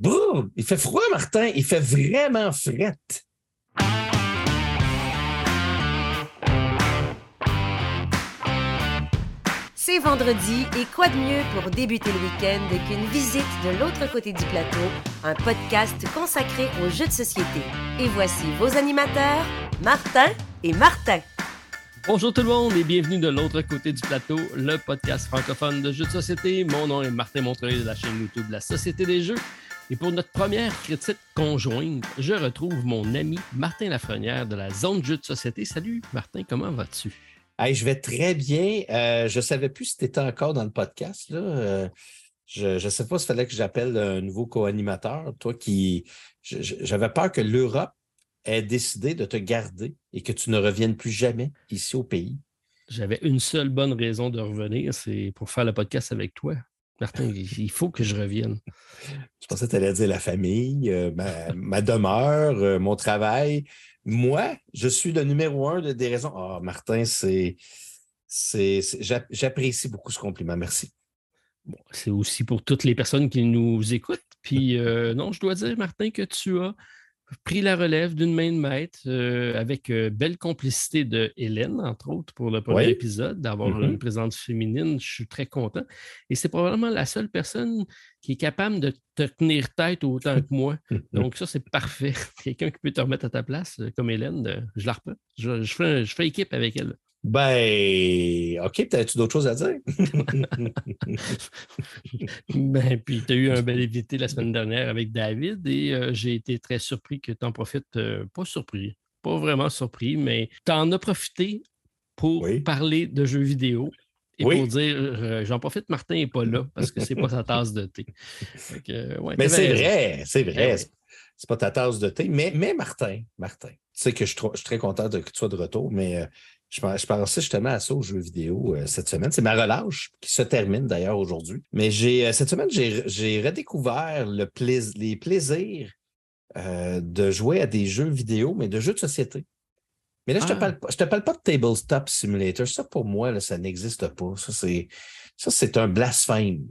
Boum! Il fait froid, Martin. Il fait vraiment fret. C'est vendredi et quoi de mieux pour débuter le week-end qu'une visite de l'autre côté du plateau, un podcast consacré aux jeux de société. Et voici vos animateurs, Martin et Martin. Bonjour tout le monde et bienvenue de l'autre côté du plateau, le podcast francophone de jeux de société. Mon nom est Martin Montreuil de la chaîne YouTube La Société des Jeux. Et pour notre première critique conjointe, je retrouve mon ami Martin Lafrenière de la Zone Jeux de Société. Salut Martin, comment vas-tu? je vais très bien. Euh, je ne savais plus si tu étais encore dans le podcast. Là. Euh, je ne sais pas s'il fallait que j'appelle un nouveau co-animateur. Toi qui. J'avais peur que l'Europe ait décidé de te garder et que tu ne reviennes plus jamais ici au pays. J'avais une seule bonne raison de revenir, c'est pour faire le podcast avec toi. Martin, il faut que je revienne. Je pensais que tu allais dire la famille, euh, ma, demeure, mon travail. Moi, je suis le numéro un de, des raisons. Ah, Martin, c'est. J'apprécie beaucoup ce compliment. Merci. c'est aussi pour toutes les personnes qui nous écoutent. Puis, euh, non, je dois dire, Martin, que tu as pris la relève d'une main de maître euh, avec euh, belle complicité de Hélène, entre autres, pour le premier épisode, d'avoir mm-hmm. une présence féminine. Je suis très content. Et c'est probablement la seule personne qui est capable de te tenir tête autant que moi. Donc, ça, c'est parfait. Quelqu'un qui peut te remettre à ta place, euh, comme Hélène, je la reprends. Je, fais, je fais équipe avec elle. Ben, OK, peut-être tu d'autres choses à dire? ben, puis tu as eu un bel invité la semaine dernière avec David et euh, j'ai été très surpris que tu en profites. Euh, pas surpris, pas vraiment surpris, mais tu en as profité pour parler de jeux vidéo et pour dire euh, j'en profite, Martin n'est pas là parce que c'est pas sa tasse de thé. mais c'est vrai, c'est vrai. Ben c'est pas ta tasse de thé. Mais, mais Martin, Martin, tu sais que je, suis très content de, que tu sois de retour, mais je, pensais justement à ça aux jeux vidéo euh, cette semaine. C'est ma relâche qui se termine d'ailleurs aujourd'hui. Mais j'ai euh, cette semaine, j'ai redécouvert le les plaisirs euh, de jouer à des jeux vidéo, mais de jeux de société. Mais là, je ne te, ah. parle, te parle pas de Tabletop Simulator. Ça, pour moi, ça n'existe pas. Ça, c'est un blasphème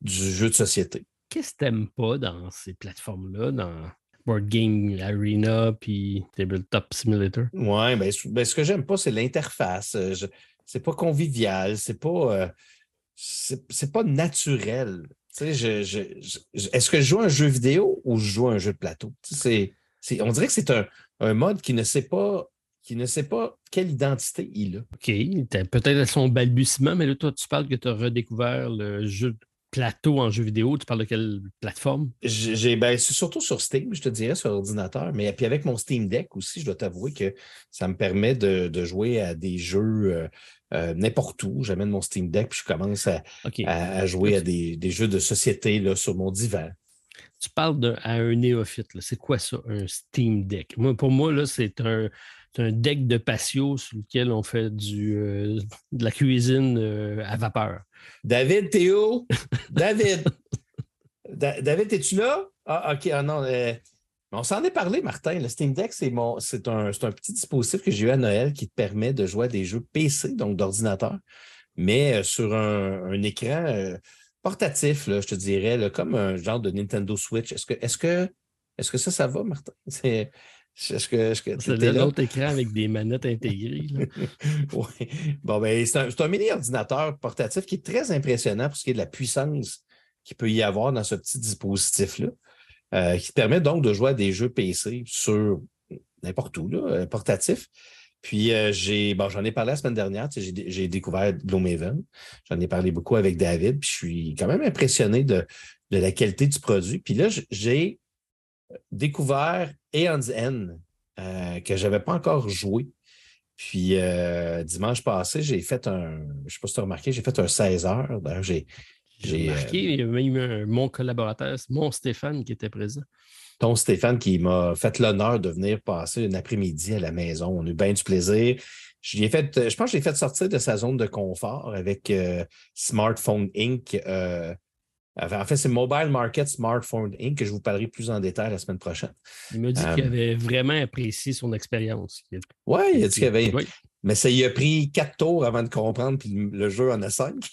du jeu de société. Qu'est-ce que tu n'aimes pas dans ces plateformes-là, dans Board Game Arena puis Tabletop Simulator. Oui, ben, ben, ce que j'aime pas, c'est l'interface. Euh, c'est pas convivial, c'est pas, euh, c'est pas naturel. Est-ce que je joue un jeu vidéo ou je joue un jeu de plateau? on dirait que c'est un, un, mode qui ne sait pas qui ne sait pas quelle identité il a. OK. Peut-être à son balbutiement, mais là, toi, tu parles que tu as redécouvert le jeu plateau en jeu vidéo, tu parles de quelle plateforme? J'ai, ben, c'est surtout sur Steam, je te dirais, sur ordinateur, mais puis avec mon Steam Deck aussi, je dois t'avouer que ça me permet de, jouer à des jeux euh, euh, n'importe où. J'amène mon Steam Deck, puis je commence à, jouer à des, jeux de société là, sur mon divan. Tu parles d'un un néophyte. C'est quoi ça, un Steam Deck? Moi, pour moi, c'est un c'est un deck de patio sur lequel on fait du, euh, de la cuisine euh, à vapeur. David, Théo, David. David, es-tu là? Ah, OK. Ah non. Euh, on s'en est parlé, Martin. Le Steam Deck, c'est, un, un, petit dispositif que j'ai eu à Noël qui te permet de jouer à des jeux PC, donc d'ordinateur, mais sur un, écran portatif, je te dirais, comme un genre de Nintendo Switch. Est-ce que, est-ce que, est-ce que ça, ça va, Martin? Est-ce que, est-ce que c'est l'autre écran avec des manettes intégrées. oui. Bon, ben, c'est un, un, mini ordinateur portatif qui est très impressionnant pour ce qui est de la puissance qu'il peut y avoir dans ce petit dispositif-là, euh, qui permet donc de jouer à des jeux PC sur n'importe où, là, euh, portatif. Puis euh, j'ai, bon, j'en ai parlé la semaine dernière, j'ai, découvert Gloomhaven. J'en ai parlé beaucoup avec David, puis je suis quand même impressionné de, de la qualité du produit. Puis là, j'ai découvert Aeon's End, euh, que je n'avais pas encore joué. Puis euh, dimanche passé, j'ai fait un. Je ne sais pas si tu as remarqué, j'ai fait un 16 heures. D'ailleurs, j'ai. J'ai remarqué, euh, il y a même mon collaborateur, mon Stéphane, qui était présent. Ton Stéphane qui m'a fait l'honneur de venir passer une après-midi à la maison. On a eu bien du plaisir. Je, fait, je pense que je l'ai fait sortir de sa zone de confort avec Smartphone Inc. En fait, c'est Mobile Market Smartphone Inc. que je vous parlerai plus en détail la semaine prochaine. Il m'a dit qu'il euh, avait vraiment apprécié son expérience. Oui, il a dit qu'il avait. Mais ça y a pris quatre tours avant de comprendre, puis le jeu en a cinq.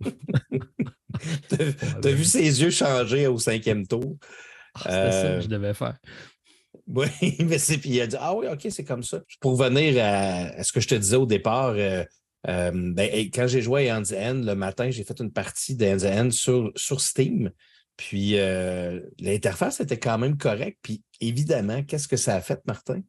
tu as, vu ses yeux changer au cinquième tour. Ah, c'est ça que je devais faire. Oui, mais c'est puis il a dit Ah oui, OK, c'est comme ça. Pour revenir à, ce que je te disais au départ, euh, euh, ben, quand j'ai joué à Hands End le matin, j'ai fait une partie de End sur, sur Steam. Puis euh, l'interface était quand même correcte. Puis évidemment, qu'est-ce que ça a fait, Martin?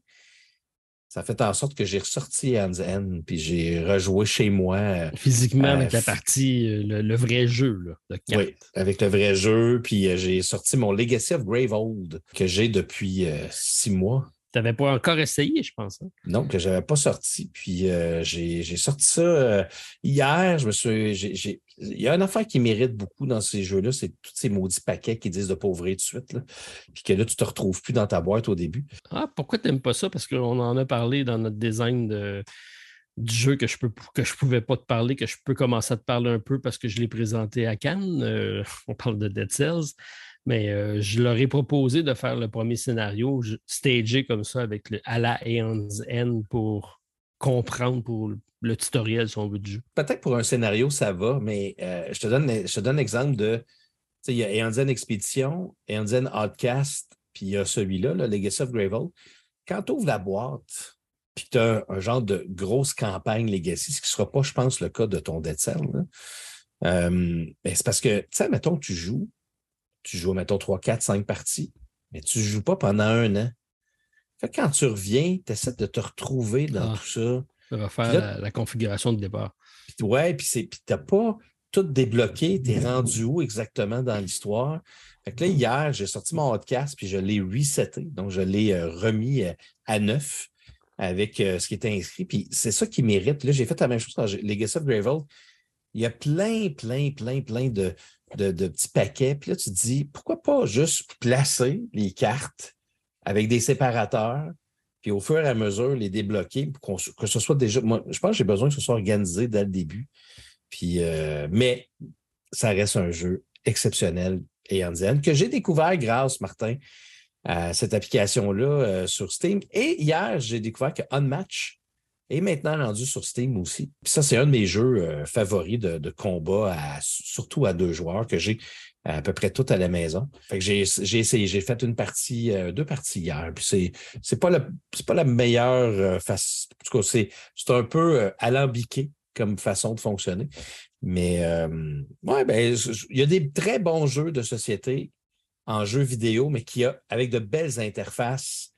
ça a fait en sorte que j'ai ressorti Hands End, puis j'ai rejoué chez moi. Euh, Physiquement, avec la partie, le, vrai jeu là, de Oui, avec le vrai jeu. Puis j'ai sorti mon Legacy of Gravehold que j'ai depuis six mois. Tu n'avais pas encore essayé, je pense. Hein? Non, que je n'avais pas sorti. Puis euh, j'ai sorti ça euh, hier. Je me suis. Il y a une affaire qui mérite beaucoup dans ces jeux-là, c'est tous ces maudits paquets qui disent de pas ouvrir tout de suite. Puis que là, tu ne te retrouves plus dans ta boîte au début. Ah, pourquoi tu n'aimes pas ça? Parce qu'on en a parlé dans notre design du jeu que je peux que je pouvais pas te parler, que je peux commencer à te parler un peu parce que je l'ai présenté à Cannes. Euh, on parle de Dead Cells. Mais euh, je leur ai proposé de faire le premier scénario stagé comme ça avec le à la N pour comprendre pour le tutoriel, si on veut, du jeu. Peut-être pour un scénario, ça va, mais euh, je te donne je te donne l'exemple de. Il y a Eonzen Expedition, Eonzen Outcast, puis il y a celui-là, le Legacy of Gravel. Quand tu ouvres la boîte, puis tu as un, genre de grosse campagne Legacy, ce qui ne sera pas, je pense, le cas de ton Dead Cell, euh, ben, c'est parce que, tu sais, mettons tu joues, tu joues, mettons, 3, 4, 5 parties, mais tu ne joues pas pendant un an. Fait quand tu reviens, tu essaies de te retrouver dans ah, tout ça. Refaire la, configuration de départ. Oui, puis tu n'as pas tout débloqué, tu es rendu où exactement dans l'histoire? Fait que là, hier, j'ai sorti mon podcast, puis je l'ai reseté. Donc, je l'ai euh, remis euh, à neuf avec euh, ce qui était inscrit. Puis c'est ça qui mérite. Là, j'ai fait la même chose dans Legacy of Gravel. Il y a plein, plein, plein, plein de, de, petits paquets. Puis là, tu te dis, pourquoi pas juste placer les cartes avec des séparateurs, puis au fur et à mesure, les débloquer pour que ce soit déjà. Moi, je pense que j'ai besoin que ce soit organisé dès le début. Puis, euh, mais ça reste un jeu exceptionnel et en que j'ai découvert grâce, Martin, à cette application-là euh, sur Steam. Et hier, j'ai découvert que Unmatch est maintenant rendu sur Steam aussi. ça, c'est un de mes jeux euh, favoris de, combat, surtout à deux joueurs, que j'ai à peu près tout à la maison. j'ai, essayé, j'ai fait une partie, euh, deux parties hier. Puis c'est, pas la, pas la meilleure euh, façon. En tout cas, c'est, un peu alambiqué comme façon de fonctionner. Mais ouais, ben, il y a des très bons jeux de société en jeux vidéo, mais qui a avec de belles interfaces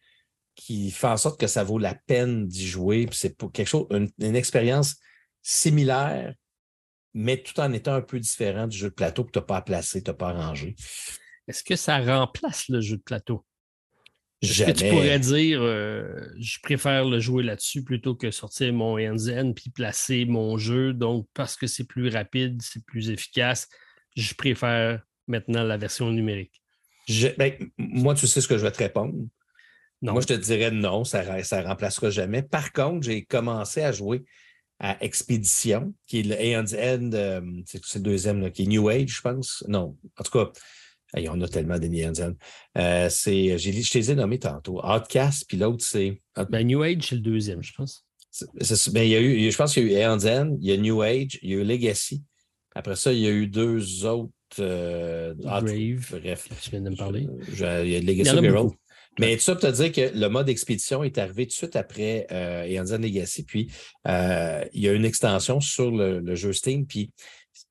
qui fait en sorte que ça vaut la peine d'y jouer. C'est pour quelque chose, une, expérience similaire, mais tout en étant un peu différent du jeu de plateau que tu n'as pas à placer, tu n'as pas à ranger. Est-ce que ça remplace le jeu de plateau? Est-ce que tu pourrais dire euh, je préfère le jouer là-dessus plutôt que sortir mon NZN puis placer mon jeu? Donc, parce que c'est plus rapide, c'est plus efficace, je préfère maintenant la version numérique. Ben, moi, tu sais ce que je vais te répondre. Moi, je te dirais non, ça ne remplacera jamais. Par contre, j'ai commencé à jouer à Expédition, qui est le End, euh, c'est le deuxième, qui est New Age, je pense. Non, en tout cas, on a tellement de End. Euh, c'est, je les ai nommés tantôt. Outcast, puis l'autre, c'est. Ben, New Age, c'est le deuxième, je pense. Ben, il y a eu, je pense qu'il y a eu End, il y a New Age, il y a eu Legacy. Après ça, il y a eu deux autres. Euh, Brave. Bref. Tu viens de me parler. il y a Legacy il mais tout ça pour te dire que le mode expédition est arrivé tout de suite après euh, Legacy. Puis euh, il y a une extension sur le, jeu Steam. Puis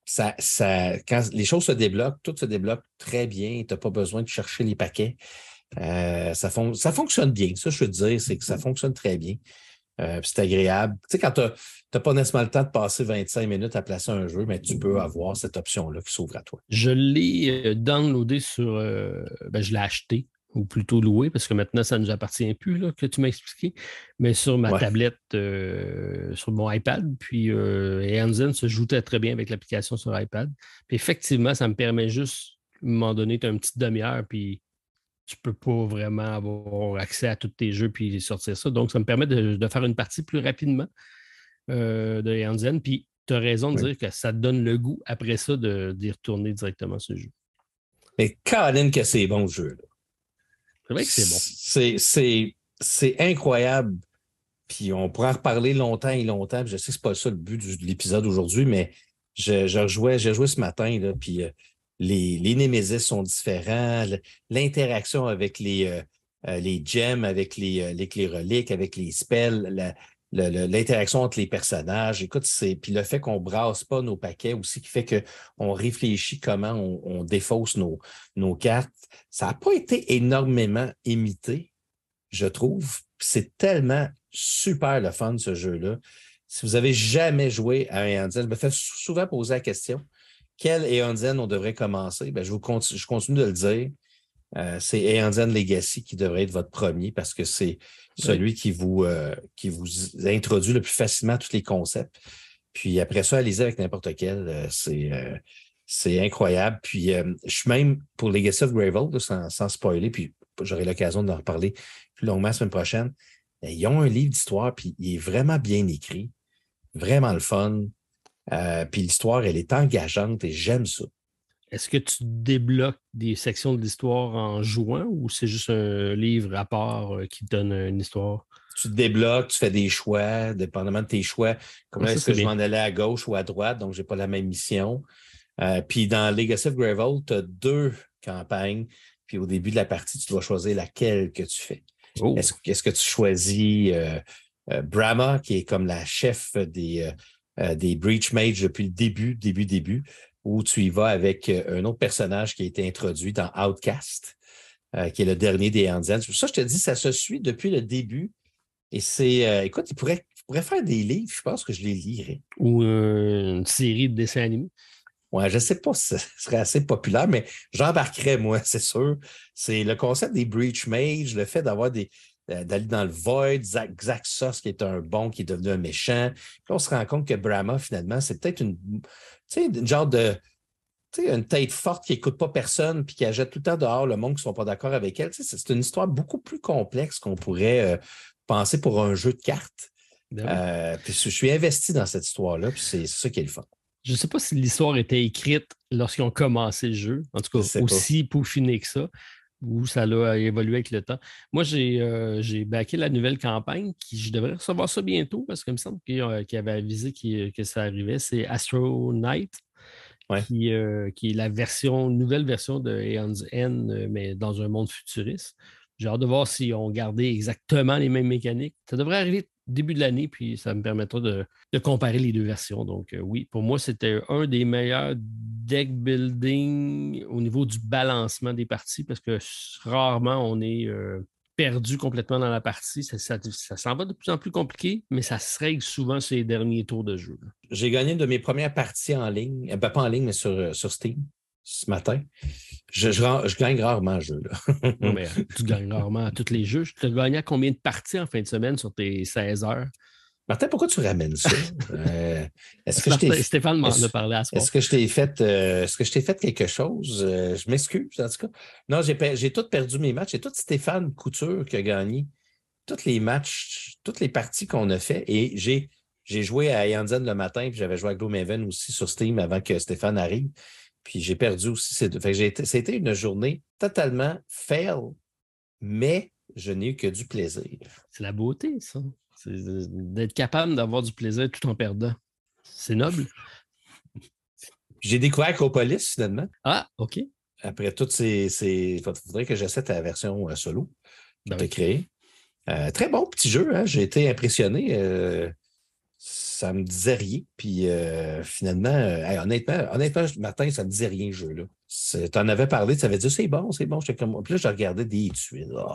ça, ça, quand les choses se débloquent, tout se débloque très bien. Tu n'as pas besoin de chercher les paquets. Euh, ça, ça fonctionne bien. Ça, je veux dire, c'est que ça fonctionne très bien. Euh, c'est agréable. Tu sais, quand tu n'as pas nécessairement le temps de passer 25 minutes à placer un jeu, mais tu peux avoir cette option-là qui s'ouvre à toi. Je l'ai downloadé sur. Ben, je l'ai acheté ou plutôt loué, parce que maintenant, ça ne nous appartient plus, là, que tu m'as expliqué, mais sur ma tablette, euh, sur mon iPad. Puis euh, se joue très, bien avec l'application sur iPad. Puis effectivement, ça me permet juste, à un moment donné, tu as une petite demi-heure, puis tu ne peux pas vraiment avoir accès à tous tes jeux puis sortir ça. Donc, ça me permet de, faire une partie plus rapidement euh, de Hansen. Puis tu as raison de dire que ça te donne le goût après ça d'y retourner directement ce jeu. Mais Colin, que c'est bon ce jeu. Là. C'est c'est. C'est incroyable. Puis on pourra en reparler longtemps et longtemps. Je sais que ce n'est pas ça le but de l'épisode aujourd'hui, mais j'ai joué ce matin, là, puis euh, les, les sont différents, l'interaction avec les, les gems, avec les, les reliques, avec les spells, l'interaction entre les personnages. Écoute, c'est. Puis le fait qu'on brasse pas nos paquets aussi, qui fait qu'on réfléchit comment on, défausse nos, nos cartes. Ça n'a pas été énormément imité, je trouve. C'est tellement super le fun, ce jeu-là. Si vous avez jamais joué à un Eonzen, je me fais souvent poser la question quel Eonzen on devrait commencer? Ben, je, vous je continue de le dire. Euh, c'est Eonzen Legacy qui devrait être votre premier parce que c'est celui qui, vous, euh, qui vous introduit le plus facilement tous les concepts. Puis après ça, allez-y avec n'importe quel. Euh, c'est, c'est incroyable. Puis je suis même pour Legacy of Gravel, sans, sans, spoiler, puis j'aurai l'occasion d'en reparler plus longuement la semaine prochaine. Ils ont un livre d'histoire, puis il est vraiment bien écrit, vraiment le fun. puis l'histoire, elle est engageante et j'aime ça. Est-ce que tu débloques des sections de l'histoire en jouant ou c'est juste un livre à part euh, qui te donne une histoire? Tu débloques, tu fais des choix, dépendamment de tes choix. Comment est-ce que je m'en allais à gauche ou à droite, donc je n'ai pas la même mission. Euh, puis dans Legacy of Gravel, tu as deux campagnes. Puis au début de la partie, tu dois choisir laquelle que tu fais. Oh. Est-ce, que tu choisis euh, Brahma, qui est comme la chef des, des Breach Mage depuis le début, début, début, où tu y vas avec euh, un autre personnage qui a été introduit dans Outcast, euh, qui est le dernier des Andians. Ça, je te dis, ça se suit depuis le début. Et c'est, euh, écoute, il pourrait, faire des livres, je pense que je les lirais. Ou une série de dessins animés. Ouais, je ne sais pas si ce serait assez populaire, mais j'embarquerais, moi, c'est sûr. C'est le concept des Breach Mage, le fait d'avoir des, d'aller dans le void, Zaxos qui est un bon, qui est devenu un méchant. Puis on se rend compte que Brahma, finalement, c'est peut-être une, une genre de. Une tête forte qui n'écoute pas personne puis qui jette tout le temps dehors le monde qui ne sont pas d'accord avec elle. c'est une histoire beaucoup plus complexe qu'on pourrait euh, penser pour un jeu de cartes. Ben euh, puis je suis investi dans cette histoire-là, puis c'est ça qui est le fun. Je ne sais pas si l'histoire était écrite lorsqu'ils ont commencé le jeu, en tout cas aussi peaufiné que ça, ou ça a évolué avec le temps. Moi, j'ai euh, backé la nouvelle campagne, qui je devrais recevoir ça bientôt parce qu'il me semble qu'il avait avisé que ça arrivait. C'est Astro Knight, qui, euh, qui, est la version, nouvelle version de Aeon's End, euh, mais dans un monde futuriste. J'ai hâte de voir si on gardé exactement les mêmes mécaniques. Ça devrait arriver début de l'année, puis ça me permettra de, comparer les deux versions. Donc, euh, oui, pour moi, c'était un des meilleurs deck building au niveau du balancement des parties parce que rarement on est euh, perdu complètement dans la partie. Ça, s'en va de plus en plus compliqué, mais ça se règle souvent les derniers tours de jeu. J'ai gagné une de mes premières parties en ligne, euh, ben, pas en ligne, mais sur, sur Steam ce matin. Je, je, gagne rarement le jeu. Là. mais tu gagnes rarement à tous les jeux. Tu as gagné à combien de parties en fin de semaine sur tes 16 heures? Martin, pourquoi tu ramènes ça? Euh, est-ce que Stéphane m'en a parlé à ce Est-ce que je t'ai fait, euh, est-ce que je t'ai fait quelque chose? Euh, je m'excuse, en tout cas. Non, j'ai tout perdu mes matchs. C'est tout Stéphane Couture qui a gagné tous les matchs, toutes les parties qu'on a fait. Et j'ai, j'ai joué à Yanzen le matin, puis j'avais joué à Gloomhaven aussi sur Steam avant que Stéphane arrive. Puis j'ai perdu aussi ces deux. C'était une journée totalement fail, mais je n'ai eu que du plaisir. C'est la beauté, ça. C'est d'être capable d'avoir du plaisir tout en perdant. C'est noble. J'ai découvert Acropolis, finalement. Ah, OK. Après toutes ces. Il faudrait que j'essaie ta version euh, solo que ben créée. Euh, très bon petit jeu. Hein? J'ai été impressionné. Euh, ça me disait rien. Puis euh, finalement, euh, honnêtement, honnêtement, Martin, ça me disait rien, ce jeu-là. Tu en avais parlé, tu avais dit c'est bon, c'est bon. Comme... Puis là, je regardais des tuiles. Oh,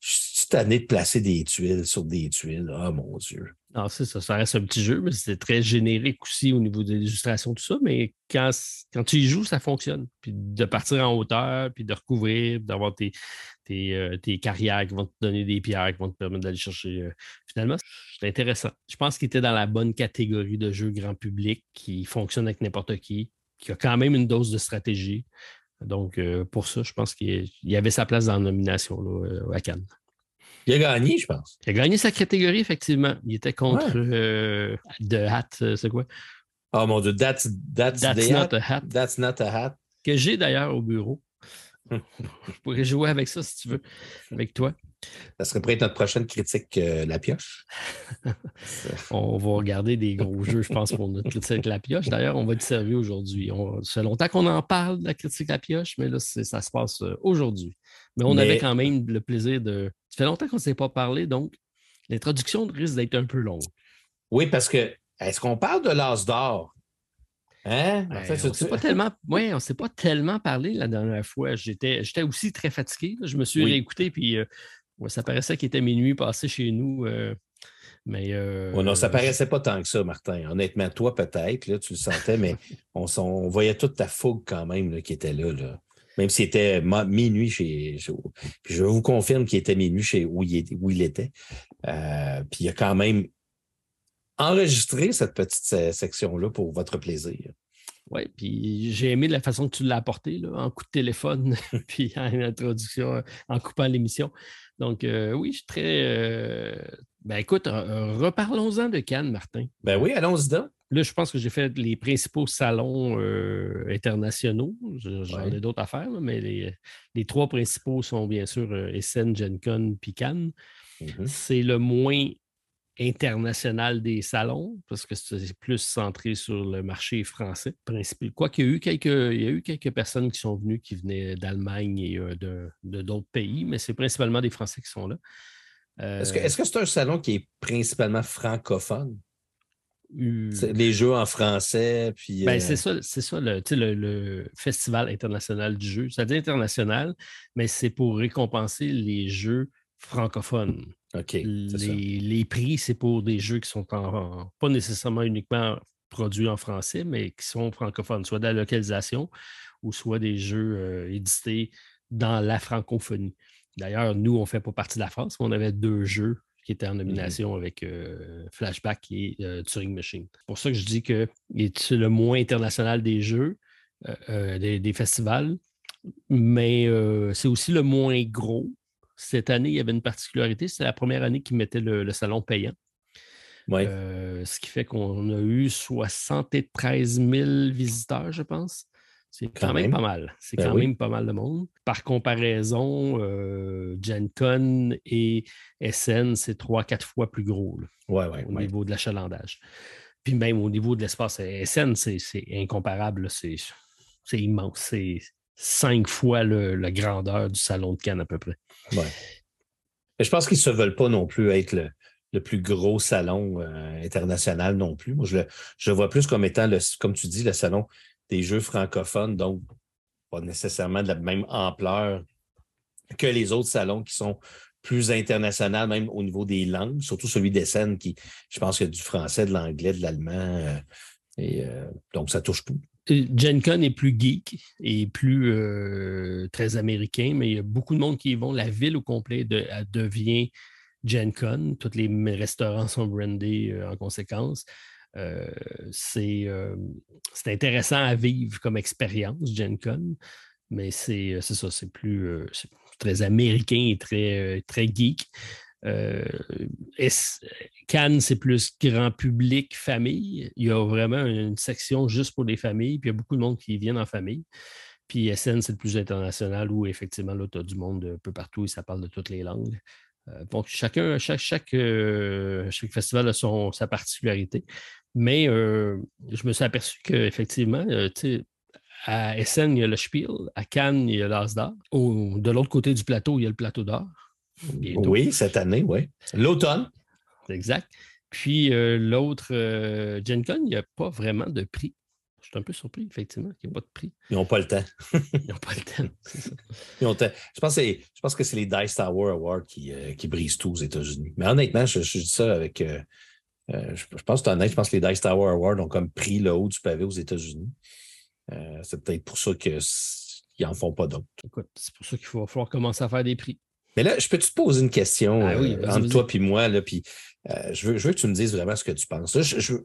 je suis tanné de placer des tuiles sur des tuiles. Oh mon Dieu. Non, c'est ça, ça reste un petit jeu, mais c'est très générique aussi au niveau de l'illustration, tout ça. Mais quand, quand tu y joues, ça fonctionne. Puis de partir en hauteur, puis de recouvrir, d'avoir tes, euh, tes, carrières qui vont te donner des pierres, qui vont te permettre d'aller chercher. Euh, finalement, c'est intéressant. Je pense qu'il était dans la bonne catégorie de jeu grand public qui fonctionne avec n'importe qui, qui a quand même une dose de stratégie. Donc, euh, pour ça, je pense qu'il y avait sa place dans la nomination à Cannes. Il a gagné, je pense. Il a gagné sa catégorie, effectivement. Il était contre The Hat, c'est quoi? Oh mon Dieu, That's, that's, not a Hat. That's not a Hat. Que j'ai d'ailleurs au bureau. Je pourrais jouer avec ça si tu veux, avec toi. Ça serait prêt notre prochaine critique, euh, La Pioche. on va regarder des gros jeux, je pense, pour notre critique La Pioche. D'ailleurs, on va être servi aujourd'hui. Ça fait longtemps qu'on en parle de la critique La Pioche, mais là, ça se passe euh, aujourd'hui. Mais on avait quand même le plaisir de. Ça fait longtemps qu'on ne s'est pas parlé, donc l'introduction risque d'être un peu longue. Oui, parce que est-ce qu'on parle de l'as d'or? Hein? En fait, on ne pas tellement, ouais, on s'est pas tellement parlé la dernière fois. J'étais, j'étais aussi très fatigué. Je me suis réécouté, puis euh, ça paraissait qu'il était minuit passé chez nous. Euh, mais euh, non, ça paraissait pas tant que ça, Martin. Honnêtement, toi, peut-être, là, tu le sentais, mais on, voyait toute ta fougue quand même qui était là, là. Même s'il était minuit chez, Je vous confirme qu'il était minuit chez où il, était. Où il était. puis il a quand même enregistrer cette petite section-là pour votre plaisir. Oui, puis j'ai aimé la façon que tu l'as apporté, en coup de téléphone, puis en introduction, en coupant l'émission. Donc, euh, oui, je suis très. Euh, ben écoute, reparlons-en de Cannes, Martin. Ben oui, allons-y donc. Là, je pense que j'ai fait les principaux salons euh, internationaux. J'en ai d'autres à faire, mais les, trois principaux sont bien sûr Essen, Gen Con puis Cannes. Mm-hmm. C'est le moins international des salons, parce que c'est plus centré sur le marché français. Quoiqu'il y a eu quelques, il y a eu quelques personnes qui sont venues, qui venaient d'Allemagne et euh, de, d'autres pays, mais c'est principalement des Français qui sont là. Est-ce que, est-ce que c'est un salon qui est principalement francophone? Les jeux en français, puis. Ben, c'est euh, ça, c'est ça le, le, Festival international du jeu. Ça dit international, mais c'est pour récompenser les jeux francophones. Les, prix, c'est pour des jeux qui sont pas nécessairement uniquement produits en français, mais qui sont francophones, soit de la localisation ou soit des jeux euh, édités dans la francophonie. D'ailleurs, nous, on ne fait pas partie de la France, on avait deux jeux qui étaient en mmh nomination avec euh, Flashback et euh, Turing Machine. C'est pour ça que je dis que c'est le moins international des jeux, des, festivals, mais c'est aussi le moins gros cette année, il y avait une particularité. C'était la première année qu'ils mettaient le, salon payant. Euh, ce qui fait qu'on a eu 73 000 visiteurs, je pense. C'est quand, même, pas mal. C'est ben quand même pas mal de monde. Par comparaison, euh, Gen Con et SN, c'est trois, quatre fois plus gros au niveau de l'achalandage. Puis même au niveau de l'espace SN, c'est incomparable. C'est immense. Cinq fois la grandeur du salon de Cannes à peu près. Ouais. je pense qu'ils ne se veulent pas non plus être le, plus gros salon euh, international non plus. Moi, je le, vois plus comme étant, le, comme tu dis, le salon des jeux francophones, donc pas nécessairement de la même ampleur que les autres salons qui sont plus internationaux, même au niveau des langues, surtout celui des scènes qui, je pense, qu'il y a du français, de l'anglais, de l'allemand. Euh, et euh, donc, ça touche tout. Gen Con est plus geek et plus euh, très américain, mais il y a beaucoup de monde qui y vont. La ville au complet devient Gen Con. Tous les restaurants sont brandés euh, en conséquence. Euh, c'est intéressant à vivre comme expérience, Gen Con, mais c'est ça, c'est plus très américain et très, très geek. Euh, Cannes, c'est plus grand public, famille? Il y a vraiment une section juste pour les familles, puis il y a beaucoup de monde qui viennent en famille. Puis SN, c'est le plus international où effectivement, là, tu as du monde un peu partout et ça parle de toutes les langues. Euh, donc, chacun, chaque, euh, festival a sa particularité. Mais je me suis aperçu qu'effectivement, à Essen, il y a le Spiel, à Cannes, il y a l'Asdar. De l'autre côté du plateau, il y a le plateau d'or. Oui, cette année, oui. L'automne. Exact. Puis euh, l'autre, euh, Gen Con, il n'y a pas vraiment de prix. Je suis un peu surpris, effectivement, qu'il n'y a pas de prix. Ils n'ont pas le temps. Ils n'ont pas le temps, c'est ça. Je, pense je pense que c'est les Dice Tower Awards qui, euh, qui, brisent tout aux États-Unis. Mais honnêtement, je, dis ça avec. je, pense que honnête, je pense que les Dice Tower Awards ont comme pris le haut du pavé aux États-Unis. c'est peut-être pour ça qu'ils n'en font pas d'autres. c'est pour ça qu'il va falloir commencer à faire des prix. Mais là, je peux te poser une question ah euh, entre toi et moi, là, puis euh, je, veux, je, veux, que tu me dises vraiment ce que tu penses.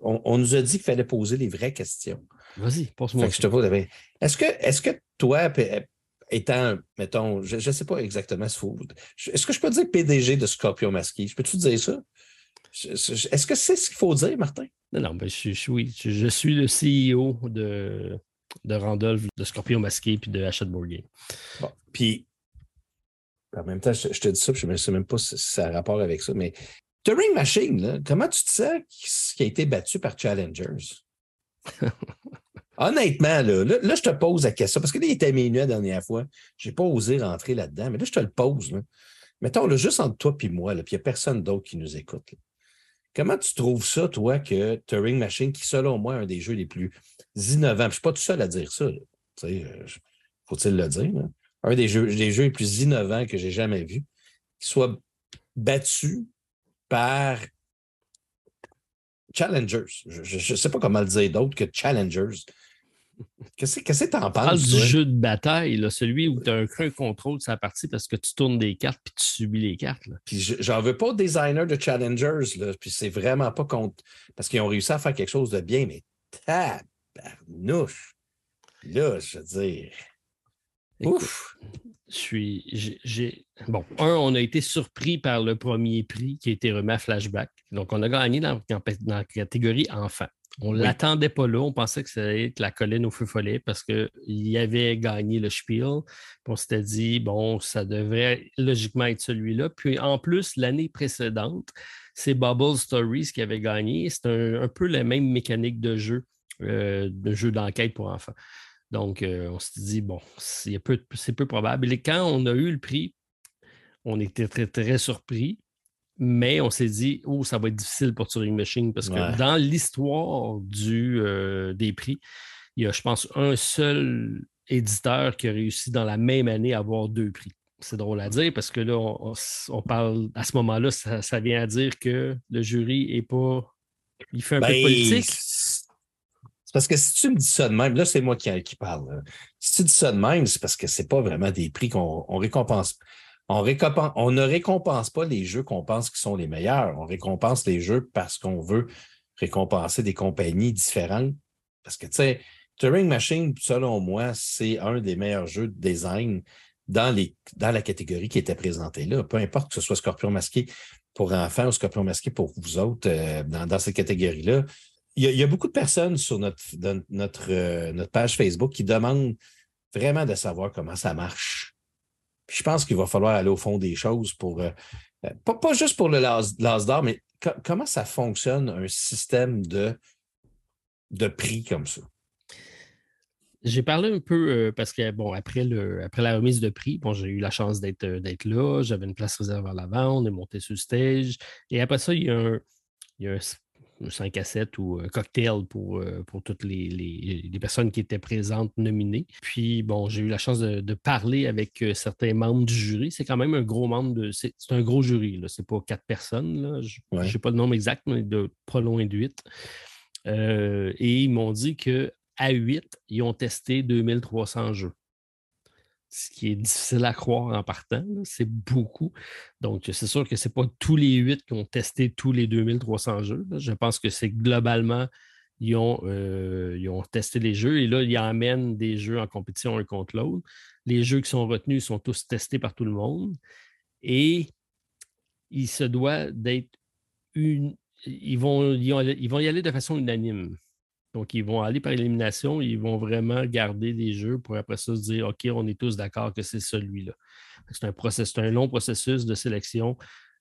on, nous a dit qu'il fallait poser les vraies questions. Vas-y, pose-moi. Je te pose. Est-ce que, est que toi, étant, mettons, je ne sais pas exactement ce faut. Est-ce que je peux dire PDG de Scorpion Masqué? Je peux-tu dire ça? Est-ce que c'est ce qu'il faut dire, Martin? Non, non, ben je, oui, je, suis le CEO de de Randolph, de Scorpion Masqué puis de Hachette. Bon, puis en même temps, je, te dis ça, je ne sais même pas si ça a rapport avec ça, mais Turing Machine, comment tu te sens qui a été battu par Challengers? Honnêtement, là, là, je te pose la question, parce que là, il était minuit la dernière fois. Je n'ai pas osé rentrer là-dedans, mais là, je te le pose. Là. Mettons, là, juste entre toi et moi, puis il n'y a personne d'autre qui nous écoute. Comment tu trouves ça, toi, que Turing Machine, qui, selon moi, est un des jeux les plus innovants, je ne suis pas tout seul à dire ça, euh, faut-il le dire, un des jeux, des jeux les plus innovants que j'ai jamais vus, qui soit battu par challengers. Je ne sais pas comment le dire d'autre que challengers. Qu'est-ce que tu en penses? du jeu de bataille, là, celui où tu as un, contrôle de sa partie parce que tu tournes des cartes puis tu subis les cartes. Là. Puis j'en veux pas designer de challengers, là, puis c'est vraiment pas contre. Parce qu'ils ont réussi à faire quelque chose de bien, mais tabarnouche. Là, je veux dire. Ouf! Je suis. J'ai, bon, un, on a été surpris par le premier prix qui a été remis à Flashback. Donc, on a gagné dans, dans la catégorie enfant. On ne l'attendait pas là. On pensait que ça allait être la colline au feu follet parce qu'il avait gagné le Spiel. on s'était dit, bon, ça devrait logiquement être celui-là. Puis en plus, l'année précédente, c'est Bubble Stories qui avait gagné. C'est un, peu la même mécanique de jeu, euh, de jeu d'enquête pour enfants. Donc, euh, on s'est dit, bon, c'est peu, peu, probable. Et quand on a eu le prix, on était très, très surpris. Mais on s'est dit, oh, ça va être difficile pour Turing Machine parce que dans l'histoire euh, des prix, il y a, je pense, un seul éditeur qui a réussi dans la même année à avoir deux prix. C'est drôle à dire parce que là, on, parle à ce moment-là, ça, vient à dire que le jury n'est pas. Il fait un peu de ben, politique. Parce que si tu me dis ça de même, là, c'est moi qui, parle. Si tu dis ça de même, c'est parce que ce n'est pas vraiment des prix qu'on récompense on, ne récompense pas les jeux qu'on pense qui sont les meilleurs. On récompense les jeux parce qu'on veut récompenser des compagnies différentes. Parce que, tu sais, Turing Machine, selon moi, c'est un des meilleurs jeux de design dans, les, dans la catégorie qui était présentée là. Peu importe que ce soit Scorpion masqué pour enfants ou Scorpion masqué pour vous autres euh, dans, cette catégorie-là. Il, y, a, beaucoup de personnes sur notre, notre, euh, notre page Facebook qui demandent vraiment de savoir comment ça marche je pense qu'il va falloir aller au fond des choses pour, euh, euh, pas, juste pour le las d'or, mais comment ça fonctionne un système de, de prix comme ça? J'ai parlé un peu parce que, bon, après, le, après la remise de prix, bon, j'ai eu la chance d'être là, j'avais une place réservée à l'avant, on est monté sur stage. Et après ça, il y a un, il y a un 5 à 7 ou un cocktail pour, euh, pour toutes les, personnes qui étaient présentes nominées. Puis, bon, j'ai eu la chance de, parler avec euh, certains membres du jury. C'est quand même un gros membre de. C'est un gros jury, là. C'est pas quatre personnes, Je n'ai pas le nombre exact, mais de pas loin de 8. Euh, et ils m'ont dit qu'à 8, ils ont testé 2300 jeux ce qui est difficile à croire en partant. C'est beaucoup. Donc, c'est sûr que ce n'est pas tous les huit qui ont testé tous les 2300 jeux. Je pense que c'est globalement, ils ont, euh, ils ont testé les jeux et là, ils emmènent des jeux en compétition un contre l'autre. Les jeux qui sont retenus sont tous testés par tout le monde et il se doit d'être une. Ils vont, ils vont y aller de façon unanime. Donc, ils vont aller par élimination, ils vont vraiment garder des jeux pour après ça se dire OK, on est tous d'accord que c'est celui-là. C'est un, process, un long processus de sélection.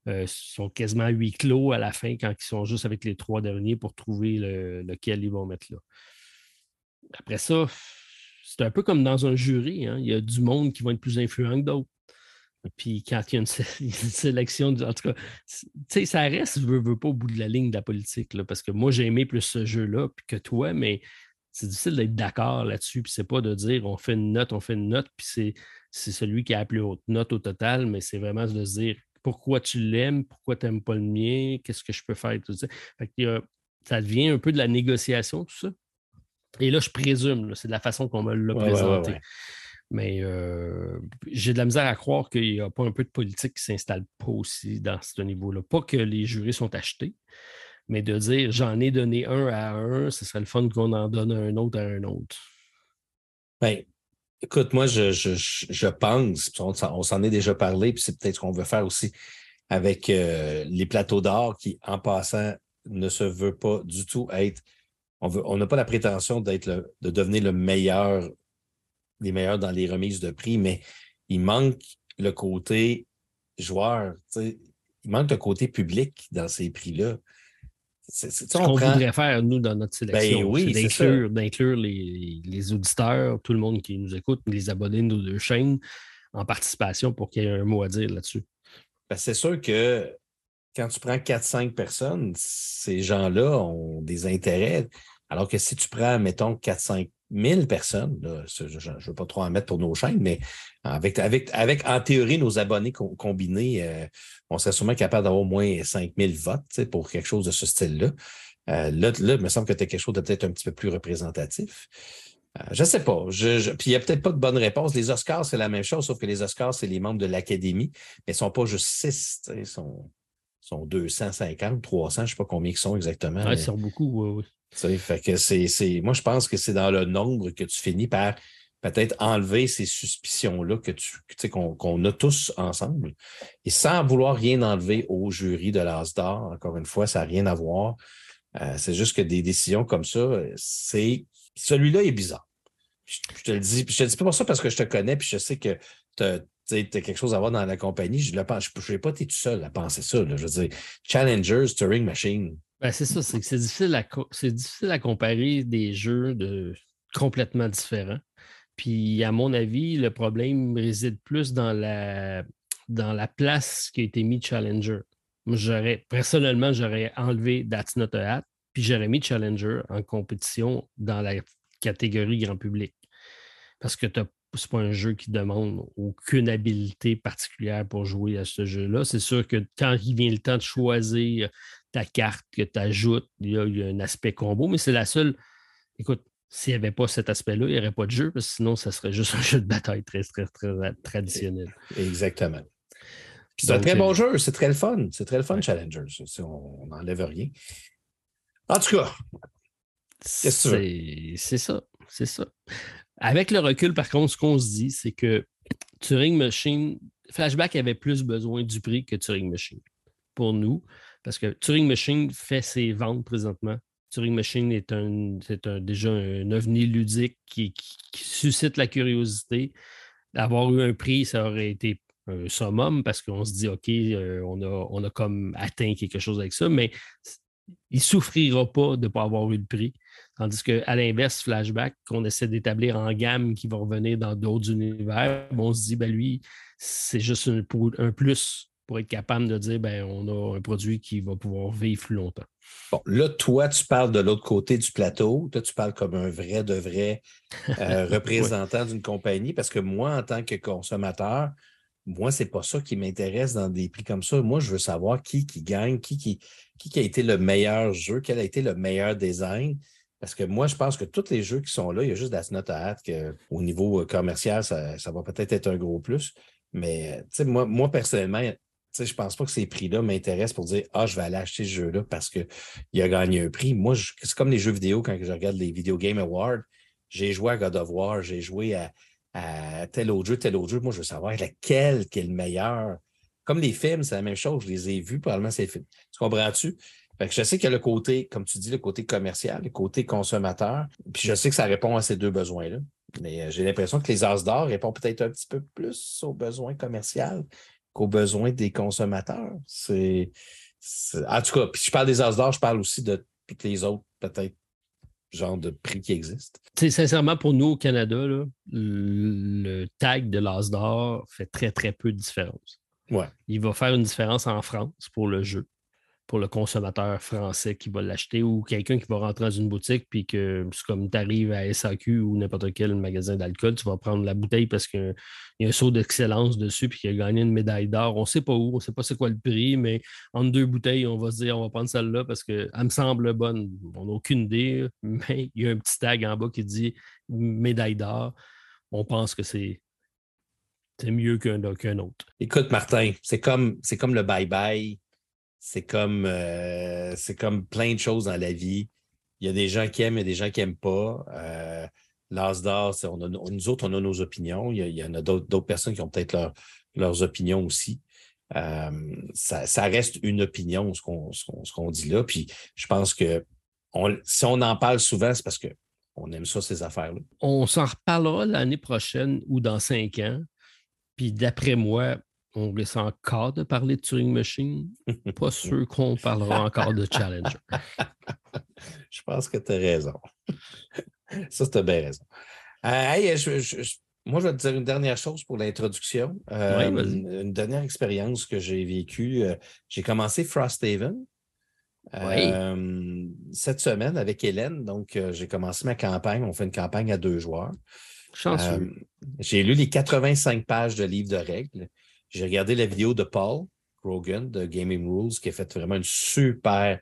Euh, ils sont quasiment huit clos à la fin quand ils sont juste avec les trois derniers pour trouver lequel ils vont mettre là. Après ça, c'est un peu comme dans un jury. Hein. Il y a du monde qui va être plus influent que d'autres. Puis quand il y a une, sélection, en tout cas, ça reste, je veux, veux pas au bout de la ligne de la politique, là, parce que moi, j'ai aimé plus ce jeu-là que toi, mais c'est difficile d'être d'accord là-dessus. Puis c'est pas de dire on fait une note, on fait une note, puis c'est celui qui a la plus haute note au total, mais c'est vraiment de se dire pourquoi tu l'aimes, pourquoi tu n'aimes pas le mien, qu'est-ce que je peux faire, tout ça. Fait que, ça devient un peu de la négociation, tout ça. Et là, je présume, c'est de la façon qu'on me l'a présenté. Mais euh, j'ai de la misère à croire qu'il n'y a pas un peu de politique qui ne s'installe pas aussi dans ce niveau-là. Pas que les jurys sont achetés, mais de dire j'en ai donné un à un, ce serait le fun qu'on en donne un autre à un autre. Bien, écoute, moi, je, pense, on, s'en est déjà parlé, puis c'est peut-être ce qu'on veut faire aussi avec euh, les plateaux d'or qui, en passant, ne se veut pas du tout être on n'a pas la prétention d'être de devenir le meilleur, les meilleurs dans les remises de prix, mais il manque le côté joueur. Il manque le côté public dans ces prix-là. C'est ce qu'on voudrait faire, nous, dans notre sélection. Ben d'inclure les, les, auditeurs, tout le monde qui nous écoute, les abonnés de nos deux chaînes en participation pour qu'il y ait un mot à dire là-dessus. Ben, c'est sûr que quand tu prends 4-5 personnes, ces gens-là ont des intérêts. Alors que si tu prends, mettons, 4-5 000 personnes, je ne veux pas trop en mettre pour nos chaînes, mais avec, avec, avec en théorie, nos abonnés combinés, euh, on serait sûrement capable d'avoir au moins 5 000 votes pour quelque chose de ce style-là. Euh, là, là, il me semble que tu as quelque chose de peut-être un petit peu plus représentatif. Euh, je ne sais pas. Je, Puis il n'y a peut-être pas de bonne réponse. Les Oscars, c'est la même chose, sauf que les Oscars, c'est les membres de l'Académie, mais ils ne sont pas juste six. Ils sont, sont 250, 300, je ne sais pas combien ils sont exactement. ils sont beaucoup, oui, oui. Fait que c'est, moi, je pense que c'est dans le nombre que tu finis par peut-être enlever ces suspicions-là que tu, qu'on, a tous ensemble. Et sans vouloir rien enlever au jury de l'As d'or, encore une fois, ça n'a rien à voir. Euh, c'est juste que des décisions comme ça, c'est celui-là est bizarre. Je, te le dis, je te dis pas pour ça parce que je te connais, puis je sais que tu as, quelque chose à voir dans la compagnie. Je ne sais pas tu tout seul à penser ça. Je veux dire, Challengers, Turing Machine. Ben, c'est ça, c'est difficile, à, difficile à comparer des jeux de complètement différents. Puis, à mon avis, le problème réside plus dans la, dans la place qui a été mis Challenger. Personnellement, j'aurais enlevé That's Not Hat, puis j'aurais mis Challenger en compétition dans la catégorie grand public. Parce que ce n'est pas un jeu qui demande aucune habileté particulière pour jouer à ce jeu-là. C'est sûr que quand il vient le temps de choisir ta carte que tu ajoutes, il y, a, un aspect combo, mais c'est la seule. Écoute, s'il n'y avait pas cet aspect-là, il n'y aurait pas de jeu, parce que sinon, ça serait juste un jeu de bataille très, très, très traditionnel. Exactement. C'est un très bon jeu, c'est très le fun. C'est très le fun, Challenger. On n'enlève rien. En tout cas, C'est ça, c'est ça. Avec le recul, par contre, ce qu'on se dit, c'est que Turing Machine, Flashback avait plus besoin du prix que Turing Machine pour nous, parce que Turing Machine fait ses ventes présentement. Turing Machine est, un, déjà un ovni ludique qui, suscite la curiosité. D'avoir eu un prix, ça aurait été un summum parce qu'on se dit, OK, euh, on, a, on a comme atteint quelque chose avec ça, mais il souffrira pas de ne pas avoir eu le prix. Tandis qu'à l'inverse, Flashback, qu'on essaie d'établir en gamme qui va revenir dans d'autres univers, on se dit, ben lui, c'est juste un, plus pour être capable de dire, ben on a un produit qui va pouvoir vivre plus longtemps. Bon, là, toi, tu parles de l'autre côté du plateau. Toi, tu parles comme un vrai de vrai euh, représentant d'une compagnie, parce que moi, en tant que consommateur, moi, ce n'est pas ça qui m'intéresse dans des prix comme ça. Moi, je veux savoir qui, qui gagne, qui, qui, qui a été le meilleur jeu, quel a été le meilleur design. Parce que moi, je pense que tous les jeux qui sont là, il y a juste That's Not a qu'au niveau euh, commercial, ça, va peut-être être un gros plus. Mais moi, moi, personnellement, je ne pense pas que ces prix-là m'intéressent pour dire Ah, je vais aller acheter ce jeu-là parce qu'il a gagné un prix. Moi, c'est comme les jeux vidéo quand je regarde les Video Game Awards. J'ai joué à God of War, j'ai joué à, à, tel autre jeu, tel autre jeu. Moi, je veux savoir lequel qui est le meilleur. Comme les films, c'est la même chose. Je les ai vus, probablement, ces films. Tu comprends-tu? Je sais qu'il y a le côté, comme tu dis, le côté commercial, le côté consommateur. Puis je sais que ça répond à ces deux besoins-là. Mais euh, j'ai l'impression que les As d'or répondent peut-être un petit peu plus aux besoins commerciaux qu'aux besoins des consommateurs. C'est. En tout cas, puis je parle des As d'or, je parle aussi de toutes les autres, peut-être, genres de prix qui existent. sincèrement, pour nous au Canada, le tag de l'As d'or fait très, très peu de différence. Il va faire une différence en France pour le jeu, pour le consommateur français qui va l'acheter ou quelqu'un qui va rentrer dans une boutique puis que c'est comme tu arrives à SAQ ou n'importe quel magasin d'alcool, tu vas prendre la bouteille parce qu'il y a un saut d'excellence dessus puis qu'il a gagné une médaille d'or. On ne sait pas où, on ne sait pas c'est quoi le prix, mais entre deux bouteilles, on va se dire on va prendre celle-là parce qu'elle me semble bonne. On n'a aucune idée, mais il y a un petit tag en bas qui dit médaille d'or. On pense que c'est mieux qu'un autre. Écoute, Martin, c'est comme, comme le bye-bye. C'est comme, euh, comme plein de choses dans la vie. Il y a des gens qui aiment, il y a des gens qui n'aiment pas. Euh, L'As nous autres, on a nos opinions. Il y, en a d'autres personnes qui ont peut-être leurs opinions aussi. Euh, ça, reste une opinion, ce qu'on dit là. Puis je pense que si on en parle souvent, c'est parce qu'on aime ça, ces affaires-là. On s'en reparlera l'année prochaine ou dans cinq ans. Puis d'après moi, on risque encore de parler de Turing Machine. Pas sûr qu'on parlera encore de Challenger. je pense que tu as raison. Ça, tu as bien raison. Euh, moi, je vais te dire une dernière chose pour l'introduction. Euh, une dernière expérience que j'ai vécue. Euh, j'ai commencé Frosthaven cette semaine avec Hélène. Donc, j'ai commencé ma campagne. On fait une campagne à deux joueurs. j'ai lu les 85 pages de livres de règles. J'ai regardé la vidéo de Paul Grogan de Gaming Rules qui a fait vraiment une super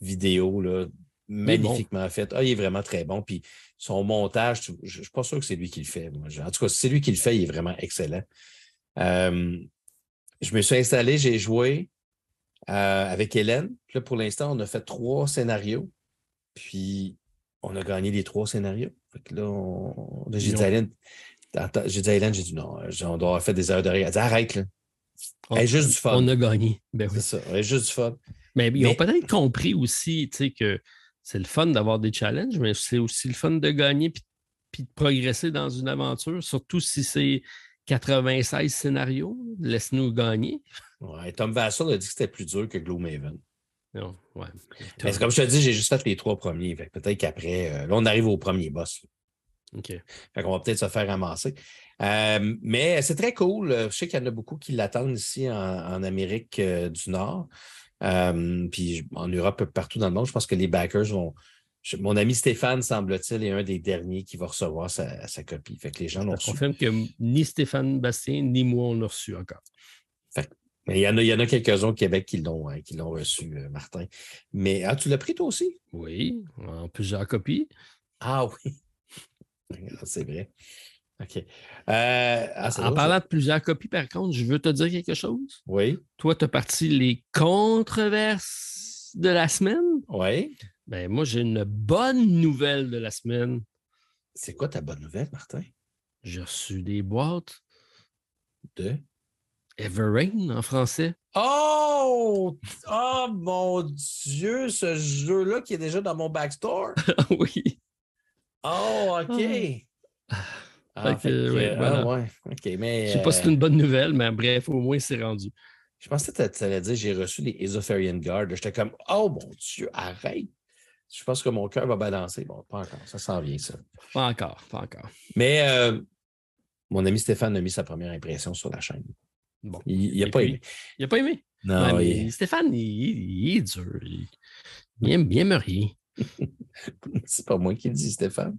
vidéo, là, magnifiquement faite. Ah, il est vraiment très bon. Puis son montage, je ne suis pas sûr que c'est lui qui le fait. En tout cas, si c'est lui qui le fait, il est vraiment excellent. Euh, je me suis installé, j'ai joué euh, avec Hélène. là, pour l'instant, on a fait trois scénarios. Puis on a gagné les trois scénarios. là, j'ai dit à Hélène, j'ai dit à Hélène, j'ai dit non, on doit avoir fait des heures de rire. Elle dit arrête, là. On, juste du fun. On a gagné. Ben c'est ça, juste du fun. Mais, ils ont peut-être compris aussi que c'est le fun d'avoir des challenges, mais c'est aussi le fun de gagner puis, de progresser dans une aventure, surtout si c'est 96 scénarios. Laisse-nous gagner. Ouais, Tom Vassal a dit que c'était plus dur que Gloomhaven. Non, ouais. Mais comme je te dis, j'ai juste fait les trois premiers. Peut-être qu'après, euh, là, on arrive au premier boss. OK. Fait qu'on va peut-être se faire ramasser. Euh, mais c'est très cool. Je sais qu'il y en a beaucoup qui l'attendent ici en, Amérique euh, du Nord. Euh, puis en Europe, partout dans le monde. Je pense que les backers vont. mon ami Stéphane, semble-t-il, est un des derniers qui va recevoir sa, copie. Fait que les gens l'ont reçu. confirme que ni Stéphane Bastien, ni moi, on l'a reçu encore. mais il y en a, a quelques-uns au Québec qui l'ont, hein, qui l'ont reçu, Martin. Mais ah, tu l'as pris toi aussi? Oui, en plusieurs copies. Ah oui. C'est vrai. OK. Euh, ah, en parlant de plusieurs copies, par contre, je veux te dire quelque chose. Oui. Toi, tu as parti les controverses de la semaine? Oui. Ben, moi, j'ai une bonne nouvelle de la semaine. C'est quoi ta bonne nouvelle, Martin? J'ai reçu des boîtes. De? Everrain en français. Oh! Oh mon Dieu, ce jeu-là qui est déjà dans mon backstore. oui. Oh, OK. Ah. Ah, ouais, ah, ouais. mais, je sais pas si c'est une bonne nouvelle, mais bref, au moins c'est rendu. Je pensais que tu allais dire j'ai reçu les Esopharian Guard. J'étais comme Oh mon Dieu, arrête. Je pense que mon cœur va balancer. Bon, pas encore. Ça s'en vient, ça. Pas encore, pas encore. Mais euh, mon ami Stéphane a mis sa première impression sur la chaîne. Bon. Il n'a pas aimé. Il n'a pas aimé. Non, Stéphane, il, est dur. Il, aime bien rien. c'est pas moi qui le dis, Stéphane.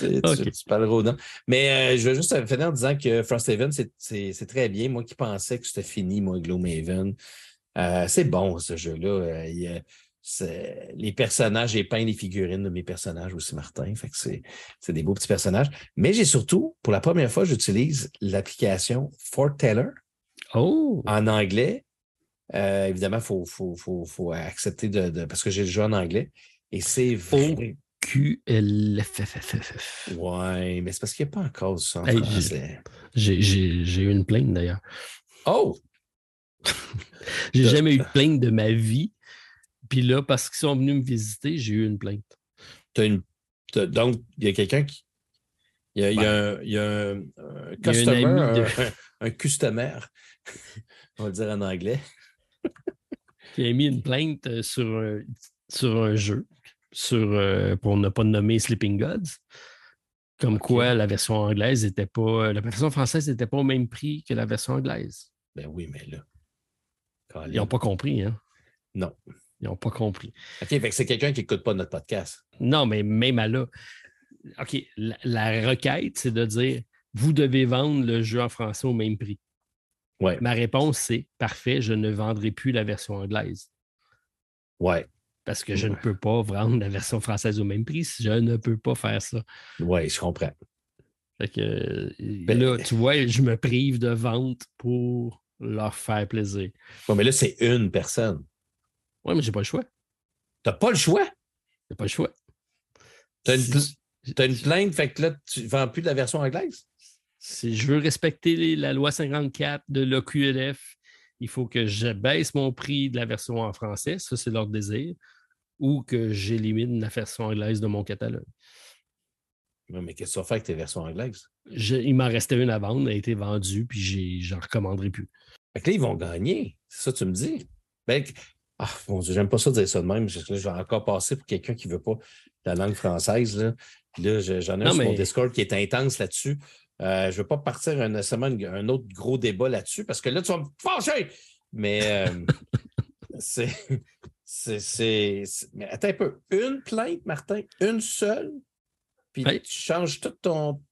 Tu, parles au Mais euh, je veux juste finir en disant que Frosthaven, c'est très bien. Moi qui pensais que c'était fini, moi, Gloomhaven. Euh, c'est bon, ce jeu-là. Euh, les personnages, j'ai peint les figurines de mes personnages aussi, Martin. Fait que c'est des beaux petits personnages. Mais j'ai surtout, pour la première fois, j'utilise l'application Forteller oh. en anglais. évidemment, il faut, faut, faut, accepter de, parce que j'ai le jeu en anglais. Et c'est vrai. QLFFFF. Ouais, mais c'est parce qu'il n'y a pas encore ça en J'ai eu une plainte d'ailleurs. Oh! j'ai jamais eu de plainte de ma vie. Puis là, parce qu'ils sont venus me visiter, j'ai eu une plainte. As une... Donc, il y a quelqu'un qui. Il y a, il y a, un, il y a un, customer, un, un, customer, on va le dire en anglais. qui a mis une plainte sur sur un jeu sur, euh, pour ne pas nommer Sleeping Gods. Comme quoi la version anglaise n'était pas. La version française n'était pas au même prix que la version anglaise. Ben oui, mais là. Ils n'ont pas compris, hein? Non. Ils n'ont pas compris. OK, fait que c'est quelqu'un qui n'écoute pas notre podcast. Non, mais même à là. OK, la, requête, c'est de dire vous devez vendre le jeu en français au même prix. Ouais. Ma réponse, c'est parfait, je ne vendrai plus la version anglaise. Ouais parce que je ne peux pas vendre la version française au même prix. Je ne peux pas faire ça. Oui, je comprends. Fait que, ben, là, tu vois, je me prive de vente pour leur faire plaisir. Oui, mais là, c'est une personne. Oui, mais j'ai pas le choix. Tu n'as pas le choix? J'ai pas le choix. Tu as, une plainte, fait que là, tu ne vends plus de la version anglaise? Si je veux respecter la loi 54 de l'OQLF, il faut que je baisse mon prix de la version en français. Ça, c'est leur désir ou que j'élimine la version anglaise de mon catalogue. mais qu'est-ce que tu vas faire avec tes versions anglaises? il m'en restait une à vendre, elle a été vendue, puis j'en recommanderai plus. Fait que là, ils vont gagner. C'est ça que tu me dis? Ben, ah, mon Dieu, j'aime pas ça dire ça de même. Je, vais encore passer pour quelqu'un qui ne veut pas la langue française. Là, là j'en ai un sur mon Discord qui est intense là-dessus. Euh, je ne veux pas partir un, un autre gros débat là-dessus parce que là, tu vas me fâcher. Mais euh, c'est. C'est. Mais attends un peu. Une plainte, Martin, une seule, puis tu changes toute ton,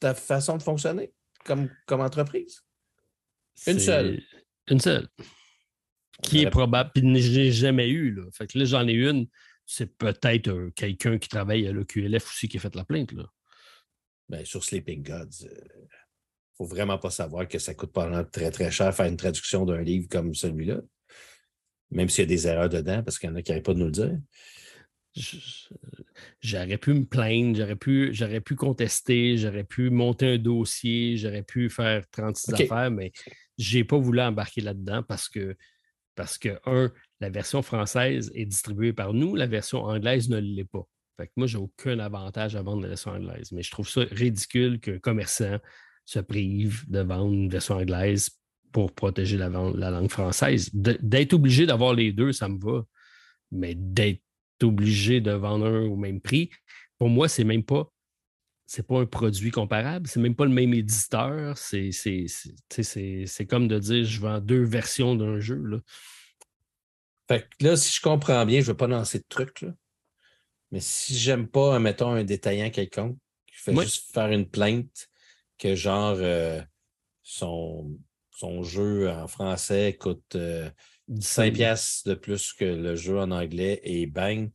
ta façon de fonctionner comme, comme entreprise? Une seule. Une seule qui est probable, puis je n'ai jamais eu. Là. Fait que là, j'en ai une, c'est peut-être euh, quelqu'un qui travaille à l'OQLF aussi qui a fait la plainte. Là. Bien, sur Sleeping Gods, il euh, ne faut vraiment pas savoir que ça coûte pas très, très cher faire une traduction d'un livre comme celui-là. Même s'il y a des erreurs dedans, parce qu'il y en a qui n'arrivent pas de nous le dire. J'aurais pu me plaindre, j'aurais pu, j'aurais pu contester, j'aurais pu monter un dossier, j'aurais pu faire 36 affaires, mais je n'ai pas voulu embarquer là-dedans parce que parce que, un, la version française est distribuée par nous, la version anglaise ne l'est pas. Fait que moi, j'ai aucun avantage à vendre la version anglaise. Mais je trouve ça ridicule qu'un commerçant se prive de vendre une version anglaise pour protéger la, la langue française. D'être obligé d'avoir les deux, ça me va. Mais d'être obligé de vendre un au même prix, pour moi, c'est même pas c'est pas un produit comparable, c'est même pas le même éditeur. C'est, comme de dire je vends deux versions d'un jeu. Là. Fait que là, si je comprends bien, je ne vais pas lancer de trucs, là. mais si j'aime pas, mettons, un détaillant quelconque, je fais juste faire une plainte que genre euh, son, son jeu en français coûte 5 euh, piastres de plus que le jeu en anglais et bang,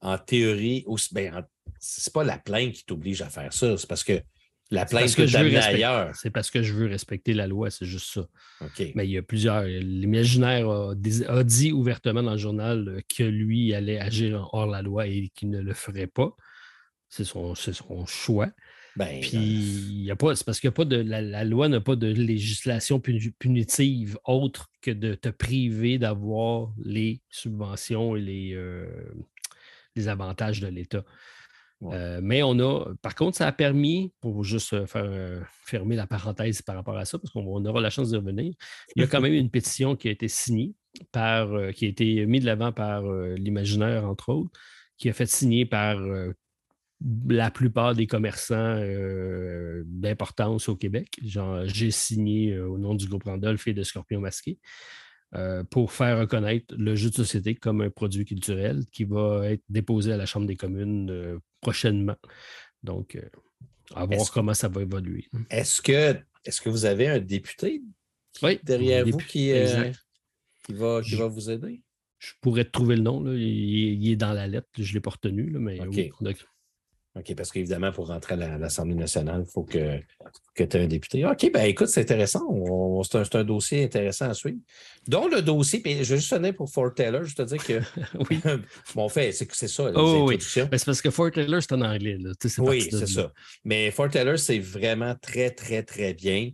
en théorie, aussi, ben, c'est pas la plainte qui t'oblige à faire ça, c'est parce que la plainte que je ailleurs. C'est parce que je veux respecter la loi, c'est juste ça. Mais il y a plusieurs. L'imaginaire a, dit ouvertement dans le journal euh, que lui allait agir hors la loi et qu'il ne le ferait pas. C'est son, son, choix. Ben, Puis, il y a pas, c'est parce que pas de, la, loi n'a pas de législation punitive autre que de te priver d'avoir les subventions et les, euh, les avantages de l'État. Euh, mais on a, par contre, ça a permis, pour juste euh, faire euh, fermer la parenthèse par rapport à ça, parce qu'on aura la chance de revenir, il y a quand même une pétition qui a été signée par, qui a été mise de l'avant par l'imaginaire, entre autres, qui a fait signer par la plupart des commerçants d'importance au Québec. J'ai signé au nom du groupe Randolph et de Scorpion Masqué. Euh, pour faire reconnaître le jeu de société comme un produit culturel qui va être déposé à la Chambre des communes euh, prochainement. Donc, euh, à voir comment ça va évoluer. Est-ce que, est que vous avez un député derrière vous qui, va, qui va vous aider? Je pourrais te trouver le nom. Il, est dans la lettre. Je ne l'ai pas retenu. mais OK, parce qu'évidemment, pour rentrer à l'Assemblée nationale, il faut que, que tu aies un député. OK, ben écoute, c'est intéressant. C'est un, dossier intéressant à suivre. Dont le dossier, puis je vais juste donner pour Fort Taylor, je te dis que. oui. bon, fait, c'est ça. Oh, oui. Ben, c'est parce que Fort Taylor, c'est en anglais. oui, c'est ça. Mais Fort Taylor, c'est vraiment très, très, très bien.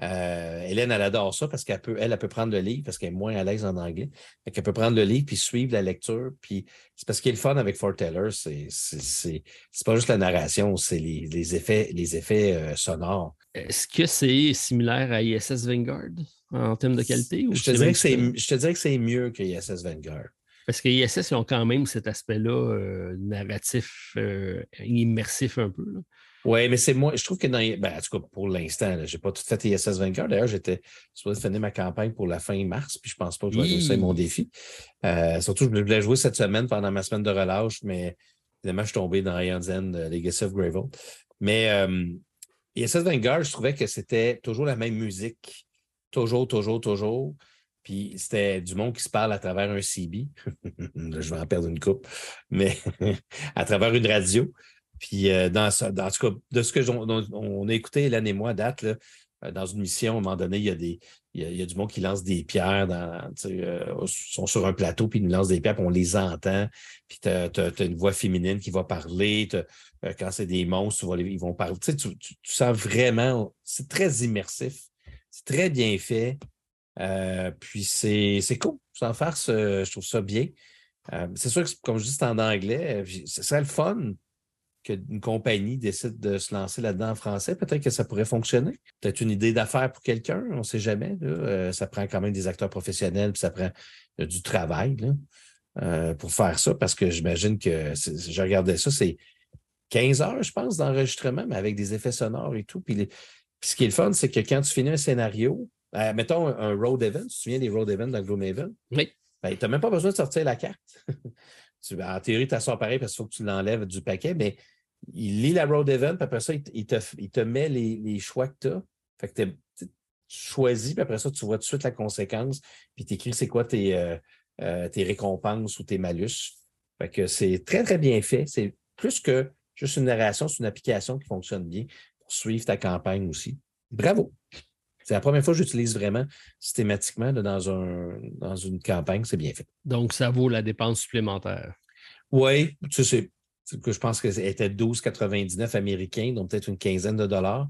Euh, Hélène, elle adore ça parce qu'elle peut, elle, peut prendre le livre parce qu'elle est moins à l'aise en anglais. Elle peut prendre le livre puis suivre la lecture. Puis c'est parce qu'il est le fun avec Fort Taylor, c'est, c'est, pas juste la narration, c'est les, effets, les effets euh, sonores. Est-ce que c'est similaire à ISS Vanguard en termes de qualité? je, te dirais que c'est, je te dirais que c'est mieux que ISS Vanguard. Parce que ISS, ils ont quand même cet aspect-là euh, narratif, immersif un peu. Là. Oui, mais c'est moi. Je trouve que dans. Ben, en tout cas, pour l'instant, je n'ai pas tout fait ISS Vanguard. D'ailleurs, j'étais supposé finir ma campagne pour la fin mars, puis je ne pense pas que je vais réussir mon défi. Euh, surtout, je voulais jouer cette semaine pendant ma semaine de relâche, mais évidemment, je suis tombé dans Iron Zen de Legacy of Gravel. Mais euh, ISS Vanguard, je trouvais que c'était toujours la même musique. Toujours, toujours, toujours. Puis c'était du monde qui se parle à travers un CB. je vais en perdre une coupe, mais à travers une radio. Puis euh, dans, dans, tout cas, de ce que on, a écouté, Hélène et moi, date, là, euh, dans une mission, à un moment donné, il y a, des, il y a, du monde qui lance des pierres, dans, euh, sont sur un plateau, puis ils nous lancent des pierres, puis on les entend. Puis tu as, une voix féminine qui va parler. quand c'est des monstres, ils vont parler. Tu, tu, sens vraiment, c'est très immersif, c'est très bien fait. puis c'est cool. Sans farce, je trouve ça bien. Euh, c'est sûr que, comme je dis, c'est en anglais. Ce serait le fun qu'une compagnie décide de se lancer là-dedans en français. Peut-être que ça pourrait fonctionner. Peut-être une idée d'affaires pour quelqu'un, on ne sait jamais. ça prend quand même des acteurs professionnels, puis ça prend du travail pour faire ça, parce que j'imagine que je regardais ça, c'est 15 heures, je pense, d'enregistrement, mais avec des effets sonores et tout. Puis, ce qui est le fun, c'est que quand tu finis un scénario, euh, mettons un, road event, tu te souviens des road events dans Gloomhaven? Oui. Ben, tu n'as même pas besoin de sortir la carte. en théorie, tu as ça pareil parce qu'il faut que tu l'enlèves du paquet, mais il lit la road event, puis après ça, il, te, met les, choix que tu as. Fait que tu choisis, puis après ça, tu vois tout de suite la conséquence, puis tu écris c'est quoi tes, euh, euh, tes récompenses ou tes malus. Fait que c'est très, très bien fait. C'est plus que Juste une narration, c'est une application qui fonctionne bien pour suivre ta campagne aussi. Bravo! C'est la première fois que j'utilise vraiment systématiquement dans, un, dans une campagne. C'est bien fait. Donc, ça vaut la dépense supplémentaire. Oui, tu sais, que je pense que c'était 12,99 américains, donc peut-être une quinzaine de dollars.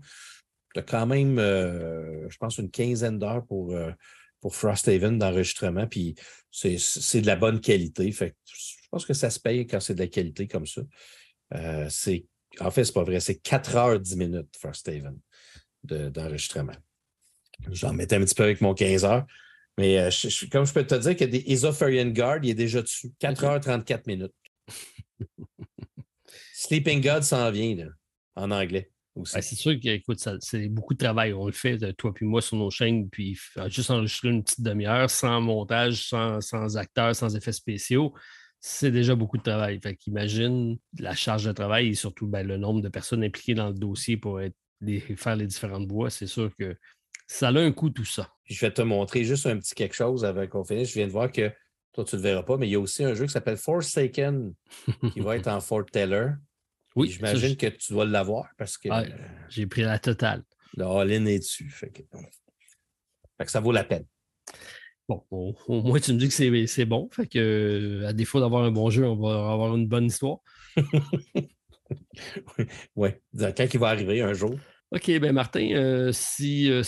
Tu as quand même, euh, je pense, une quinzaine d'heures pour, euh, pour Frosthaven d'enregistrement, puis c'est de la bonne qualité. Fait je pense que ça se paye quand c'est de la qualité comme ça. Euh, en fait, c'est pas vrai, c'est 4 heures 10 minutes, First Haven, d'enregistrement. J'en mettais un petit peu avec mon 15 heures. Mais euh, comme je peux te dire que des Isofarian Guard, il est déjà dessus. 4 heures 34 minutes. Sleeping God s'en vient, là, en anglais. c'est sûr que c'est beaucoup de travail. On le fait, euh, toi puis moi, sur nos chaînes, puis juste enregistrer une petite demi-heure, sans montage, sans, sans acteurs, sans effets spéciaux c'est déjà beaucoup de travail. Fait qu'imagine la charge de travail et surtout ben, le nombre de personnes impliquées dans le dossier pour faire les différentes voix. C'est sûr que ça a un coût, tout ça. je vais te montrer juste un petit quelque chose avant qu'on finisse. Je viens de voir que toi, tu ne le verras pas, mais il y a aussi un jeu qui s'appelle Forsaken qui va être en Fort Teller. Oui. J'imagine que tu dois l'avoir parce que. j'ai pris la totale. Le all-in est dessus. Fait que ça vaut la peine. Bon, au, moins, tu me dis que c'est bon. Fait que, euh, à défaut d'avoir un bon jeu, on va avoir une bonne histoire. oui, quand il va arriver un jour. OK, ben Martin, euh, si, euh,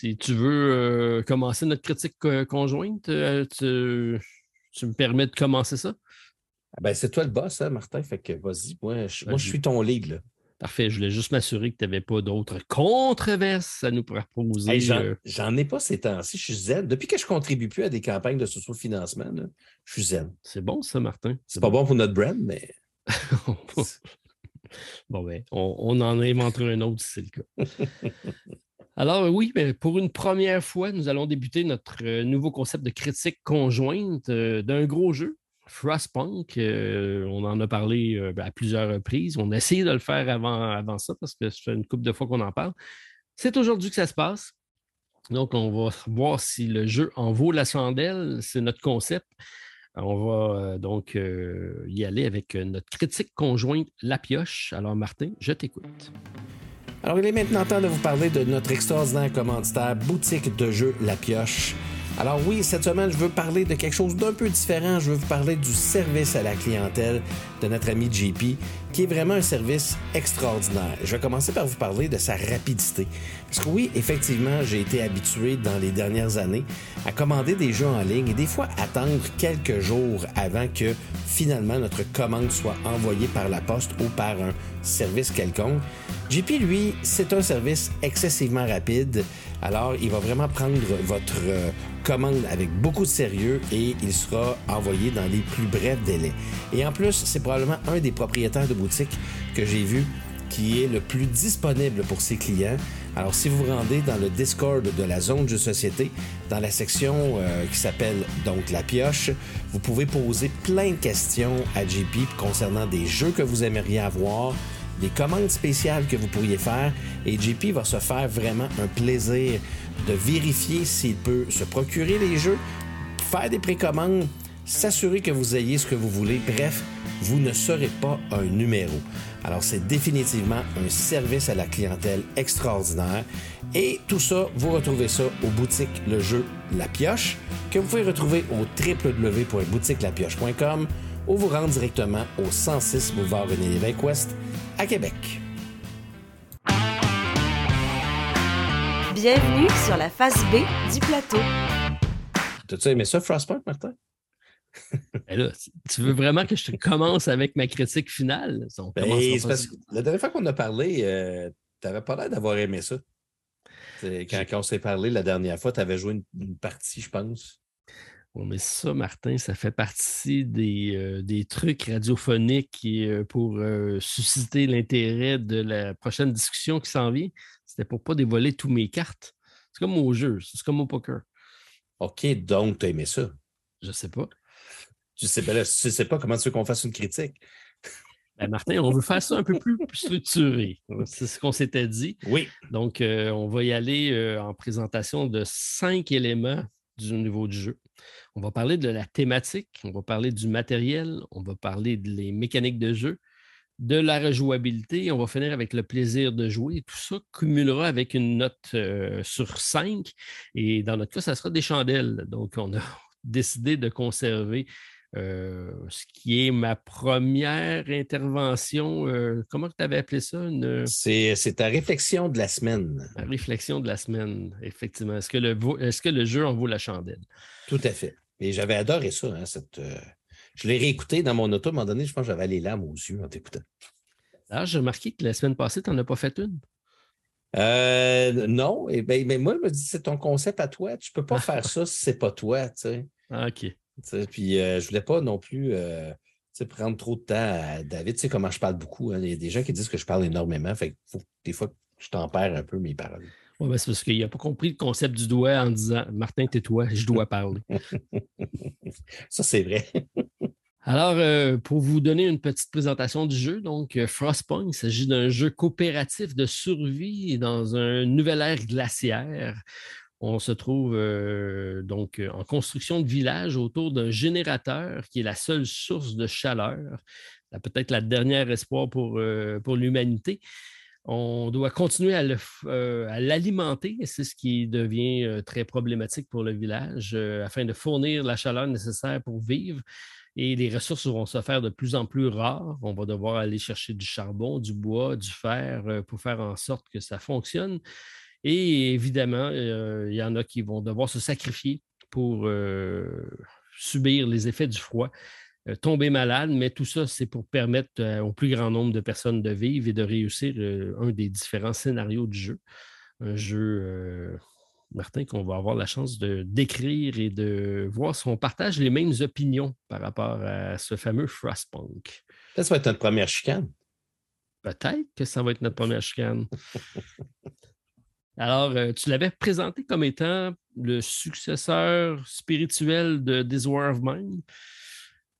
si tu veux commencer notre critique conjointe, tu, me permets de commencer ça? Ah ben, c'est toi le boss, hein, Martin. Fait que vas-y, moi, je, moi, je suis ton lead. Là. Parfait. Je voulais juste m'assurer que tu n'avais pas d'autres controverses à nous proposer. Euh. J'en ai pas ces temps-ci. Je suis zen. Depuis que je ne contribue plus à des campagnes de socio-financement, je suis zen. C'est bon, ça, Martin. C'est pas bon pour notre brand, mais. bon, ben, on, en inventera un autre si c'est le cas. Alors oui, ben, pour une première fois, nous allons débuter notre euh, nouveau concept de critique conjointe euh, d'un gros jeu Frostpunk, euh, on en a parlé ben, à plusieurs reprises. On a essayé de le faire avant, avant ça parce que c'est une couple de fois qu'on en parle. C'est aujourd'hui que ça se passe. Donc, on va voir si le jeu en vaut la chandelle. C'est notre concept. On va donc y aller avec notre critique conjointe La Pioche. Alors, Martin, je t'écoute. Alors, il est maintenant temps de vous parler de notre extraordinaire commanditaire boutique de jeux La Pioche. Alors oui, cette semaine, je veux parler de quelque chose d'un peu différent. Je veux vous parler du service à la clientèle de notre ami JP, qui est vraiment un service extraordinaire. Je vais commencer par vous parler de sa rapidité. Parce que oui, effectivement, j'ai été habitué dans les dernières années à commander des jeux en ligne et des fois attendre quelques jours avant que finalement notre commande soit envoyée par la poste ou par un service quelconque. JP, lui, c'est un service excessivement rapide. Alors, il va vraiment prendre votre euh, commande avec beaucoup de sérieux et il sera envoyé dans les plus brefs délais. Et en plus, c'est probablement un des propriétaires de boutiques que j'ai vu qui est le plus disponible pour ses clients. Alors, si vous vous rendez dans le Discord de la zone de société, dans la section euh, qui s'appelle donc la pioche, vous pouvez poser plein de questions à JP concernant des jeux que vous aimeriez avoir, des commandes spéciales que vous pourriez faire et JP va se faire vraiment un plaisir de vérifier s'il peut se procurer les jeux, faire des précommandes, s'assurer que vous ayez ce que vous voulez. Bref, vous ne serez pas un numéro. Alors c'est définitivement un service à la clientèle extraordinaire. Et tout ça, vous retrouvez ça aux boutiques Le Jeu La Pioche, que vous pouvez retrouver au www.boutiquelapioche.com ou vous rendre directement au 106 boulevard René Lévesque Ouest à Québec. Bienvenue sur la face B du plateau. T'as-tu aimé ça, Frostpunk, Martin? Ben tu veux vraiment que je commence avec ma critique finale? Ben, la dernière fois qu'on a parlé, euh, tu n'avais pas l'air d'avoir aimé ça. Quand, on s'est parlé la dernière fois, tu avais joué une, partie, je pense. Oui, mais ça, Martin, ça fait partie des, euh, trucs radiophoniques euh, pour susciter l'intérêt de la prochaine discussion qui s'en vient. C'était pour ne pas dévoiler tous mes cartes. C'est comme au jeu, c'est comme au poker. OK, donc tu as aimé ça. Je sais pas. Tu sais, ben sais pas comment tu veux qu'on fasse une critique. Ben Martin, on veut faire ça un peu plus structuré. C'est ce qu'on s'était dit. Oui. Donc, euh, on va y aller euh, en présentation de cinq éléments du niveau du jeu. On va parler de la thématique, on va parler du matériel, on va parler des mécaniques de jeu, de la rejouabilité. On va finir avec le plaisir de jouer. Tout ça cumulera avec une note euh, sur 5. Et dans notre cas, ça sera des chandelles. Donc, on a décidé de conserver euh, ce qui est ma première intervention. Euh, comment tu avais appelé ça? C'est, ta réflexion de la semaine. La réflexion de la semaine, effectivement. Est-ce que le, est-ce que le jeu en vaut la chandelle? Tout à fait. Et j'avais adoré ça, hein, cette, je l'ai réécouté dans mon auto. À un moment donné, je pense que j'avais les larmes aux yeux en t'écoutant. Alors, j'ai remarqué que la semaine passée, tu n'en as pas fait une. Euh, non, et ben, mais moi, je me dis, c'est ton concept à toi. Tu ne peux pas faire ça si ce n'est pas toi. Tu sais. Ah, OK. Puis euh, je ne voulais pas non plus euh, prendre trop de temps à David. Tu sais comment je parle beaucoup. Hein. Il y a des gens qui disent que je parle énormément. Fait faut, des fois, je t'en perds un peu mes paroles. Oui, ben c'est parce qu'il n'a pas compris le concept du doigt en disant Martin, tais-toi, je dois parler. Ça, c'est vrai. Alors, euh, pour vous donner une petite présentation du jeu, donc euh, Frostpunk, il s'agit d'un jeu coopératif de survie dans un nouvel ère glaciaire. On se trouve euh, donc en construction de village autour d'un générateur qui est la seule source de chaleur, peut-être la dernière espoir pour, pour l'humanité. On doit continuer à l'alimenter, c'est ce qui devient très problématique pour le village, afin de fournir la chaleur nécessaire pour vivre et les ressources vont se faire de plus en plus rares. On va devoir aller chercher du charbon, du bois, du fer euh, pour faire en sorte que ça fonctionne. Et évidemment, euh, il y en a qui vont devoir se sacrifier pour euh, subir les effets du froid, tomber malade, mais tout ça, c'est pour permettre au plus grand nombre de personnes de vivre et de réussir un des différents scénarios du jeu. Un jeu Martin, qu'on va avoir la chance de d'écrire et de voir si on partage les mêmes opinions par rapport à ce fameux Frostpunk. Ça va être notre première chicane. Peut-être que ça va être notre première chicane. Alors, euh, tu l'avais présenté comme étant le successeur spirituel de This War of Mine,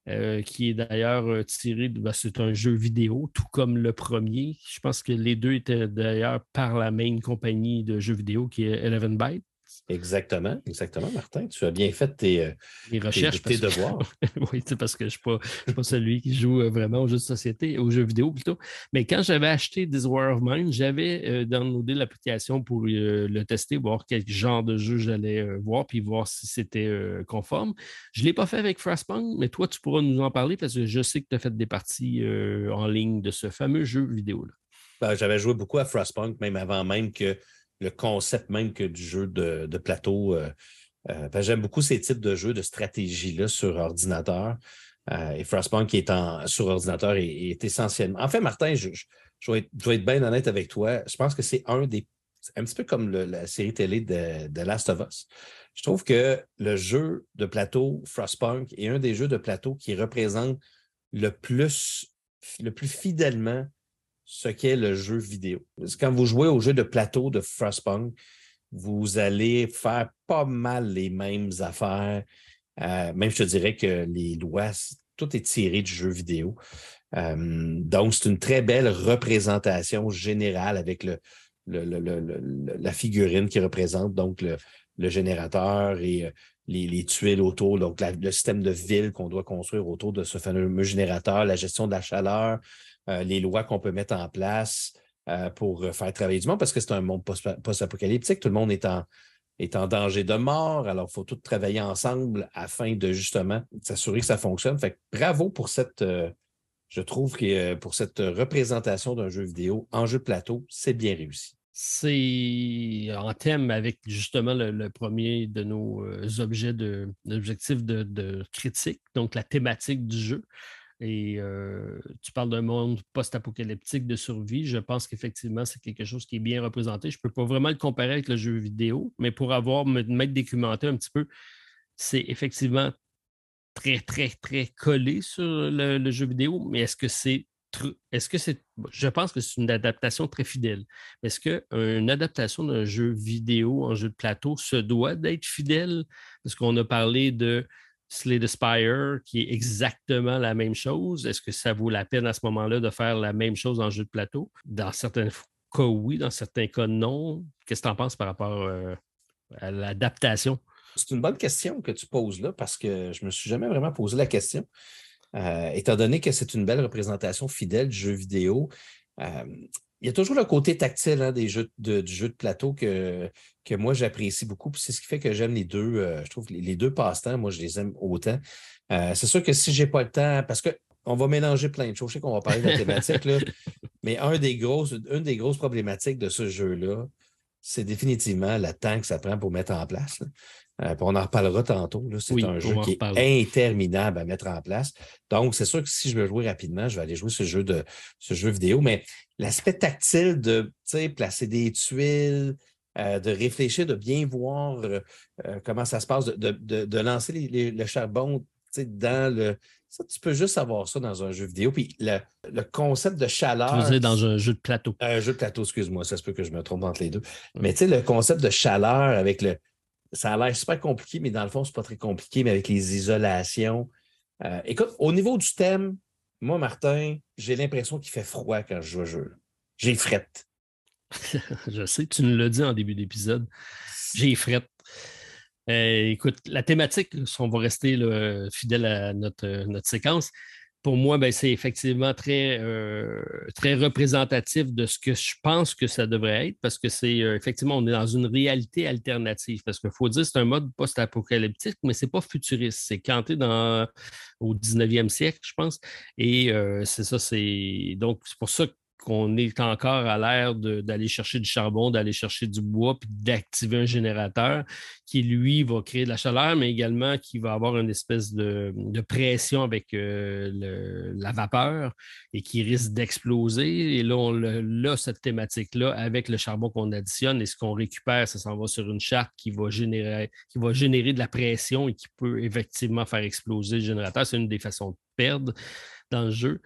euh, qui est d'ailleurs euh, tiré, ben, c'est un jeu vidéo, tout comme le premier. Je pense que les deux étaient d'ailleurs par la même compagnie de jeux vidéo qui est Eleven Byte. Exactement, exactement, Martin. Tu as bien fait tes, euh, recherches, tes, devoirs. oui, c'est parce que je ne suis, pas celui qui joue euh, vraiment aux jeux de société, aux jeux vidéo plutôt. Mais quand j'avais acheté This War of Mine, j'avais euh, downloadé l'application pour le tester, voir quel genre de jeu j'allais voir, puis voir si c'était conforme. Je ne l'ai pas fait avec Frostpunk, mais toi, tu pourras nous en parler parce que je sais que tu as fait des parties en ligne de ce fameux jeu vidéo-là. Ben, j'avais joué beaucoup à Frostpunk, même avant même que le concept même que du jeu de, plateau. Euh, euh, j'aime beaucoup ces types de jeux de stratégie-là sur ordinateur. Euh, et Frostpunk qui est sur ordinateur est, essentiellement. En fait, Martin, je, vais être, bien honnête avec toi. Je pense que c'est un des. Un petit peu comme la série télé de, de, Last of Us. Je trouve que le jeu de plateau Frostpunk est un des jeux de plateau qui représente le plus, le plus fidèlement ce qu'est le jeu vidéo. Quand vous jouez au jeu de plateau de Frostpunk, vous allez faire pas mal les mêmes affaires. Euh, même, je te dirais que les lois, tout est tiré du jeu vidéo. Euh, donc, c'est une très belle représentation générale avec la figurine qui représente donc le, générateur et euh, les, tuiles autour, donc le système de ville qu'on doit construire autour de ce fameux générateur, la gestion de la chaleur, les lois qu'on peut mettre en place euh, pour euh, faire travailler du monde, parce que c'est un monde post-apocalyptique. Tout le monde est en, danger de mort. Alors, il faut tout travailler ensemble afin de justement s'assurer que ça fonctionne. Fait bravo pour cette, je trouve que pour cette représentation d'un jeu vidéo en jeu de plateau, c'est bien réussi. c'est en thème avec justement le, premier de nos euh, objets de, d'objectifs de, critique, donc la thématique du jeu. Et euh, tu parles d'un monde post-apocalyptique de survie. Je pense qu'effectivement, c'est quelque chose qui est bien représenté. Je ne peux pas vraiment le comparer avec le jeu vidéo, mais pour avoir m'être documenté un petit peu, c'est effectivement très, très, très collé sur le jeu vidéo. Mais est-ce que c'est est-ce que c'est. Je pense que c'est une adaptation très fidèle. Est-ce qu'une adaptation d'un jeu vidéo en jeu de plateau se doit d'être fidèle? Parce qu'on a parlé de Slay the Spire, qui est exactement la même chose. Est-ce que ça vaut la peine à ce moment-là de faire la même chose en jeu de plateau? Dans certains cas, oui. Dans certains cas, non. Qu'est-ce que tu en penses par rapport euh, à l'adaptation? C'est une bonne question que tu poses là parce que je ne me suis jamais vraiment posé la question. Euh, étant donné que c'est une belle représentation fidèle du jeu vidéo, euh, il y a toujours le côté tactile hein, des jeux de, du jeu de plateau que, que moi j'apprécie beaucoup. C'est ce qui fait que j'aime les deux. Euh, je trouve les, les deux passe-temps, moi, je les aime autant. c'est sûr que si je n'ai pas le temps, parce qu'on va mélanger plein de choses. Je sais qu'on va parler de la thématique, là, mais un des grosses, une des grosses problématiques de ce jeu-là, c'est définitivement le temps que ça prend pour mettre en place. Euh, on en reparlera tantôt. C'est un jeu qui est interminable à mettre en place. Donc, c'est sûr que si je veux jouer rapidement, je vais aller jouer ce jeu, de, ce jeu vidéo. Mais l'aspect tactile de placer des tuiles, euh, de réfléchir, de bien voir euh, comment ça se passe, de, lancer le charbon dans le. Ça, tu peux juste avoir ça dans un jeu vidéo. Puis le, concept de chaleur. Tu veux dire dans un jeu de plateau. Un jeu de plateau, excuse-moi, ça se peut que je me trompe entre les deux. Mais tu sais, le concept de chaleur avec le, ça a l'air super compliqué, mais dans le fond, ce n'est pas très compliqué, mais avec les isolations. Euh, écoute, au niveau du thème, moi, Martin, j'ai l'impression qu'il fait froid quand je joue au jeu. J'ai frette. je sais, tu nous l'as dit en début d'épisode. J'ai frette. Euh, écoute, la thématique, on va rester fidèle à notre, notre séquence, pour moi, ben, c'est effectivement très, euh, très représentatif de ce que je pense que ça devrait être, parce que c'est euh, effectivement, on est dans une réalité alternative. Parce qu'il faut dire, c'est un mode post-apocalyptique, mais ce n'est pas futuriste. C'est canté dans, au 19e siècle, je pense. Et euh, c'est ça, c'est. Donc, c'est pour ça que qu'on est encore à l'ère d'aller chercher du charbon, d'aller chercher du bois, puis d'activer un générateur qui, lui, va créer de la chaleur, mais également qui va avoir une espèce de, pression avec euh, la vapeur et qui risque d'exploser. Et là, on cette thématique-là avec le charbon qu'on additionne et ce qu'on récupère, ça s'en va sur une charte qui va, générer, qui va générer de la pression et qui peut effectivement faire exploser le générateur. C'est une des façons de perdre dans le jeu.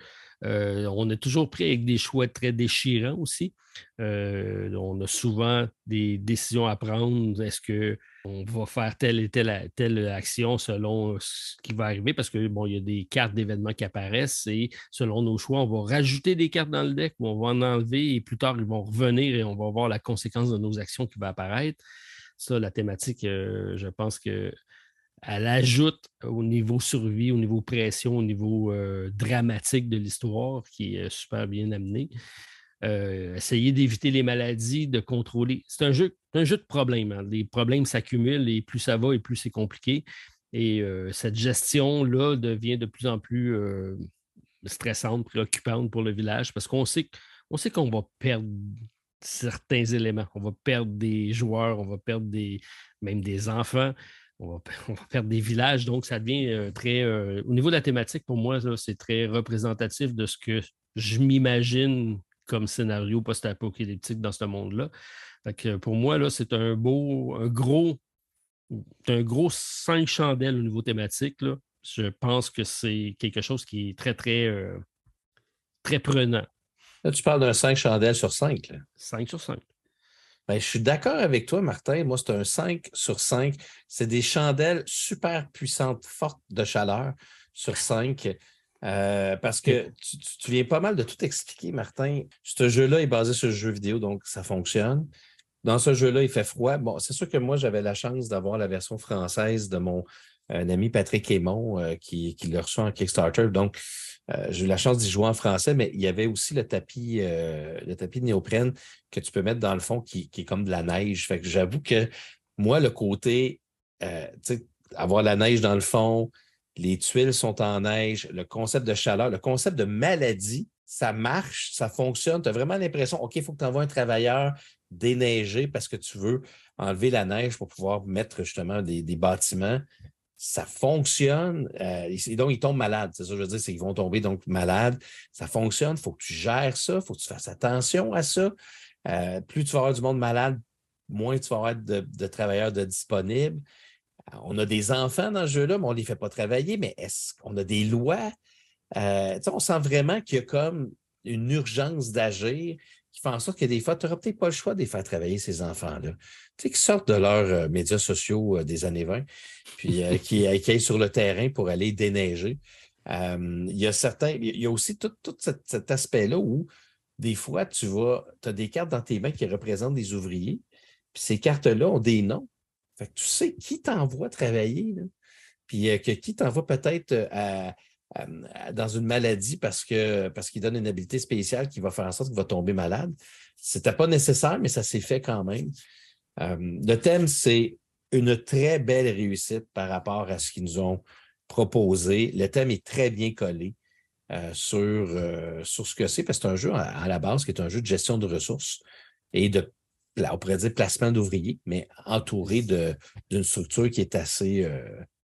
Euh, on est toujours pris avec des choix très déchirants aussi. Euh, on a souvent des décisions à prendre. Est-ce qu'on va faire telle et telle, action selon ce qui va arriver? Parce que bon, il y a des cartes d'événements qui apparaissent et selon nos choix, on va rajouter des cartes dans le deck ou on va en enlever et plus tard, ils vont revenir et on va voir la conséquence de nos actions qui va apparaître. Ça, la thématique, euh, je pense que elle ajoute au niveau survie, au niveau pression, au niveau euh, dramatique de l'histoire, qui est super bien amené. Euh, essayer d'éviter les maladies, de contrôler. C'est un jeu, un jeu de problèmes. Hein. Les problèmes s'accumulent et plus ça va et plus c'est compliqué. Et euh, cette gestion-là devient de plus en plus stressante, préoccupante pour le village parce qu'on sait, sait qu'on va perdre certains éléments. On va perdre des joueurs, on va perdre même des enfants on va, perdre des villages, donc ça devient euh, très. Euh, au niveau de la thématique, pour moi, c'est très représentatif de ce que je m'imagine comme scénario post-apocalyptique dans ce monde-là. pour moi, là, c'est un beau, un gros, un gros cinq chandelles au niveau thématique. Je pense que c'est quelque chose qui est très, très, euh, très prenant. Là, tu parles d'un 5 chandelles sur 5. 5 sur 5. Ben, je suis d'accord avec toi, Martin. Moi, c'est un 5 sur 5. C'est des chandelles super puissantes, fortes de chaleur sur 5. Euh, parce que tu, viens pas mal de tout expliquer, Martin. Ce jeu-là est basé sur le jeu vidéo, donc ça fonctionne. Dans ce jeu-là, il fait froid. Bon, c'est sûr que moi, j'avais la chance d'avoir la version française de mon euh, ami Patrick Aymon euh, qui, l'a reçu en Kickstarter. Donc, euh, j'ai eu la chance d'y jouer en français, mais il y avait aussi le tapis, euh, le tapis de néoprène que tu peux mettre dans le fond qui, est comme de la neige. Fait que j'avoue que moi, le côté, avoir la neige dans le fond, les tuiles sont en neige, le concept de chaleur, le concept de maladie, ça marche, ça fonctionne. Tu as vraiment l'impression, OK, il faut que tu envoies un travailleur déneiger parce que tu veux enlever la neige pour pouvoir mettre justement des, bâtiments. Ça fonctionne. Euh, et donc, ils tombent malades. C'est ça que je veux dire, c'est qu'ils vont tomber donc malades. Ça fonctionne. Il faut que tu gères ça. Il faut que tu fasses attention à ça. Euh, plus tu vas avoir du monde malade, moins tu vas avoir de, travailleurs de disponibles. Euh, on a des enfants dans ce jeu-là, mais on ne les fait pas travailler. Mais est-ce qu'on a des lois? on sent vraiment qu'il y a comme une urgence d'agir qui fait en sorte que des fois, tu n'auras peut-être pas le choix de les faire travailler, ces enfants-là. Tu sais, qui sortent de leurs euh, médias sociaux euh, des années 20, puis euh, qui, qui aillent sur le terrain pour aller déneiger. il y a certains, il y a aussi tout, cet, aspect-là où des fois, tu vas, tu as des cartes dans tes mains qui représentent des ouvriers, puis ces cartes-là ont des noms. Fait que tu sais qui t'envoie travailler, puis que qui t'envoie peut-être à, euh, dans une maladie parce que parce qu'il donne une habilité spéciale qui va faire en sorte qu'il va tomber malade. C'était pas nécessaire, mais ça s'est fait quand même. Euh, le thème, c'est une très belle réussite par rapport à ce qu'ils nous ont proposé. Le thème est très bien collé euh, sur, sur ce que c'est, parce que c'est un jeu à, la base qui est un jeu de gestion de ressources et de, on pourrait dire, placement d'ouvriers, mais entouré d'une structure qui est assez,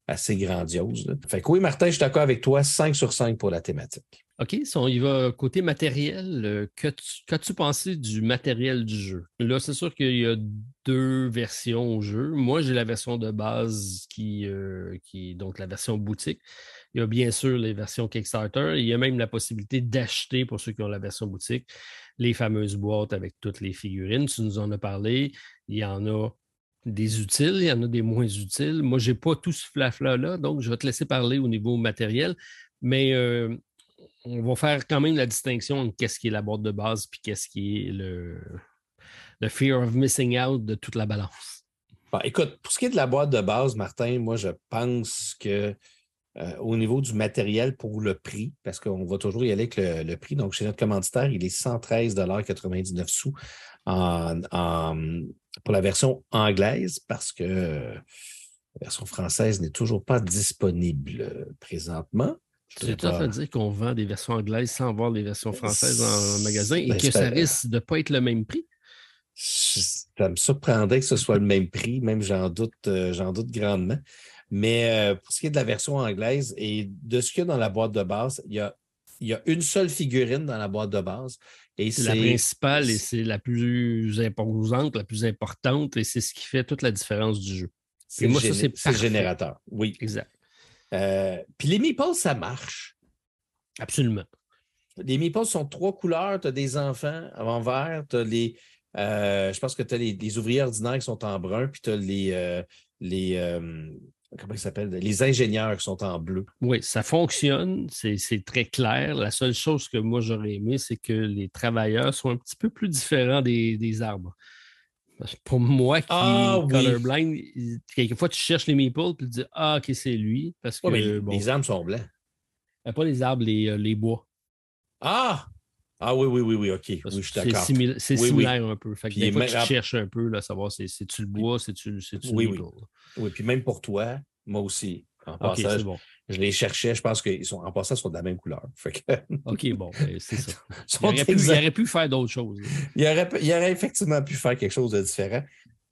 assez grandiose. Fait que oui, Martin, je suis d'accord avec toi, 5 sur 5 pour la thématique. OK, si on y va côté matériel, euh, qu'as-tu pensé du matériel du jeu? Là, c'est sûr qu'il y a deux versions au jeu. Moi, j'ai la version de base qui, euh, qui est donc la version boutique. Il y a bien sûr les versions Kickstarter. Il y a même la possibilité d'acheter, pour ceux qui ont la version boutique, les fameuses boîtes avec toutes les figurines. Tu nous en as parlé. Il y en a des utiles, il y en a des moins utiles. Moi, je n'ai pas tout ce flafla-là, donc je vais te laisser parler au niveau matériel, mais euh, on va faire quand même la distinction entre qu'est-ce qui est la boîte de base et qu'est-ce qui est le, le fear of missing out de toute la balance. écoute, pour ce qui est de la boîte de base, Martin, moi, je pense que euh, au niveau du matériel pour le prix, parce qu'on va toujours y aller avec le, prix. Donc, chez notre commanditaire, il est 113,99 sous en, pour la version anglaise parce que la version française n'est toujours pas disponible euh, présentement. Es en train de dire qu'on vend des versions anglaises sans voir les versions françaises en magasin et ben, que ça risque de ne pas être le même prix? Ça me surprendrait que ce soit le même prix, même j'en doute, euh, j'en doute grandement. Mais euh, pour ce qui est de la version anglaise et de ce qu'il y a dans la boîte de base, il y a, il y a une seule figurine dans la boîte de base c'est la principale et c'est la plus imposante, la plus importante, et c'est ce qui fait toute la différence du jeu. C'est moi, ça, c'est le générateur. Oui. Exact. Euh, puis les meeples, ça marche. Absolument. Les meeples sont trois couleurs. Tu as des enfants en vert, tu as les. Euh, je pense que tu as les, ouvriers ordinaires qui sont en brun, puis tu as les, euh, les, comment ils s'appellent, les ingénieurs qui sont en bleu. Oui, ça fonctionne, c'est très clair. La seule chose que moi j'aurais aimé, c'est que les travailleurs soient un petit peu plus différents des, arbres. Pour moi qui ah, est colorblind, quelquefois tu cherches les meeples et tu dis Ah, ok, c'est lui. Parce que, les arbres sont blancs. Euh, pas les arbres, les, euh, les bois. Ah! Ah oui, oui, oui, oui, OK. oui, je suis d'accord. C'est similaire un peu. Fait que des fois, tu cherches un peu, là, savoir c'est-tu le bois, c'est-tu le oui, oui. oui, puis même pour toi, moi aussi. En passant, bon. je les cherchais, je pense qu'ils sont en passant, ils sont de la même couleur. OK, bon, ben, c'est ça. Il aurait, pu, il aurait, pu, faire d'autres choses. Il aurait, il aurait, effectivement pu faire quelque chose de différent.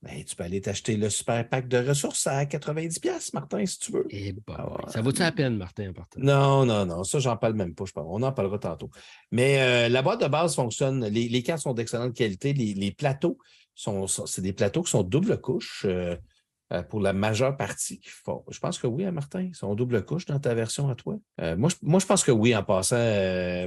Ben, tu peux aller t'acheter le super pack de ressources à 90$, Martin, si tu veux. Eh ah ça vaut-tu la peine, Martin, en Non, non, non. Ça, j'en parle même pas. Je On en parlera tantôt. Mais euh, la boîte de base fonctionne. Les, cartes sont d'excellente qualité. Les, plateaux sont, c'est des plateaux qui sont double couche. Euh, euh, pour la majeure partie. Je pense que oui, hein, Martin, ils sont double couche dans ta version à toi. moi, je, moi, je pense que oui, en passant,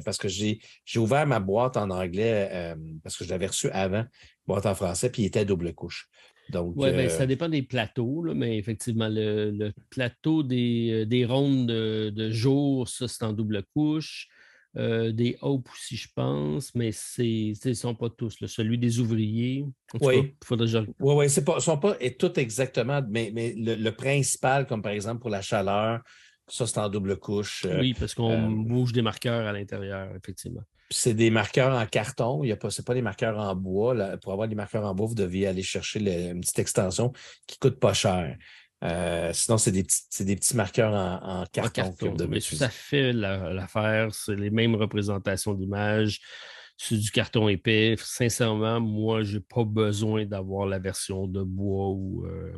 parce que j'ai ouvert ma boîte en anglais, parce que je l'avais reçue avant, boîte en français, puis il était double couche. Oui, ben, ça euh, dépend des plateaux, mais effectivement, le, plateau des, euh, des rondes de, jour, ça, c'est en double couche. Euh, des Hope aussi, je pense, mais ils ne sont pas tous. Celui des ouvriers, oui, faudrait Oui, oui, ce ne sont pas et tout exactement, mais, mais le, principal, comme par exemple pour la chaleur, ça, c'est en double couche. oui, parce qu'on bouge des marqueurs à l'intérieur, effectivement c'est des marqueurs en carton. Ce n'est pas, pas des marqueurs en bois. Pour avoir des marqueurs en bois, vous deviez aller chercher une petite extension qui ne coûte pas cher. Euh, sinon, c'est des, petits, des petits marqueurs en, carton. mais ça fait l'affaire. c'est les mêmes représentations d'images. sur du carton épais. Sincèrement, moi, je n'ai pas besoin d'avoir la version de bois ou. Euh,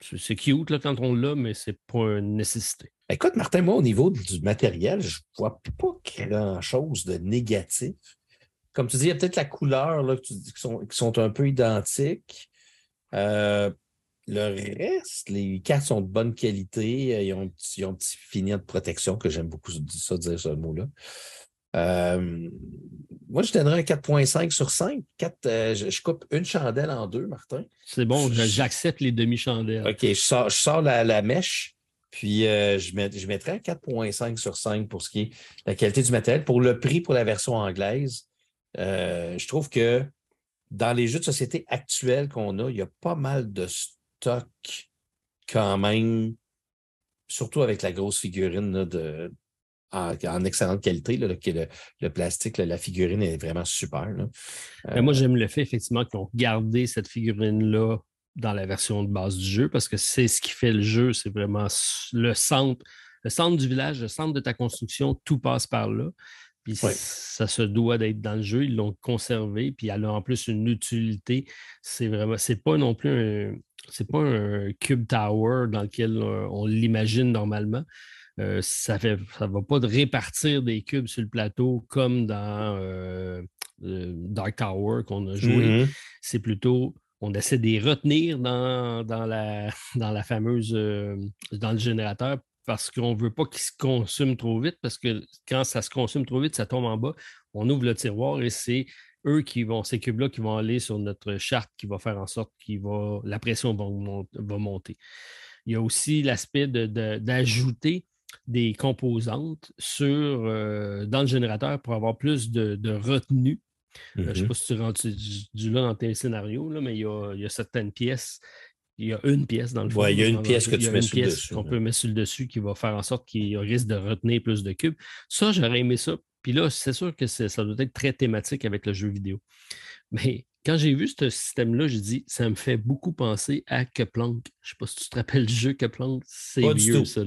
c'est cute là, quand on l'a, mais ce n'est pas une nécessité. Écoute, Martin, moi, au niveau du matériel, je ne vois pas grand-chose de négatif. Comme tu dis, il y a peut-être la couleur là, qui, sont, un peu identiques. Euh, le reste, les cartes sont de bonne qualité. Euh, ils ont, un petit fini de protection, que j'aime beaucoup ça dire ce mot-là. Euh, moi, je donnerais un 4.5 sur 5. Euh, je, coupe une chandelle en deux, Martin. C'est bon, j'accepte les demi-chandelles. OK, je sors, la, mèche, puis je, je mettrais un 4.5 sur 5 pour ce qui est la qualité du matériel. Pour le prix pour la version anglaise, je trouve que dans les jeux de société actuels qu'on a, il y a pas mal de stock quand même, surtout avec la grosse figurine de, en, excellente qualité, là, qui est le, plastique, la figurine est vraiment super. moi, euh, j'aime le fait effectivement qu'ils ont gardé cette figurine-là dans la version de base du jeu parce que c'est ce qui fait le jeu, c'est vraiment le centre, le centre du village, le centre de ta construction, tout passe par là. Puis ça se doit d'être dans le jeu. Ils l'ont conservé. Puis elle a en plus une utilité. C'est vraiment, c'est pas non plus un, c'est pas un cube tower dans lequel euh, on l'imagine normalement. Euh, ça ne ça va pas de répartir des cubes sur le plateau comme dans euh, Dark Tower qu'on a joué. Mm-hmm. C'est plutôt on essaie de les retenir dans, dans, la, dans la fameuse dans le générateur parce qu'on ne veut pas qu'ils se consument trop vite, parce que quand ça se consomme trop vite, ça tombe en bas. On ouvre le tiroir et c'est eux qui vont, ces cubes-là qui vont aller sur notre charte qui va faire en sorte que la pression va, monter. Il y a aussi l'aspect d'ajouter des composantes sur, euh, dans le générateur pour avoir plus de, retenue. Euh, je ne sais mm-hmm. pas si tu rentres du, là dans tes scénarios, là, mais il y, a, certaines pièces il y a une pièce dans le fond. Oui, il y a une pièce que tu mets sur le dessus. qu'on peut mettre sur le dessus qui va faire en sorte qu'il risque de retenir plus de cubes. Ça, j'aurais aimé ça puis là, c'est sûr que ça doit être très thématique avec le jeu vidéo. Mais quand j'ai vu ce système-là, j'ai dit, ça me fait beaucoup penser à Keplank. Je ne sais pas si tu te rappelles le jeu Keplank. C'est vieux, ça.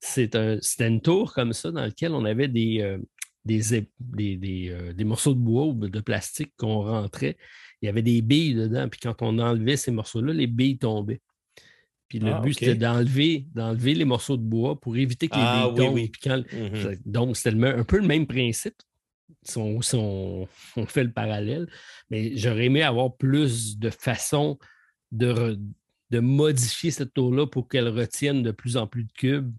C'était une tour comme ça dans laquelle on avait des, euh, des, des, euh, des, morceaux de bois ou de plastique qu'on rentrait. Il y avait des billes dedans. Puis quand on enlevait ces morceaux-là, les billes tombaient. Puis le ah, but, c'était d'enlever, d'enlever les morceaux de bois pour éviter que les ah, tombent. Mm-hmm. Donc, c'était un peu le même principe. Si on, fait le parallèle. Mais j'aurais aimé avoir plus de façons de, de modifier cette tour-là pour qu'elle retienne de plus en plus de cubes.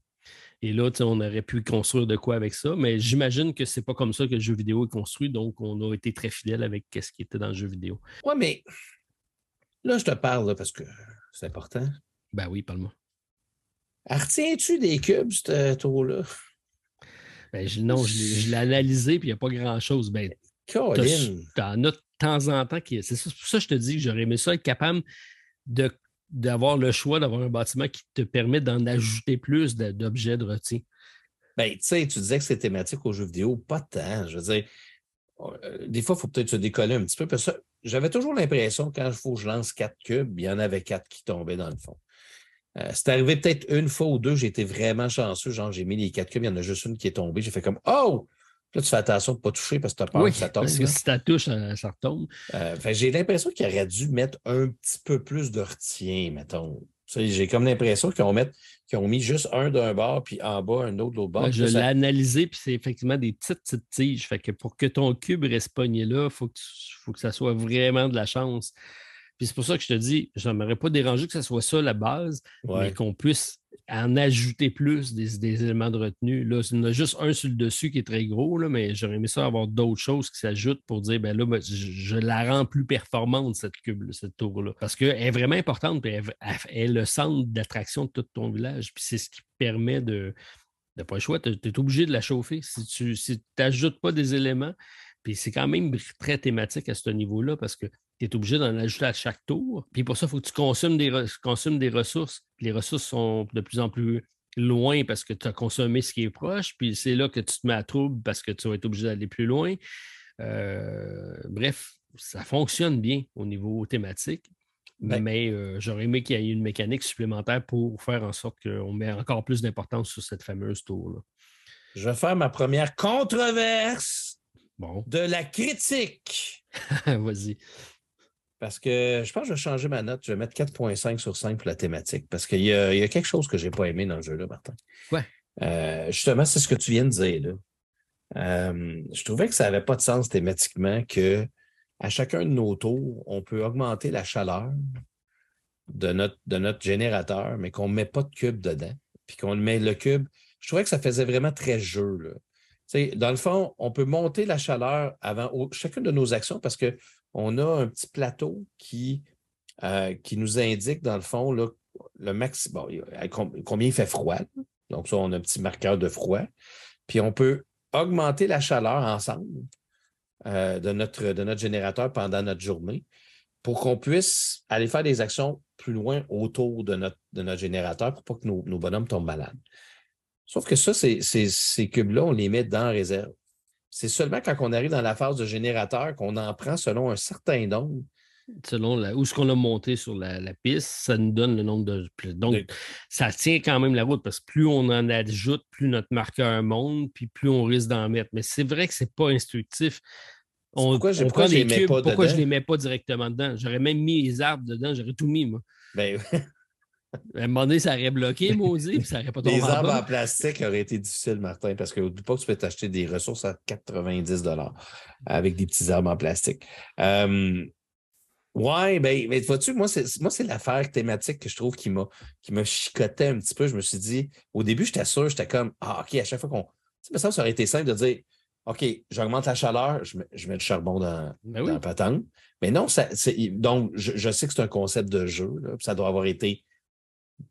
Et là, on aurait pu construire de quoi avec ça. Mais j'imagine que c'est pas comme ça que le jeu vidéo est construit. Donc, on a été très fidèle avec ce qui était dans le jeu vidéo. Oui, mais là, je te parle parce que c'est important. Ben oui, parle-moi. Retiens-tu des cubes, ce tour-là? Ben, non, je, l'ai analysé, puis il n'y a pas grand-chose. Ben, tu en as de temps en temps qui. C'est pour ça que je te dis que j'aurais aimé ça être capable de, d'avoir le choix d'avoir un bâtiment qui te permet d'en ajouter plus d'objets de retien. Ben, tu sais, tu disais que c'est thématique aux jeux vidéo, pas tant. Je veux dire, euh, des fois, il faut peut-être se décoller un petit peu. Parce que j'avais toujours l'impression, quand faut que je lance quatre cubes, il y en avait quatre qui tombaient dans le fond. Euh, c'est arrivé peut-être une fois ou deux, été vraiment chanceux. Genre, j'ai mis les quatre cubes, il y en a juste une qui est tombée. J'ai fait comme Oh! Là, tu fais attention de ne pas toucher parce que tu as peur que ça tombe. Parce que si tu touches, ça, retombe. Euh, j'ai l'impression qu'il aurait dû mettre un petit peu plus de retien, mettons. J'ai comme l'impression qu'ils ont, ont, mis juste un d'un bord, puis en bas, un autre de l'autre bord. je l'ai analysé, puis c'est effectivement des petites, petites tiges. Fait que pour que ton cube reste pogné là, il faut, que, faut que ça soit vraiment de la chance. Puis c'est pour ça que je te dis, je m'aurais pas dérangé que ce soit ça la base, mais qu'on puisse en ajouter plus des, éléments de retenue. Là, il y en a juste un sur le dessus qui est très gros, là, mais j'aurais aimé ça avoir d'autres choses qui s'ajoutent pour dire, ben là, ben, je, la rends plus performante, cette cube, cette tour-là. Parce qu'elle est vraiment importante, puis elle, est le centre d'attraction de tout ton village. Puis c'est ce qui permet de. de pas le choix, tu es, obligé de la chauffer. Si tu si n'ajoutes pas des éléments, puis c'est quand même très thématique à ce niveau-là parce que tu es obligé d'en ajouter à chaque tour. Puis pour ça, il faut que tu consommes des, des ressources. les ressources sont de plus en plus loin parce que tu as consommé ce qui est proche. Puis c'est là que tu te mets à trouble parce que tu vas être obligé d'aller plus loin. Euh, bref, ça fonctionne bien au niveau thématique. Ben mais euh, j'aurais aimé qu'il y ait une mécanique supplémentaire pour faire en sorte qu'on met encore plus d'importance sur cette fameuse tour-là. Je vais faire ma première controverse Bon. de la critique. Vas-y. Parce que je pense que je vais changer ma note. Je vais mettre 4.5 sur 5 pour la thématique. Parce qu'il y, a- il y a quelque chose que je n'ai pas aimé dans le jeu-là, Martin. Ouais. Euh, justement, c'est ce que tu viens de dire. Là. Euh, je trouvais que ça n'avait pas de sens thématiquement que à chacun de nos tours, on peut augmenter la chaleur de notre, de notre générateur, mais qu'on ne met pas de cube dedans. Puis qu'on met le cube. Je trouvais que ça faisait vraiment très jeu. Là. Tu sais, dans le fond, on peut monter la chaleur avant au- chacune de nos actions parce qu'on a un petit plateau qui, euh, nous indique, dans le fond, le max, bon, il- à com- combien il fait froid. Donc, ça, on a un petit marqueur de froid. Puis on peut augmenter la chaleur ensemble euh, de, notre, générateur pendant notre journée pour qu'on puisse aller faire des actions plus loin autour de notre, générateur pour pas que nos, bonhommes tombent malades. Sauf que ça, ces cubes-là, on les met dans la réserve. C'est seulement quand on arrive dans la phase de générateur qu'on en prend selon un certain nombre. Selon la- où ce qu'on a monté sur la, la piste, ça nous donne le nombre de. Donc, ça tient quand même la route parce que plus on en ajoute, plus notre marqueur monte, puis plus on risque d'en mettre. Mais c'est vrai que c'est pas instructif. On, pourquoi on je les mets cubes, pas pourquoi je les mets pas directement dedans? J'aurais même mis les arbres dedans, j'aurais tout mis, moi. Ben, À un moment donné, ça aurait bloqué, maudit, puis ça n'aurait pas tombé les arbres en plastique auraient été difficiles, Martin, parce que pas que tu peux t'acheter des ressources à 90 avec des petits arbres en plastique. Euh, ouais, ben, mais vois-tu, moi, c'est, moi, c'est l'affaire thématique que je trouve qui m'a, qui m'a chicoté un petit peu. Je me suis dit, au début, j'étais sûr, j'étais comme, ah, OK, à chaque fois qu'on. Tu sais, mais ça, ça aurait été simple de dire, OK, j'augmente la chaleur, je mets, je mets le charbon dans, Ben dans la patente. Mais non, ça, donc, je, je sais que c'est un concept de jeu, là, puis ça doit avoir été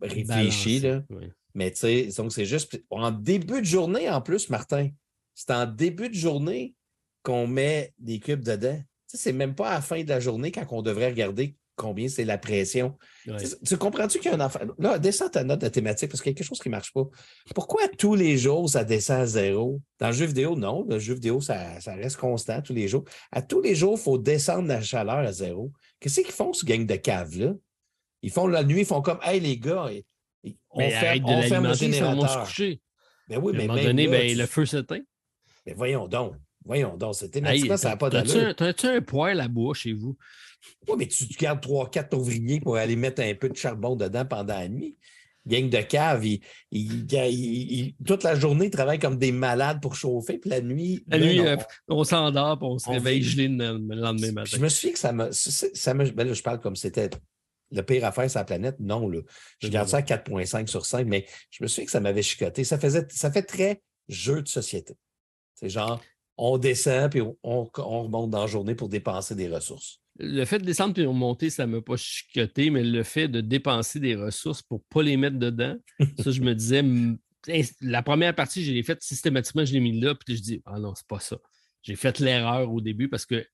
réfléchi, là. oui. Mais tu sais, donc c'est juste en début de journée en plus, Martin. C'est en début de journée qu'on met des cubes dedans. Tu sais, c'est même pas à la fin de la journée quand on devrait regarder combien c'est la pression. Tu, comprends-tu qu'il y a un enfant? Là, descends ta note de thématique parce qu'il y a quelque chose qui ne marche pas. Pourquoi tous les jours ça descend à zéro? Dans le jeu vidéo, non. Le jeu vidéo, ça, ça reste constant tous les jours. À tous les jours, il faut descendre la chaleur à zéro. Qu'est-ce qu'ils font, ce gang de caves-là? Ils font la nuit, ils font comme Hey les gars, on Mais ferme, on ferme le se générateur. coucher. Ben oui, à un mais moment donné, là, ben, tu- le feu s'éteint. mais voyons donc. Voyons donc. C'est Hey, thématiquement, ça n'a pas d'allure. un, t'as-tu un poêle à bois chez vous? Oui, mais tu, tu gardes 3-4 ouvriers pour aller mettre un peu de charbon dedans pendant la nuit. Gang de cave, ils, ils- ils- ils- toute la journée, ils travaillent comme des malades pour chauffer, puis la nuit. La là, nuit, non. euh, on s'endort, puis on se on réveille gelé le le lendemain matin. Je me que ça me. ça- ça me ben là, je parle comme c'était le pire affaire sur la planète. Non, là. Je C'est garde ça à 4,5 sur 5, mais je me souviens que ça m'avait chicoté. Ça, faisait, ça fait très jeu de société. C'est genre, on descend puis on, on- on remonte dans la journée pour dépenser des ressources. Le fait de descendre et de remonter, ça ne m'a pas chicoté, mais le fait de dépenser des ressources pour ne pas les mettre dedans, ça, je me disais, la première partie, je l'ai faite systématiquement, je l'ai mis là, puis je dis, ah non, c'est pas ça. J'ai fait l'erreur au début parce que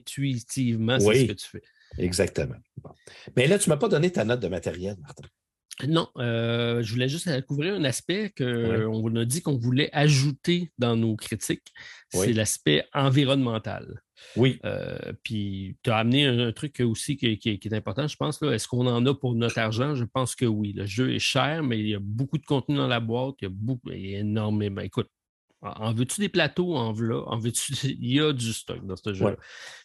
intuitivement, c'est Oui. ce que tu fais. Exactement. Bon. Mais là, tu ne m'as pas donné ta note de matériel, Martin. Non, euh, je voulais juste couvrir un aspect Oui. qu'on a dit qu'on voulait ajouter dans nos critiques, Oui. c'est l'aspect environnemental. Oui. Euh, puis tu as amené un, un truc aussi qui, qui- qui est important, je pense. Est-ce qu'on en a pour notre argent? Je pense que oui. Le jeu est cher, mais il y a beaucoup de contenu dans la boîte. Il y a, beaucoup, il y a énormément. Écoute, en veux-tu des plateaux? En veux En veux-tu. Il y a du stock dans ce jeu-là. Ouais.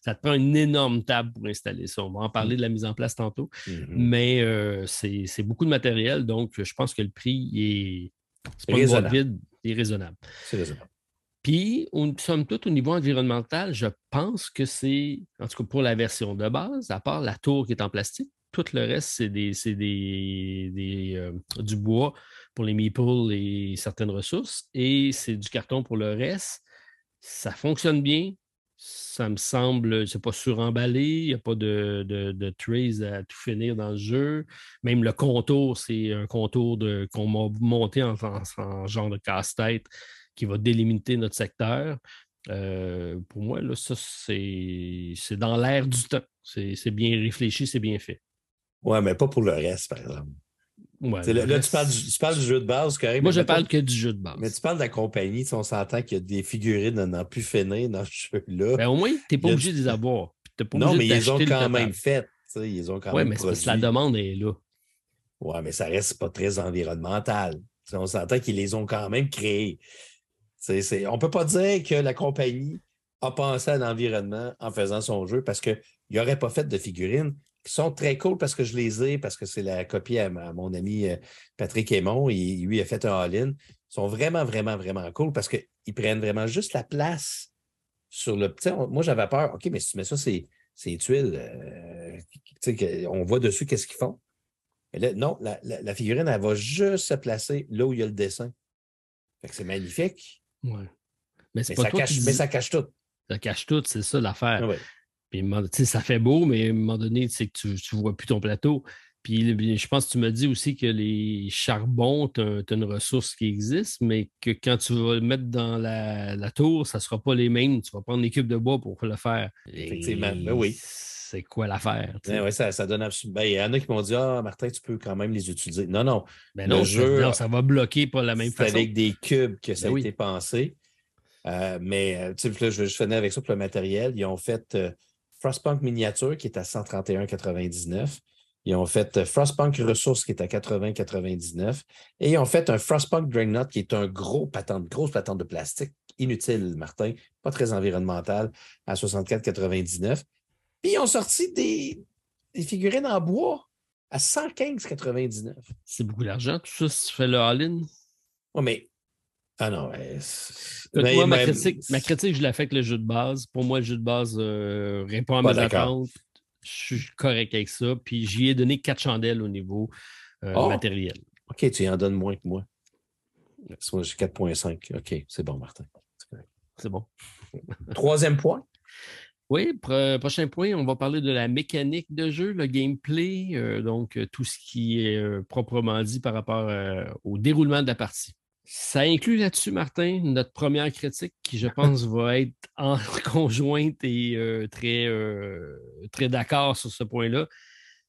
Ça te prend une énorme table pour installer ça. On va en parler de la mise en place tantôt. Mhm. Mais euh, c'est beaucoup de matériel, donc je pense que le prix est, c'est pas une Raisonnable. vide, est raisonnable. C'est raisonnable. Puis, au- somme toute, au niveau environnemental, je pense que c'est, en tout cas pour la version de base, à part la tour qui est en plastique, tout le reste, c'est des, c'est des, des, euh, du bois pour les meeples et certaines ressources, et c'est du carton pour le reste. Ça fonctionne bien. Ça me semble, c'est pas suremballé, il n'y a pas de, de, à tout finir dans le jeu. Même le contour, c'est un contour qu'on m'a monté en, en- en genre de casse-tête qui va délimiter notre secteur. Euh, pour moi, là, ça, c'est dans l'air du temps. C'est bien réfléchi, c'est bien fait. Oui, mais pas pour le reste, par exemple. Ouais, là, tu, parles du, tu parles du jeu de base, correct. Moi, je parle que du jeu de base. Mais tu parles de la compagnie, si on s'entend qu'il y a des figurines à n'en plus finir dans ce jeu-là. Ben, au moins, tu n'es pas obligé de les avoir. Pas non, mais ils ont quand même fait. Ils ont quand Ouais, même mais c'est parce que la demande est là. Oui, mais ça reste pas très environnemental. On s'entend qu'ils les ont quand même créés. C'est- on ne peut pas dire que la compagnie a pensé à l'environnement en faisant son jeu parce qu'il n'aurait pas fait de figurines qui sont très cool parce que je les ai, parce que c'est la copie à, mon ami euh, Patrick Aymon. Il, lui a fait un all-in. Ils sont vraiment, vraiment, vraiment cool parce qu'ils prennent vraiment juste la place sur le. Moi, j'avais peur. OK, mais si tu mets ça, c'est tuiles. Euh, on voit dessus qu'est-ce qu'ils font. Mais là, non, la, figurine, elle va juste se placer là où il y a le dessin. c'est magnifique. Ouais. Mais, ça cache, mais ça cache tout. Ça cache tout, c'est ça l'affaire. Puis, ça fait beau, mais à un moment donné, tu sais que tu ne vois plus ton plateau. Puis je pense que tu me dis aussi que les charbons, tu as, une ressource qui existe, mais que quand tu vas le mettre dans la, tour, ça ne sera pas les mêmes. Tu vas prendre des cubes de bois pour le faire. Effectivement, ben oui. C'est quoi l'affaire? Ben oui, ça, donne absolument. Ben, il y en a qui m'ont dit Ah, Martin, tu peux quand même les utiliser. Non, non. Ben non, jeu, ça va bloquer pas la même façon. avec des cubes que ça a été pensé. Euh, mais euh, je, je finis avec ça pour le matériel. Ils ont fait euh, Frostpunk Miniature qui est à 131,99. Ils ont fait Frostpunk Ressources qui est à 80,99. Et ils ont fait un Frostpunk Dreadnought qui est un gros patente, grosse patente de plastique, inutile, Martin, pas très environnemental, à 64,99. Puis ils ont sorti des, des figurines en bois à 115,99. C'est beaucoup d'argent, tout ça, si tu fais le all-in. Oui, mais ah non, moi, ma, critique, ma, critique, je l'ai fait avec le jeu de base. Pour moi, le jeu de base euh, répond à mes attentes. Je suis correct avec ça. Puis j'y ai donné quatre chandelles au niveau euh, oh! matériel. OK, tu en donnes moins que moi. Moi, j'ai 4,5. OK, c'est bon, Martin. C'est bon. Troisième point? Oui, prochain point, on va parler de la mécanique de jeu, le gameplay, euh, donc tout ce qui est proprement dit par rapport au déroulement de la partie. Ça inclut là-dessus, Martin, notre première critique qui, je pense, va être en conjointe et euh, très, euh, très d'accord sur ce point-là,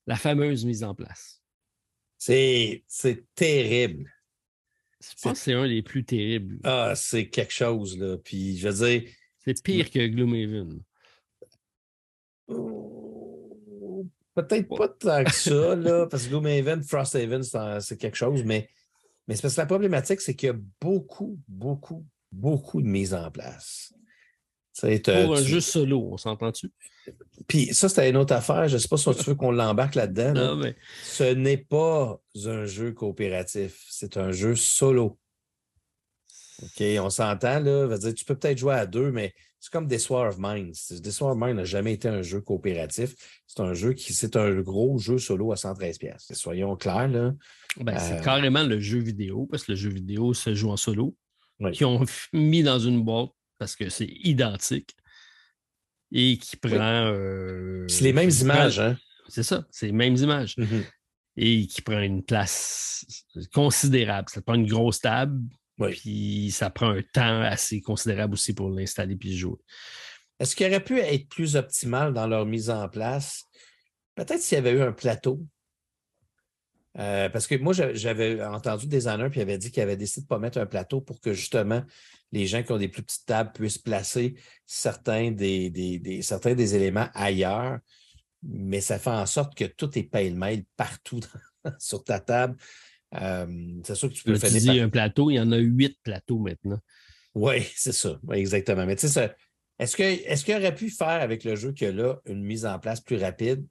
la fameuse mise en place. C'est terrible. Je pense que c'est un des plus terribles. Ah, c'est quelque chose, là. Puis, je veux dire. C'est pire que Gloomhaven. Oh, peut-être pas tant que ça, là, parce que Gloomhaven, Frosthaven, c'est quelque chose, mais mais c'est parce que la problématique, c'est qu'il y a beaucoup, beaucoup, beaucoup de mise en place. Pour un jeu solo, on s'entend-tu? Puis ça, c'était une autre affaire. Je ne sais pas si tu veux qu'on l'embarque là-dedans. Non, mais... Ce n'est pas un jeu coopératif, c'est un jeu solo. OK, on s'entend, là. Dire, tu peux peut-être jouer à deux, mais c'est comme War of Mine. War of Mine n'a jamais été un jeu coopératif. C'est un jeu qui, c'est un gros jeu solo à 113 pièces. Soyons clairs, là. Ben, c'est euh, carrément le jeu vidéo, parce que le jeu vidéo se joue en solo, qui ont mis dans une boîte parce que c'est identique et qui prend. Euh, c'est les mêmes images, hein? C'est ça, c'est les mêmes images. Mm-hmm. Et qui prend une place considérable. Ça prend une grosse table, puis ça prend un temps assez considérable aussi pour l'installer puis jouer. Est-ce qu'il aurait pu être plus optimal dans leur mise en place? Peut-être s'il y avait eu un plateau. Euh, parce que moi, j'avais entendu des honneurs puis avait dit qu'il avait décidé de ne pas mettre un plateau pour que justement les gens qui ont des plus petites tables puissent placer certains des, certains des éléments ailleurs. Mais ça fait en sorte que tout est pêle-mêle partout sur ta table. Euh, c'est sûr que tu peux faire. Tu dis un plateau, il y en a huit plateaux maintenant. Oui, c'est ça. exactement. Mais tu sais, est-ce qu'il aurait pu faire avec le jeu que là une mise en place plus rapide?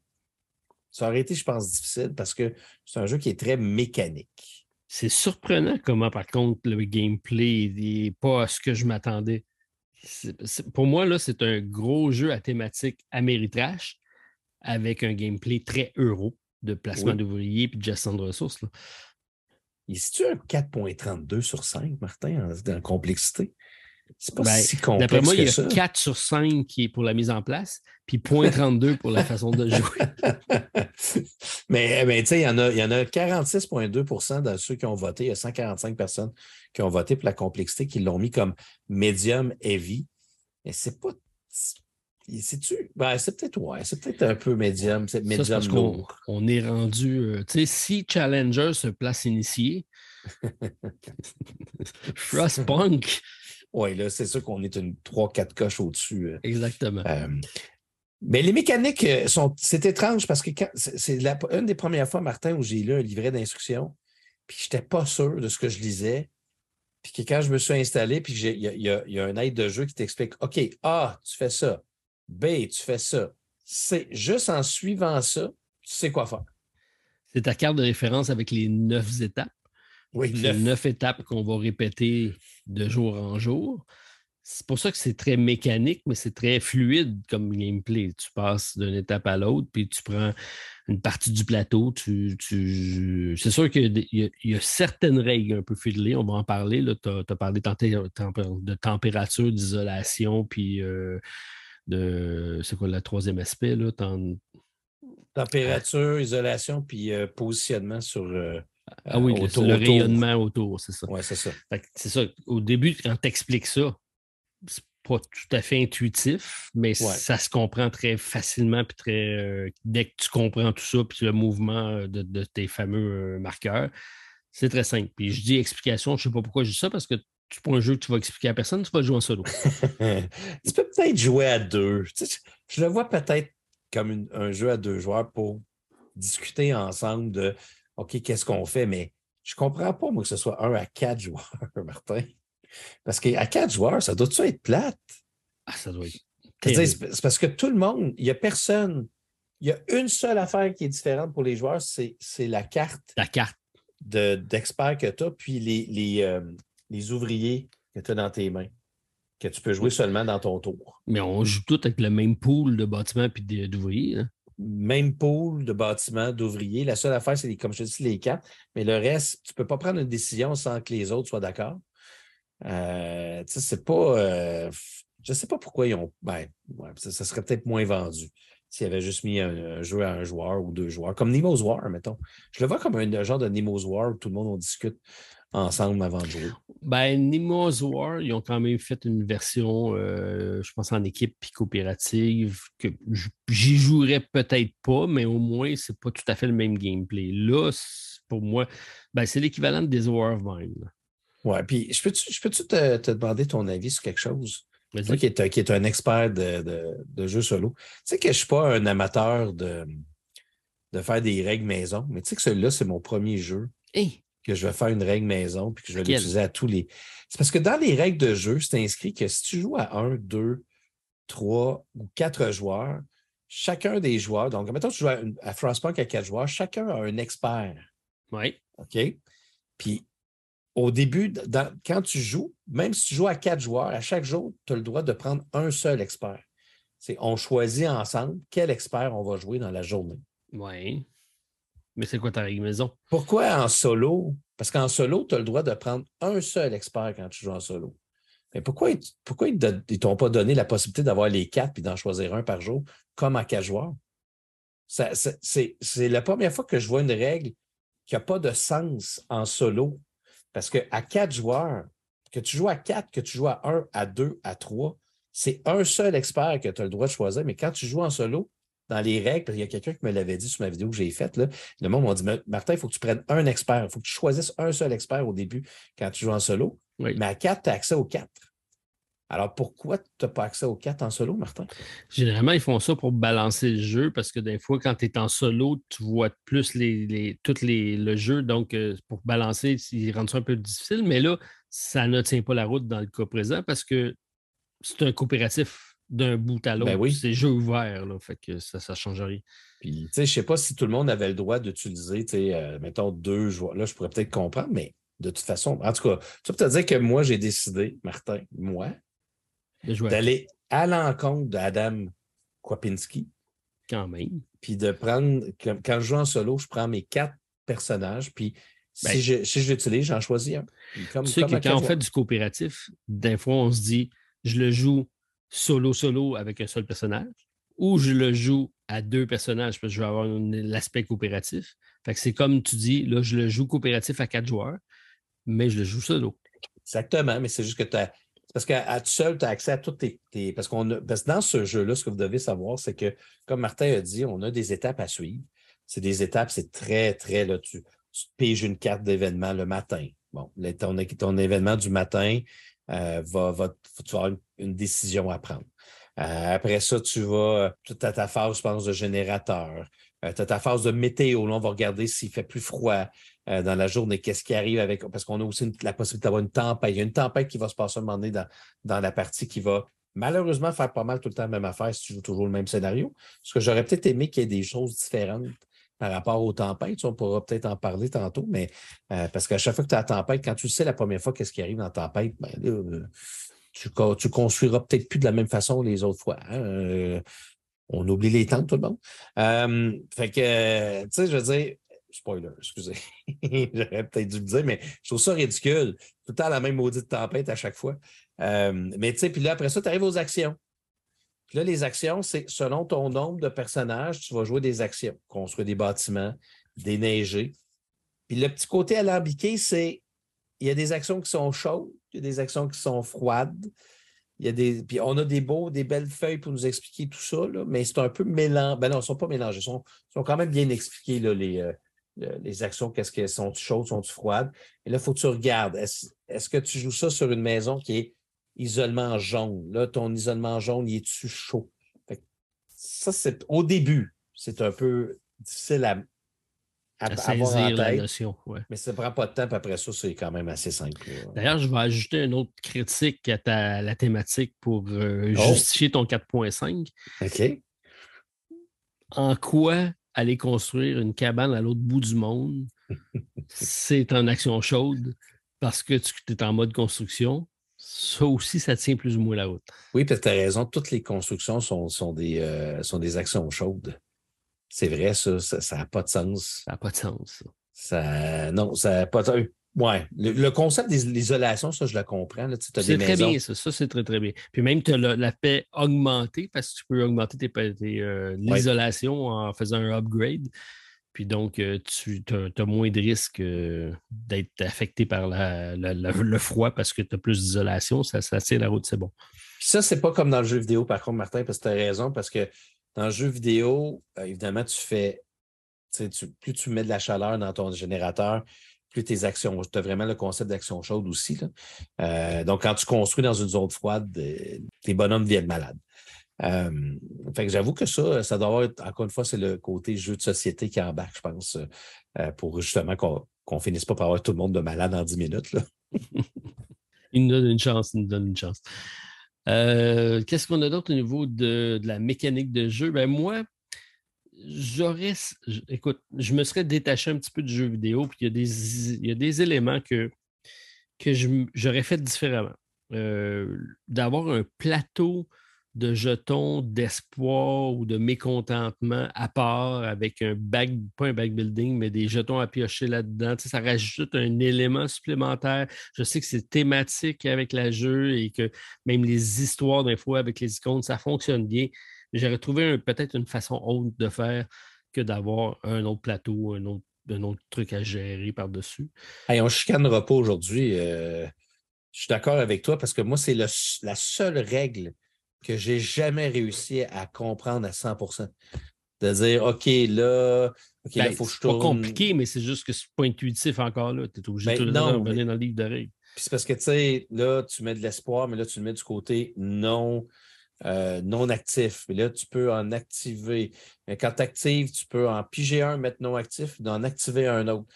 Ça aurait été, je pense, difficile parce que c'est un jeu qui est très mécanique. C'est surprenant comment, par contre, le gameplay n'est pas à ce que je m'attendais. Pour moi, là, c'est un gros jeu à thématique Ameritrash avec un gameplay très euro de placement d'ouvriers et de gestion de ressources. Là. Est-ce tu un 4.32 sur 5, Martin, en, complexité? C'est pas ben, si complexe. D'après moi, il y a 4 sur 5 qui est pour la mise en place, puis 0.32 pour la façon de jouer. mais, tu sais, il y en a, a 46,2% de ceux qui ont voté. Il y a 145 personnes qui ont voté pour la complexité, qui l'ont mis comme medium heavy. Mais c'est pas c'est-tu? Ben, c'est peut-être ouais, c'est peut-être un peu médium, c'est médium lourd. On, est rendu. Euh, tu sais, si Challenger se place initié, Frostpunk. Oui, là, c'est sûr qu'on est une 3-4 coches au-dessus. Euh. Exactement. Euh, mais les mécaniques sont. C'est étrange parce que c'est une des premières fois, Martin, où j'ai lu un livret d'instruction, puis je n'étais pas sûr de ce que je lisais. puis que quand je me suis installé, puis il y, y, a un aide de jeu qui t'explique OK, A, tu fais ça. B, tu fais ça. C'est juste en suivant ça, tu sais quoi faire. C'est ta carte de référence avec les neuf étapes. Oui, neuf. neuf étapes qu'on va répéter de jour en jour. C'est pour ça que c'est très mécanique, mais c'est très fluide comme gameplay. Tu passes d'une étape à l'autre, puis tu prends une partie du plateau. Tu, C'est sûr qu'il y, a certaines règles un peu fidelées, on va en parler. Tu as, parlé de température, d'isolation, puis euh, de. C'est quoi le troisième aspect? Là? Température, isolation, puis euh, positionnement sur. Euh, ah oui, le, rayonnement autour, c'est ça. Oui, c'est ça. C'est ça. Au début, quand tu expliques ça, c'est pas tout à fait intuitif, mais ça se comprend très facilement. Puis très, euh, dès que tu comprends tout ça, puis le mouvement euh, de, tes fameux euh, marqueurs, c'est très simple. Puis je dis explication, je ne sais pas pourquoi je dis ça, parce que pas un jeu que tu vas expliquer à personne, tu vas jouer en solo. tu peux peut-être jouer à deux. je le vois peut-être comme un jeu à deux joueurs pour discuter ensemble de OK, qu'est-ce qu'on fait, mais je ne comprends pas, moi, que ce soit un à quatre joueurs, Martin. Parce qu'à quatre joueurs, ça doit-tu être plate? Ah, ça doit être. C'est parce que tout le monde, il n'y a personne. Il y a une seule affaire qui est différente pour les joueurs, c'est la carte. La carte. D'expert que tu as, puis les, les, euh, les ouvriers que tu as dans tes mains, que tu peux jouer seulement dans ton tour. Mais on joue tout avec le même pool de bâtiments et d'ouvriers. Hein? Même pool de bâtiments, d'ouvriers. La seule affaire, c'est, comme je te dis, les cartes. Mais le reste, tu ne peux pas prendre une décision sans que les autres soient d'accord. Euh, c'est pas. Euh, je ne sais pas pourquoi ils ont. Ben, ça, serait peut-être moins vendu s'il avait juste mis un, jeu à un joueur ou deux joueurs, comme Nemo's War, mettons. Je le vois comme un, genre de Nemo's War où tout le monde en discute ensemble avant de jouer? Ben, Nemo's War, ils ont quand même fait une version, euh, je pense, en équipe puis coopérative, que j'y jouerais peut-être pas, mais au moins, c'est pas tout à fait le même gameplay. Là, pour moi, ben, c'est l'équivalent de War of Mine. Ouais, puis je peux-tu peux te, te, demander ton avis sur quelque chose? Toi qui qui est un expert de, de, de jeux solo. Tu sais que je ne suis pas un amateur de, de faire des règles maison, mais tu sais que celui-là, c'est mon premier jeu. Que je vais faire une règle maison puis que je vais l'utiliser à tous les. C'est parce que dans les règles de jeu, c'est inscrit que si tu joues à un, deux, trois ou quatre joueurs, chacun des joueurs, donc mettons que tu joues à, à Frostpunk à quatre joueurs, chacun a un expert. Oui. OK? Puis au début, quand tu joues, même si tu joues à quatre joueurs, à chaque jour, tu as le droit de prendre un seul expert. C'est on choisit ensemble quel expert on va jouer dans la journée. Oui. Mais c'est quoi ta règle maison? Pourquoi en solo? Parce qu'en solo, tu as le droit de prendre un seul expert quand tu joues en solo. Mais pourquoi, ils ne t'ont pas donné la possibilité d'avoir les quatre et d'en choisir un par jour, comme à quatre joueurs? C'est la première fois que je vois une règle qui n'a pas de sens en solo parce qu'à quatre joueurs, que tu joues à quatre, que tu joues à un, à deux, à trois, c'est un seul expert que tu as le droit de choisir. Mais quand tu joues en solo, dans les règles, il y a quelqu'un qui me l'avait dit sur ma vidéo que j'ai faite, là, le monde m'a dit Martin, il faut que tu prennes un expert. Il faut que tu choisisses un seul expert au début quand tu joues en solo. Mais à quatre, tu as accès aux quatre. Alors, pourquoi tu n'as pas accès aux quatre en solo, Martin? Généralement, ils font ça pour balancer le jeu parce que des fois, quand tu es en solo, tu vois plus les, les, tout les, le jeu. Donc, euh, pour balancer, ils rendent ça un peu difficile. Mais là, ça ne tient pas la route dans le cas présent parce que c'est un coopératif d'un bout à l'autre. Ben c'est jeu ouvert, là, fait que ça ne change rien. Puis, tu sais, je ne sais pas si tout le monde avait le droit d'utiliser, tu sais, euh, mettons, deux joueurs. Là, je pourrais peut-être comprendre, mais de toute façon, en tout cas, tu peux te dire que moi, j'ai décidé, Martin, moi, d'aller à l'encontre d'Adam Kwapinski. Quand même. Puis de prendre, quand je joue en solo, je prends mes quatre personnages, puis si, ben je, si je l'utilise, j'en choisis un. Comme, tu sais que quand on fait du coopératif, des fois, on se dit, je le joue solo-solo avec un seul personnage, ou je le joue à deux personnages parce que je vais avoir l'aspect coopératif. Fait que c'est comme tu dis, là, je le joue coopératif à quatre joueurs, mais je le joue solo. Exactement, mais c'est juste que tu as parce qu'à tout seul, tu as accès à toutes tes. parce, qu'on parce que dans ce jeu-là, ce que vous devez savoir, c'est que, comme Martin a dit, on a des étapes à suivre. C'est des étapes, c'est très, très. Là, tu, tu piges une carte d'événement le matin. Bon, ton événement du matin euh, va, tu vas avoir une, décision à prendre. Euh, après ça, tu vas, tu as ta phase, je pense, de générateur. Euh, tu as ta phase de météo. Là, on va regarder s'il fait plus froid dans la journée, qu'est-ce qui arrive avec. Parce qu'on a aussi la possibilité d'avoir une tempête. Il y a une tempête qui va se passer un moment donné dans, dans la partie qui va malheureusement faire pas mal tout le temps la même affaire si tu joues toujours le même scénario. Parce que j'aurais peut-être aimé qu'il y ait des choses différentes par rapport aux tempêtes. On pourra peut-être en parler tantôt, mais euh, parce qu'à chaque fois que tu as la tempête, quand tu sais la première fois qu'est-ce qui arrive dans la tempête, ben là, tu, tu construiras peut-être plus de la même façon les autres fois. Hein, on oublie les temps, tout le monde. Euh, fait que, tu sais, je veux dire, spoiler, excusez. J'aurais peut-être dû le dire, mais je trouve ça ridicule. Tout le temps la même maudite tempête à chaque fois. Euh, mais tu sais, puis là, après ça, tu arrives aux actions. Puis là, les actions, c'est selon ton nombre de personnages, tu vas jouer des actions. Construire des bâtiments, déneiger. Puis le petit côté alambiqué, c'est il y a des actions qui sont chaudes, il y a des actions qui sont froides. Il y a des, puis on a des beaux, des belles feuilles pour nous expliquer tout ça, mais c'est un peu mélange. Ben non, ils ne sont pas mélangés. Ils sont, sont quand même bien expliqués, là, les, euh, les actions, qu'est-ce qu'elles sont chaudes, sont-elles froides. Et là, il faut que tu regardes. Est-ce que tu joues ça sur une maison qui est isolement jaune? Là, ton isolement jaune, il est-tu chaud? ça, c'est au début, c'est un peu difficile à, à, avoir en la notion. Mais ça ne prend pas de temps, puis après ça, c'est quand même assez simple. D'ailleurs, je vais ajouter une autre critique à, ta, la thématique pour euh, oh! justifier ton 4.5. OK. En quoi aller construire une cabane à l'autre bout du monde, c'est en action chaude parce que tu es en mode construction? Ça aussi, ça tient plus ou moins la route. Oui, tu as raison, toutes les constructions sont, sont, des, euh, sont des actions chaudes. C'est vrai, ça, ça n'a pas de sens. Ça n'a pas de sens, ça. non, ça n'a pas de sens. Ouais. Le, concept de l'isolation, ça, je le comprends. C'est très bien, ça. Ça, c'est très, très bien. Puis même, tu as la paix augmentée parce que tu peux augmenter tes, euh, l'isolation en faisant un upgrade. Puis donc, euh, tu as, moins de risques euh, d'être affecté par le froid parce que tu as plus d'isolation. Ça, ça la route, c'est bon. Ça, c'est pas comme dans le jeu vidéo, par contre, Martin, parce que tu as raison, parce que dans le jeu vidéo, euh, évidemment, tu fais, plus tu mets de la chaleur dans ton générateur, plus tes actions. Tu as vraiment le concept d'action chaude aussi. Donc, quand tu construis dans une zone froide, tes bonhommes viennent malades. Fait que j'avoue que ça, ça doit être, encore une fois, c'est le côté jeu de société qui embarque, je pense, pour justement qu'on ne finisse pas par avoir tout le monde de malade en 10 minutes. Il nous donne une chance, il nous donne une chance. Euh, qu'est-ce qu'on a d'autre au niveau de, la mécanique de jeu? Ben moi, j'aurais. Écoute, je me serais détaché un petit peu du jeu vidéo, puis il y a des, il y a des éléments que, que j'aurais fait différemment. Euh, d'avoir un plateau de jetons d'espoir ou de mécontentement à part avec un back, pas un backbuilding, mais des jetons à piocher là-dedans. ça rajoute un élément supplémentaire. Je sais que c'est thématique avec la jeu et que même les histoires des fois avec les icônes, ça fonctionne bien. J'aurais trouvé peut-être une façon autre de faire que d'avoir un autre plateau, un autre, autre truc à gérer par-dessus. Hey, on ne chicanera pas aujourd'hui. Euh, je suis d'accord avec toi parce que moi, c'est la seule règle que j'ai jamais réussi à comprendre à 100% De dire, OK, là, OK, il ben, faut que je tourne. C'est pas compliqué, mais c'est juste que c'est pas intuitif encore là. Tu es obligé ben, de revenir dans le livre de règles. Puis c'est parce que, tu sais, là, tu mets de l'espoir, mais là, tu le mets du côté non, euh, non actif. Mais là, tu peux en activer. Mais quand tu actives, tu peux en piger un, mettre non actif, d'en activer un autre.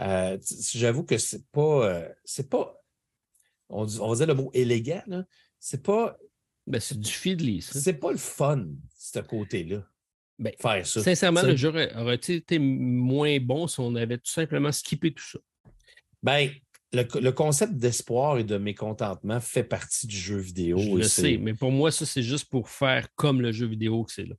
Euh, j'avoue que c'est pas. Euh, c'est pas. On, on va dire le mot élégant, là. C'est pas ben, c'est du fiddly, ça. C'est pas le fun, ce côté-là. Ben, faire ça. Sincèrement, le jeu aurait été moins bon si on avait tout simplement skippé tout ça. Ben, le, concept d'espoir et de mécontentement fait partie du jeu vidéo. Je le sais, mais pour moi, ça, c'est juste pour faire comme le jeu vidéo que c'est là.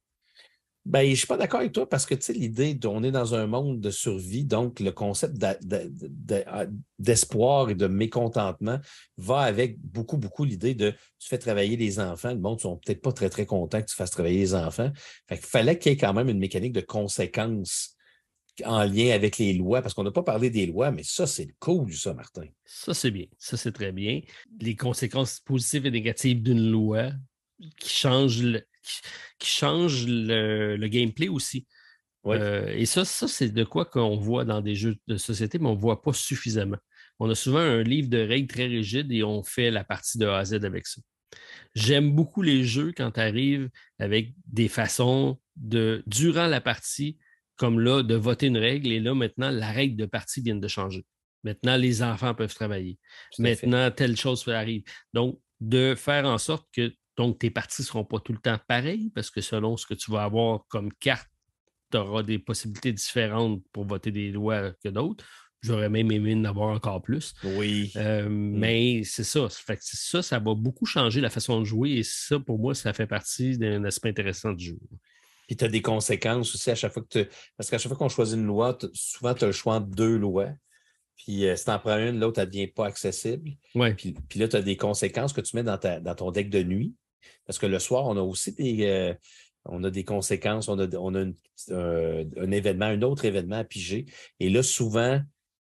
Ben, je ne suis pas d'accord avec toi parce que l'idée on est dans un monde de survie, donc le concept ah, d'espoir et de mécontentement va avec beaucoup, beaucoup l'idée de tu fais travailler les enfants. Le monde ne sont peut-être pas très, très contents que tu fasses travailler les enfants. Fait qu'il fallait qu'il y ait quand même une mécanique de conséquences en lien avec les lois, parce qu'on n'a pas parlé des lois, mais ça, c'est cool, ça, Martin. Ça, c'est bien. Ça, c'est très bien. Les conséquences positives et négatives d'une loi qui change qui, change le, gameplay aussi. Euh, et ça, ça c'est de quoi qu'on voit dans des jeux de société, mais on ne voit pas suffisamment. On a souvent un livre de règles très rigide et on fait la partie de A à Z avec ça. J'aime beaucoup les jeux quand tu arrives avec des façons de, durant la partie, comme là, de voter une règle. Et là, maintenant, la règle de partie vient de changer. Maintenant, les enfants peuvent travailler. Maintenant, telle chose arrive. Donc, de faire en sorte que donc, tes parties ne seront pas tout le temps pareilles parce que selon ce que tu vas avoir comme carte, tu auras des possibilités différentes pour voter des lois que d'autres. J'aurais même aimé en avoir encore plus. Oui. Euh, mm. Mais c'est ça. ça, ça va beaucoup changer la façon de jouer et ça, pour moi, ça fait partie d'un aspect intéressant du jeu. Puis tu as des conséquences aussi à chaque fois que tu. Parce qu'à chaque fois qu'on choisit une loi, souvent tu as le choix entre deux lois. Puis euh, si tu en prends une, l'autre, elle ne devient pas accessible. Ouais. Puis, là, tu as des conséquences que tu mets dans, ta, dans, ton deck de nuit. Parce que le soir, on a aussi des, euh, on a des conséquences, on a, on a un événement, un autre événement à piger. Et là, souvent,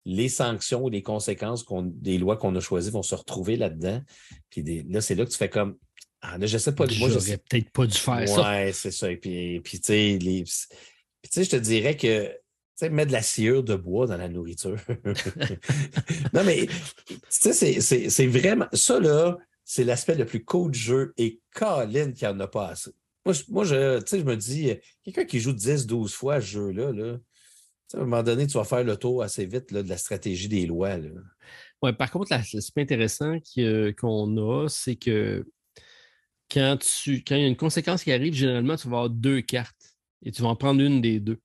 les sanctions ou les conséquences des lois qu'on a choisies vont se retrouver là-dedans. Puis là, c'est là que tu fais comme Ah, là, je sais pas. Moi, j'aurais peut-être pas dû faire ça. Ouais, c'est ça. Et puis, puis tu sais, je te dirais que tu sais, mettre de la sciure de bois dans la nourriture. non, mais tu sais, c'est vraiment. Ça, là, c'est l'aspect le plus cool du jeu. Et Colin qui en a pas assez. Moi, je, je me dis, quelqu'un qui joue 10-12 fois ce jeu-là, là, à un moment donné, tu vas faire le tour assez vite là, de la stratégie des lois. Ouais, par contre, l'aspect intéressant euh, qu'on a, c'est que quand, tu, quand il y a une conséquence qui arrive, généralement, tu vas avoir deux cartes et tu vas en prendre une des deux.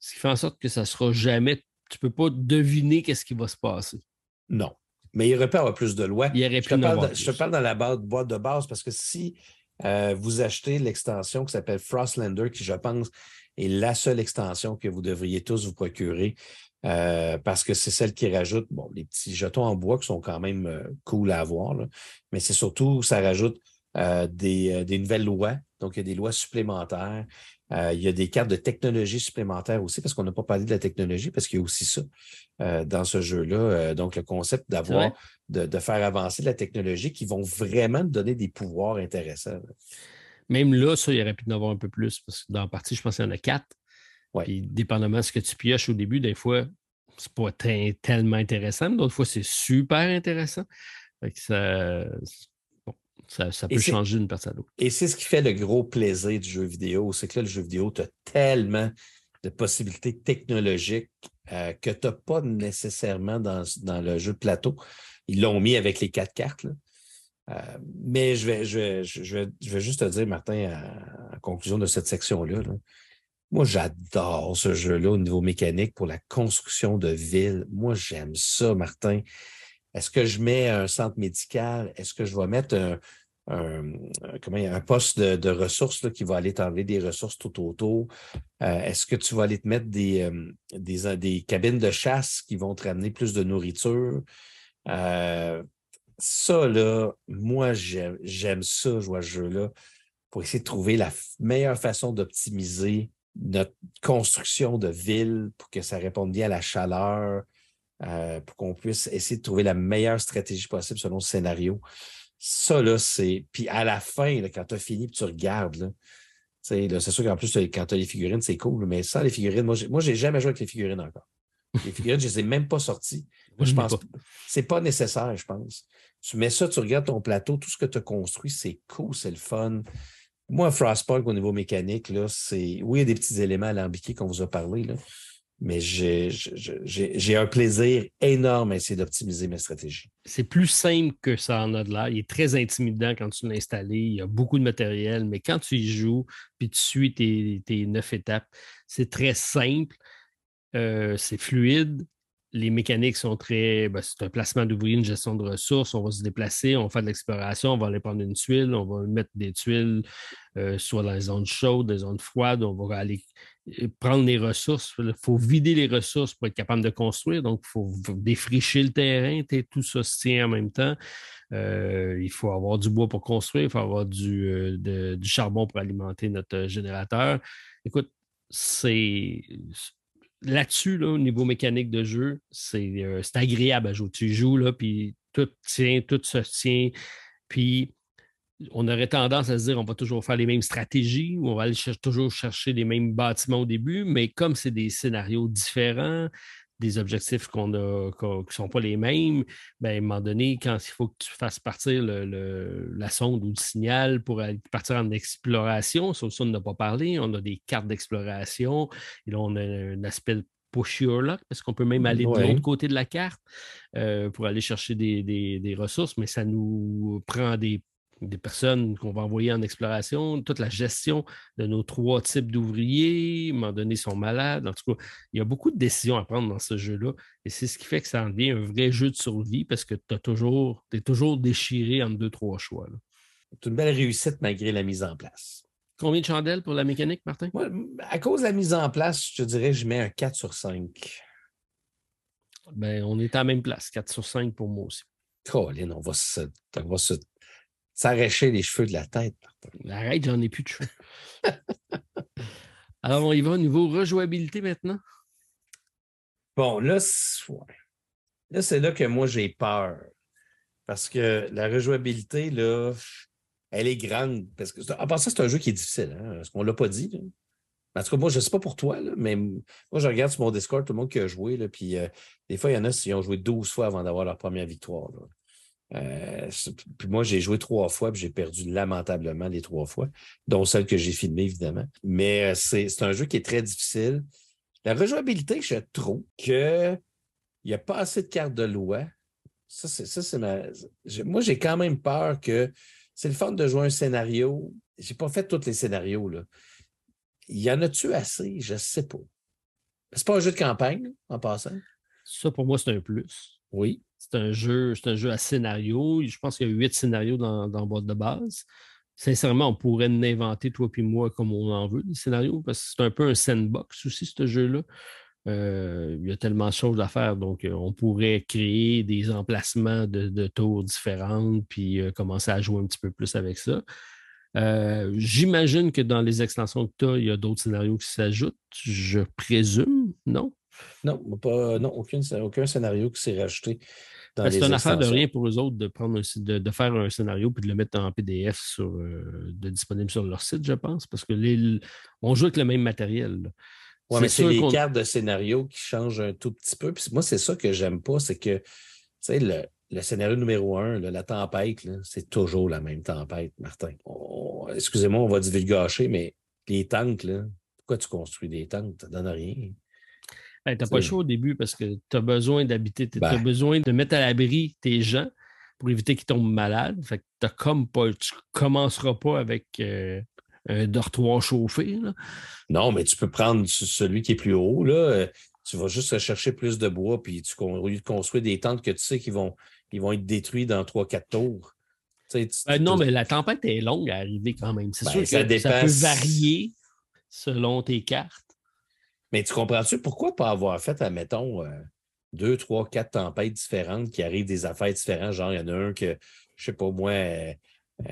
Ce qui fait en sorte que ça ne sera jamais. Tu ne peux pas deviner qu'est-ce qui va se passer. Non. Mais il aurait pu avoir plus de lois. Il aurait je, te parle, je te parle dans la boîte de base parce que si euh, vous achetez l'extension qui s'appelle Frostlander, qui, je pense, est la seule extension que vous devriez tous vous procurer euh, parce que c'est celle qui rajoute bon, les petits jetons en bois qui sont quand même euh, cool à avoir, mais c'est surtout, ça rajoute des, des, nouvelles lois. Donc, il y a des lois supplémentaires. Il y a des cartes de technologie supplémentaires aussi, parce qu'on n'a pas parlé de la technologie, parce qu'il y a aussi ça dans ce jeu-là. donc, le concept d'avoir de, faire avancer la technologie qui vont vraiment donner des pouvoirs intéressants. Même là, ça, il aurait pu en avoir un peu plus, parce que dans la partie, je pense qu'il y en a quatre. Ouais. Puis, dépendamment de ce que tu pioches au début, des fois, c'est pas tellement intéressant, mais d'autres fois, c'est super intéressant. ça, ça, peut changer d'une partie à l'autre. Et c'est ce qui fait le gros plaisir du jeu vidéo, c'est que là, le jeu vidéo, tu as tellement de possibilités technologiques euh, que tu n'as pas nécessairement dans, dans, le jeu de plateau. Ils l'ont mis avec les quatre cartes. Euh, mais je vais, je, je, vais, juste te dire, Martin, en conclusion de cette section-là, moi, j'adore ce jeu-là au niveau mécanique pour la construction de villes. Moi, j'aime ça, Martin. Est-ce que je mets un centre médical? Est-ce que je vais mettre un, comment, un poste de, ressources qui va aller t'enlever des ressources tout autour? Euh, est-ce que tu vas aller te mettre des, euh, des, des, cabines de chasse qui vont te ramener plus de nourriture? Euh, ça, là, moi, j'aime ça, jouer à ce jeu-là, pour essayer de trouver la meilleure façon d'optimiser notre construction de ville pour que ça réponde bien à la chaleur, euh, pour qu'on puisse essayer de trouver la meilleure stratégie possible selon le scénario. Ça, là, c'est. Puis à la fin, quand tu as fini, tu regardes, là, c'est sûr qu'en plus, quand tu as les figurines, c'est cool, mais sans les figurines, moi, je n'ai jamais joué avec les figurines encore. Les figurines, je ne les ai même pas sorties. Moi, je pense que c'est pas nécessaire, je pense. Tu mets ça, tu regardes ton plateau, tout ce que tu as construit, c'est cool, c'est le fun. Moi, Frostpunk, au niveau mécanique, là, c'est. Oui, il y a des petits éléments alambiqués qu'on vous a parlé, là, mais j'ai un plaisir énorme à essayer d'optimiser mes stratégies. C'est plus simple que ça en a de là. Il est très intimidant quand tu l'as installé. Il y a beaucoup de matériel, mais quand tu y joues, puis tu suis tes, tes neuf étapes, c'est très simple. Euh, c'est fluide. Les mécaniques sont très. Ben, c'est un placement d'ouvriers, une gestion de ressources. On va se déplacer, on va faire de l'exploration, on va aller prendre une tuile, on va mettre des tuiles euh, soit dans les zones chaudes, des zones froides, on va aller euh, prendre les ressources. Il faut vider les ressources pour être capable de construire. Donc, il faut défricher le terrain. Tout ça se tient en même temps. il faut avoir du bois pour construire, il faut avoir du charbon pour alimenter notre générateur. Écoute, c'est là-dessus, au niveau mécanique de jeu, euh, c'est agréable à jouer. Tu joues, là, puis tout tient, tout se tient. Puis on aurait tendance à se dire on va toujours faire les mêmes stratégies, on va toujours chercher les mêmes bâtiments au début, mais comme c'est des scénarios différents, des objectifs qu'on a, qui ne sont pas les mêmes, ben, à un moment donné, quand il faut que tu fasses partir la sonde ou le signal pour partir en exploration, sur ça, on n'a pas parlé, on a des cartes d'exploration, et là, on a un aspect push your luck, parce qu'on peut même aller de l'autre côté de la carte euh, pour aller chercher des, ressources, mais ça nous prend des des personnes qu'on va envoyer en exploration, toute la gestion de nos trois types d'ouvriers, à un moment donné, sont malades. En tout cas, il y a beaucoup de décisions à prendre dans ce jeu-là. Et c'est ce qui fait que ça en devient un vrai jeu de survie parce que tu toujours, es toujours déchiré entre deux, trois choix. C'est une belle réussite malgré la mise en place. Combien de chandelles pour la mécanique, Martin? à cause de la mise en place, je te dirais, je mets un 4 sur 5. Ben, on est à la même place, 4 sur 5 pour moi aussi. Colin, on va se, on va se s'arracher les cheveux de la tête. Arrête, j'en ai plus de cheveux. Alors, on y va au niveau rejouabilité maintenant? Bon, là, là c'est là que moi j'ai peur. Parce que la rejouabilité, là, elle est grande. Parce que, en passant, c'est un jeu qui est difficile. Hein? Est-ce qu'on ne l'a pas dit? En tout cas, moi, je ne sais pas pour toi, mais moi, je regarde sur mon Discord tout le monde qui a joué. Là, puis euh, des fois, il y en a qui ont joué 12 fois avant d'avoir leur première victoire. Euh, puis moi, j'ai joué trois fois, puis j'ai perdu lamentablement les trois fois, dont celle que j'ai filmée, évidemment. Mais euh, c'est un jeu qui est très difficile. La rejouabilité, je trouve qu'il n'y a pas assez de cartes de loi. Ça, c'est ma. Moi, j'ai quand même peur que c'est le fun de jouer un scénario. J'ai pas fait tous les scénarios. Là. Il y en a-tu assez? Je ne sais pas. C'est pas un jeu de campagne, en passant? Ça, pour moi, c'est un plus. Oui. C'est un jeu, c'est un jeu à scénario. Je pense qu'il y a huit scénarios dans, dans de base. Sincèrement, on pourrait l'inventer, toi et moi, comme on en veut, des scénarios, parce que c'est un peu un sandbox aussi, ce jeu-là. Euh, il y a tellement de choses à faire, donc euh, on pourrait créer des emplacements de, tours différentes, puis euh, commencer à jouer un petit peu plus avec ça. J'imagine que dans les extensions que tu as, il y a d'autres scénarios qui s'ajoutent, je présume, non? Non, pas, non aucun, aucun scénario qui s'est rajouté. Ben, c'est une affaire de rien pour eux autres de, prendre de, faire un scénario puis de le mettre en PDF sur, euh, de disponible sur leur site, je pense, parce que les, on joue avec le même matériel. Oui, mais c'est les cartes de scénario qui changent un tout petit peu. Puis moi, c'est ça que j'aime pas, c'est que tu sais, le, le scénario numéro un, la tempête, c'est toujours la même tempête, Martin. Excusez-moi, on va divulgacher, mais les tanks, là, pourquoi tu construis des tanks? Ça ne donne rien tu n'as pas le choix au début parce que tu as besoin d'habiter, tu as ben. besoin de mettre à l'abri tes gens pour éviter qu'ils tombent malades. Fait que comme pas, tu ne commenceras pas avec euh, un dortoir chauffé. Non, mais tu peux prendre celui qui est plus haut. Là. Tu vas juste chercher plus de bois, puis tu, au lieu de construire des tentes que tu sais qu'ils vont, ils vont être détruits dans 3-4 tours. Ben non, mais la tempête est longue à arriver quand même. C'est ben, sûr que ça, ça peut varier selon tes cartes. Mais tu comprends-tu pourquoi pas avoir fait, admettons, euh, deux, trois, quatre tempêtes différentes qui arrivent des affaires différentes? Genre, il y en a un que, je sais pas moi, euh,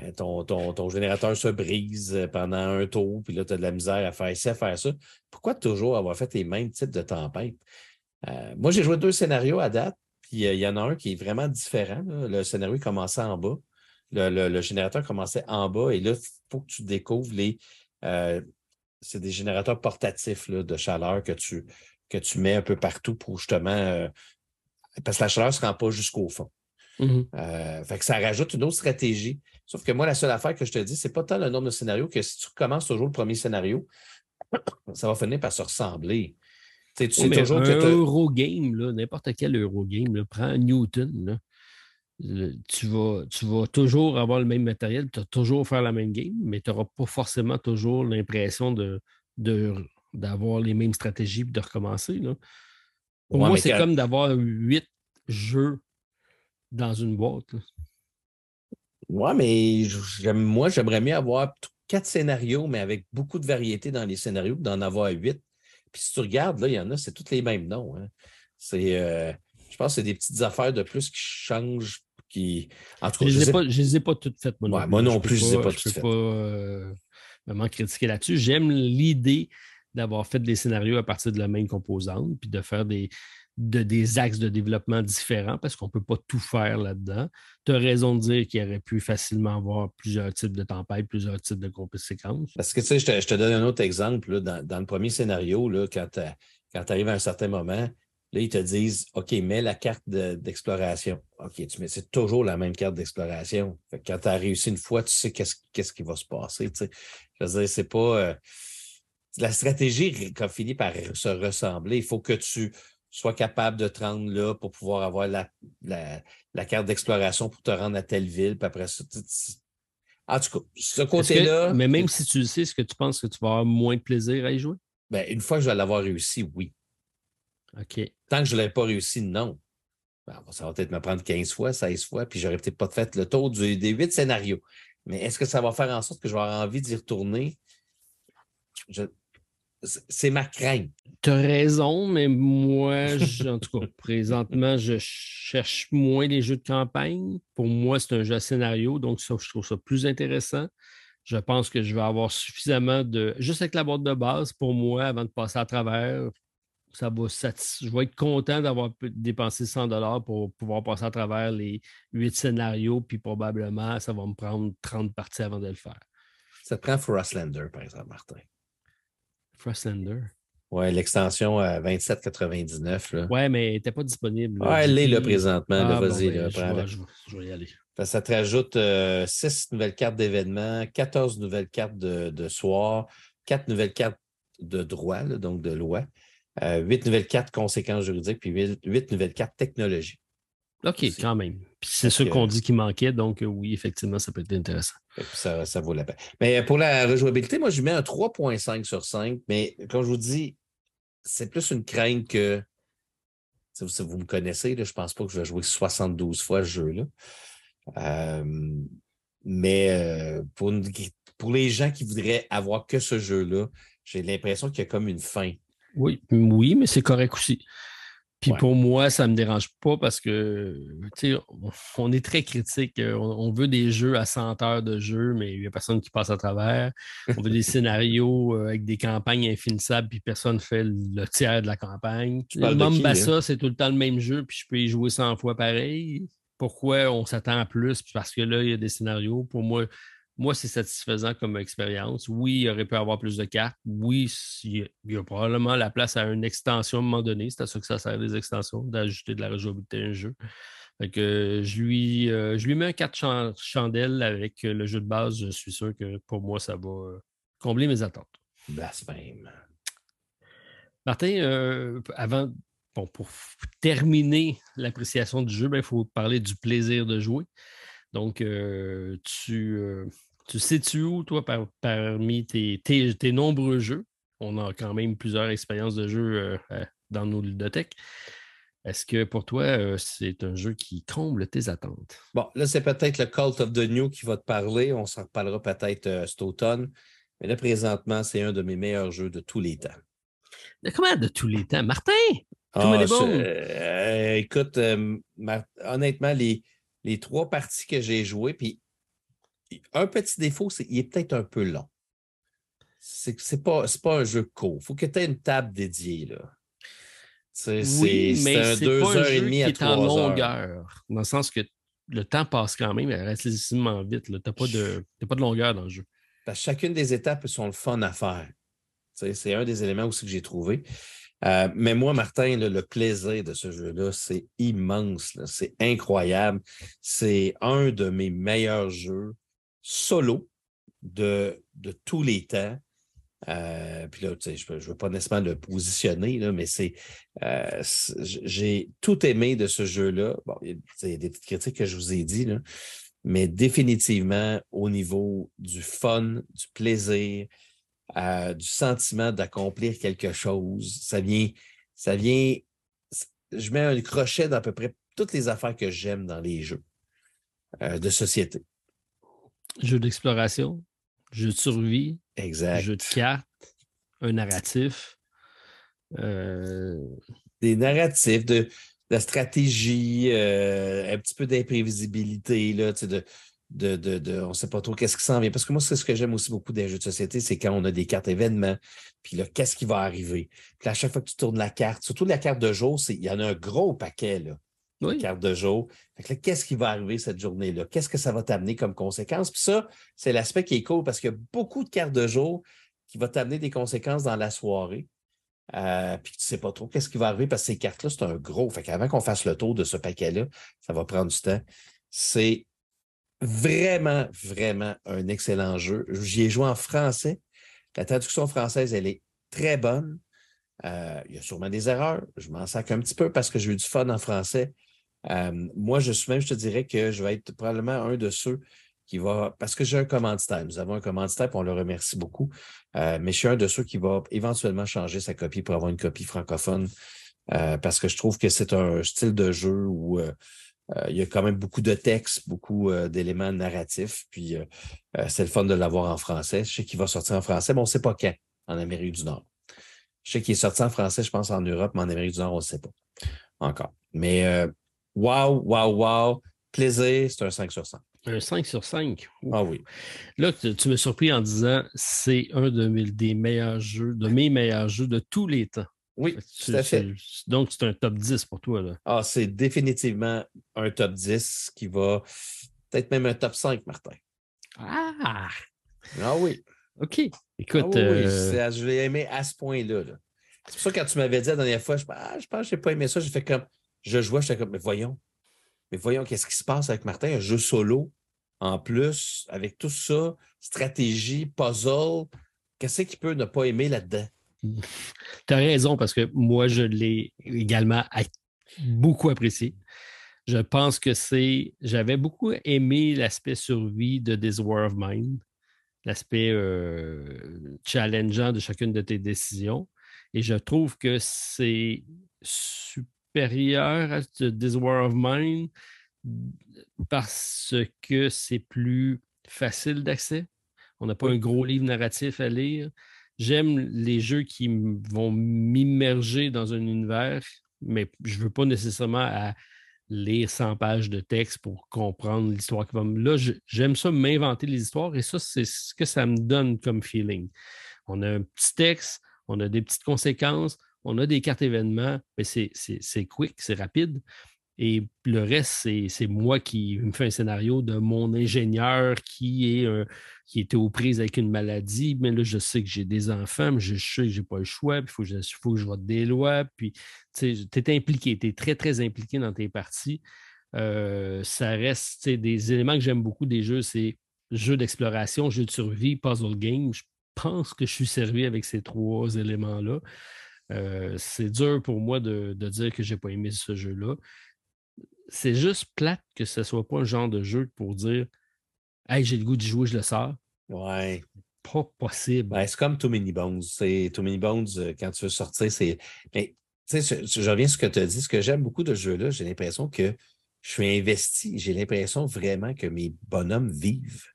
euh, ton, ton, générateur se brise pendant un tour, puis là, tu as de la misère à faire ça, à faire ça. Pourquoi toujours avoir fait les mêmes types de tempêtes? moi, j'ai joué deux scénarios à date, puis il y en a un qui est vraiment différent. Le scénario commençait en bas. Le, générateur commençait en bas, et là, il faut que tu découvres les, c'est des générateurs portatifs de chaleur que tu, que tu mets un peu partout pour justement. Euh, parce que la chaleur ne se rend pas jusqu'au fond. Mm-hmm. Euh, fait que ça rajoute une autre stratégie. Sauf que moi, la seule affaire que je te dis, c'est pas tant le nombre de scénarios que si tu commences toujours le premier scénario, ça va finir par se ressembler. tu sais toujours un Eurogame, n'importe quel Eurogame, prends Newton. Tu, vas, tu vas toujours avoir le même matériel, tu vas toujours faire la même game, mais tu n'auras pas forcément toujours l'impression de, d'avoir les mêmes stratégies et de recommencer. Là. Pour moi, c'est comme d'avoir huit jeux dans une boîte. Oui, mais moi, j'aimerais mieux avoir quatre scénarios, mais avec beaucoup de variété dans les scénarios, d'en avoir huit. Puis si tu regardes, là, il y en a, c'est tous les mêmes noms. Hein. C'est, euh, je pense que c'est des petites affaires de plus qui changent qui. En tout cas, je ne les, ai pas toutes faites, moi. moi non plus, je ne les ai pas toutes faites. Je ne peux pas euh, vraiment critiquer là-dessus. J'aime l'idée d'avoir fait des scénarios à partir de la même composante, puis de faire des, de, des axes de développement différents parce qu'on ne peut pas tout faire là-dedans. Tu as raison de dire qu'il aurait pu facilement avoir plusieurs types de tempêtes, plusieurs types de séquences. Parce que tu sais, je te, donne un autre exemple. dans, le premier scénario, là, quand tu arrives à un certain moment, Là, ils te disent OK, mets la carte d'exploration. OK, tu mets c'est toujours la même carte d'exploration. Quand tu as réussi une fois, tu sais qu'est-ce qui va se passer. Je veux dire, c'est pas. Euh, la stratégie a fini par se ressembler. Il faut que tu sois capable de te rendre là pour pouvoir avoir la, la, carte d'exploration pour te rendre à telle ville. Puis après ça, en tout cas, ce côté-là. Mais même si tu le sais, est-ce que tu penses que tu vas avoir moins de plaisir à y jouer? Ben, une fois que je vais l'avoir réussi, oui. OK. Tant que je ne l'ai pas réussi, non. Ben, ça va peut-être me prendre 15 fois, 16 fois, puis j'aurais peut-être pas fait le tour des huit scénarios. Mais est-ce que ça va faire en sorte que je vais avoir envie d'y retourner? C'est ma crainte. Tu as raison, mais moi, en tout cas, présentement, je cherche moins les jeux de campagne. Pour moi, c'est un jeu à scénario, donc ça, je trouve ça plus intéressant. Je pense que je vais avoir suffisamment de. Juste avec la boîte de base, pour moi, avant de passer à travers, ça va je vais être content d'avoir dépensé 100 pour pouvoir passer à travers les huit scénarios, puis probablement, ça va me prendre 30 parties avant de le faire. Ça te prend Frostlander, par exemple, Martin. Frostlander. Oui, l'extension à 27,99. Oui, mais elle n'était pas disponible. Oui, elle est là présentement. Ah, Vas-y, ben, je, vais y aller. Ça te rajoute 6 euh, nouvelles cartes d'événements, 14 nouvelles cartes de, soir, 4 nouvelles cartes de droit, donc de loi, euh, 8 nouvelles cartes conséquences juridiques, puis 8, nouvelles cartes technologie. OK, quand même. Puis c'est ce qu'on dit qu'il manquait, donc euh, oui, effectivement, ça peut être intéressant. Ça, ça vaut la peine. Mais pour la rejouabilité, moi, je mets un 3.5 sur 5, mais comme je vous dis, c'est plus une crainte que. Si vous, me connaissez, je ne pense pas que je vais jouer 72 fois ce jeu-là. Euh, mais euh, pour, pour les gens qui voudraient avoir que ce jeu-là, j'ai l'impression qu'il y a comme une fin. Oui, oui, mais c'est correct aussi. Puis pour moi, ça ne me dérange pas parce que, tu sais, on est très critique. Euh, on, veut des jeux à 100 heures de jeu, mais il n'y a personne qui passe à travers. On veut des scénarios euh, avec des campagnes infinissables, puis personne ne fait le tiers de la campagne. Mombasa, c'est tout le temps le même jeu, puis je peux y jouer 100 fois pareil. Pourquoi on s'attend à plus? Parce que là, il y a des scénarios. Pour moi, moi, c'est satisfaisant comme expérience. Oui, il aurait pu avoir plus de cartes. Oui, il y a probablement la place à une extension à un moment donné. C'est à ça que ça sert, les extensions, d'ajouter de la rejouabilité à un jeu. je, lui, euh, je lui mets un 4 chandelles avec le jeu de base. Je suis sûr que pour moi, ça va euh, combler mes attentes. Blasphème. Martin, euh, avant, pour terminer l'appréciation du jeu, ben, il faut parler du plaisir de jouer. Donc, tu, tu sais-tu où, toi, parmi tes, nombreux jeux? On a quand même plusieurs expériences de jeu euh, dans nos ludothèques. Est-ce que pour toi, euh, c'est un jeu qui comble tes attentes? Bon, là, c'est peut-être le Cult of the New qui va te parler. On s'en reparlera peut-être euh, cet automne. Mais là, présentement, c'est un de mes meilleurs jeux de tous les temps. De comment de tous les temps? Martin! Ah, écoute, honnêtement, les, les trois parties que j'ai jouées, puis un petit défaut, c'est qu'il est peut-être un peu long. C'est n'est pas, pas un jeu court. Il faut que tu aies une table dédiée. Là. C'est oui, un deux heures et demie à trois en longueur, dans le sens que le temps passe quand même relativement vite. Tu n'as pas, de, pas de longueur dans le jeu. Parce que chacune des étapes sont le fun à faire. C'est un des éléments aussi que j'ai trouvé. Euh, mais moi, Martin, le plaisir de ce jeu-là, c'est immense. C'est incroyable. C'est un de mes meilleurs jeux solo de, de tous les temps. Euh, puis là, je ne veux pas nécessairement le positionner, mais c'est euh, j'ai tout aimé de ce jeu-là. Bon, il y a des petites critiques que je vous ai dit, mais définitivement au niveau du fun, du plaisir, euh, du sentiment d'accomplir quelque chose, ça vient, ça vient. Je mets un crochet dans à peu près toutes les affaires que j'aime dans les jeux de société. Jeu d'exploration, jeu de survie, exact. jeu de cartes, un narratif. Euh, Des narratifs, de, la stratégie, euh, un petit peu d'imprévisibilité, là, de, de, de, on ne sait pas trop qu'est-ce qui s'en vient. Parce que moi, c'est ce que j'aime aussi beaucoup des jeux de société, c'est quand on a des cartes événements, puis là, qu'est-ce qui va arriver? Puis à chaque fois que tu tournes la carte, surtout la carte de jour, il y en a un gros paquet. Là oui. carte de jour. qu'est-ce qui va arriver cette journée-là? Qu'est-ce que ça va t'amener comme conséquence? Puis ça, c'est l'aspect qui est cool parce qu'il y a beaucoup de cartes de jour qui vont t'amener des conséquences dans la soirée. euh, puis tu ne sais pas trop qu'est-ce qui va arriver parce que ces cartes-là, c'est un gros. Fait qu'avant qu'on fasse le tour de ce paquet-là, ça va prendre du temps. C'est vraiment, vraiment un excellent jeu. J'y ai joué en français. La traduction française, elle est très bonne. Euh, il y a sûrement des erreurs. Je m'en sac un petit peu parce que j'ai eu du fun en français. Euh, moi, je suis même, je te dirais que je vais être probablement un de ceux qui va, parce que j'ai un commanditaire. Nous avons un commanditaire, on le remercie beaucoup. Euh, mais je suis un de ceux qui va éventuellement changer sa copie pour avoir une copie francophone. parce que je trouve que c'est un style de jeu où il y a quand même beaucoup de textes, beaucoup d'éléments narratifs. Puis c'est le fun de l'avoir en français. Je sais qu'il va sortir en français, mais on ne sait pas quand en Amérique du Nord. Je sais qu'il est sorti en français, je pense, en Europe, mais en Amérique du Nord, on ne sait pas encore. Mais euh, wow, wow, wow, plaisir, c'est un 5 sur 5. Un 5 sur 5. Ah oui. Là, tu, me surpris en disant c'est un de mes, des meilleurs jeux, de mes meilleurs jeux de tous les temps. Oui, tout à fait. Donc, c'est un top 10 pour toi. Là. Ah, c'est définitivement un top 10 qui va peut-être même un top 5, Martin. Ah! Ah oui. OK. Écoute. Ah euh, je l'ai aimé à ce point-là. c'est pour ça que quand tu m'avais dit la dernière fois, je, ah, je pense que je n'ai pas aimé ça. J'ai fait comme. Je jouais, j'étais comme, mais voyons. Mais voyons, qu'est-ce qui se passe avec Martin? Un jeu solo, en plus, avec tout ça, stratégie, puzzle. Qu'est-ce qu'il peut ne pas aimer là-dedans? Tu as raison, parce que moi, je l'ai également beaucoup apprécié. Je pense que c'est. J'avais beaucoup aimé l'aspect survie de This War of Mine l'aspect euh, challengeant de chacune de tes décisions. Et je trouve que c'est supérieur à This War of Mine parce que c'est plus facile d'accès. On n'a pas un gros livre narratif à lire. J'aime les jeux qui vont m'immerger dans un univers, mais je ne veux pas nécessairement à lire 100 pages de texte pour comprendre l'histoire qui va me. Là, j'aime ça m'inventer les histoires et ça, c'est ce que ça me donne comme feeling. On a un petit texte, on a des petites conséquences, on a des cartes événements, mais c'est quick, c'est rapide. Et le reste, c'est moi qui me fais un scénario de mon ingénieur qui, est, qui était aux prises avec une maladie. Mais là, je sais que j'ai des enfants, mais je sais que je n'ai pas le choix, il faut, que je vote des lois. Puis, tu es impliqué, tu es très, très impliqué dans tes parties. Euh, ça reste des éléments que j'aime beaucoup des jeux, c'est jeux d'exploration, jeux de survie, puzzle game. Je pense que je suis servi avec ces trois éléments-là. Euh, c'est dur pour moi de, de dire que je n'ai pas aimé ce jeu-là c'est juste plate que ce ne soit pas un genre de jeu pour dire Hey, j'ai le goût de jouer, je le sors. Ouais. Pas possible. Ben, c'est comme Too Many Bones. C'est Too Many Bones, euh, quand tu veux sortir, c'est. Mais tu sais, je, reviens sur ce que tu as dit. Ce que j'aime beaucoup de ce jeu-là, j'ai l'impression que je suis investi. J'ai l'impression vraiment que mes bonhommes vivent.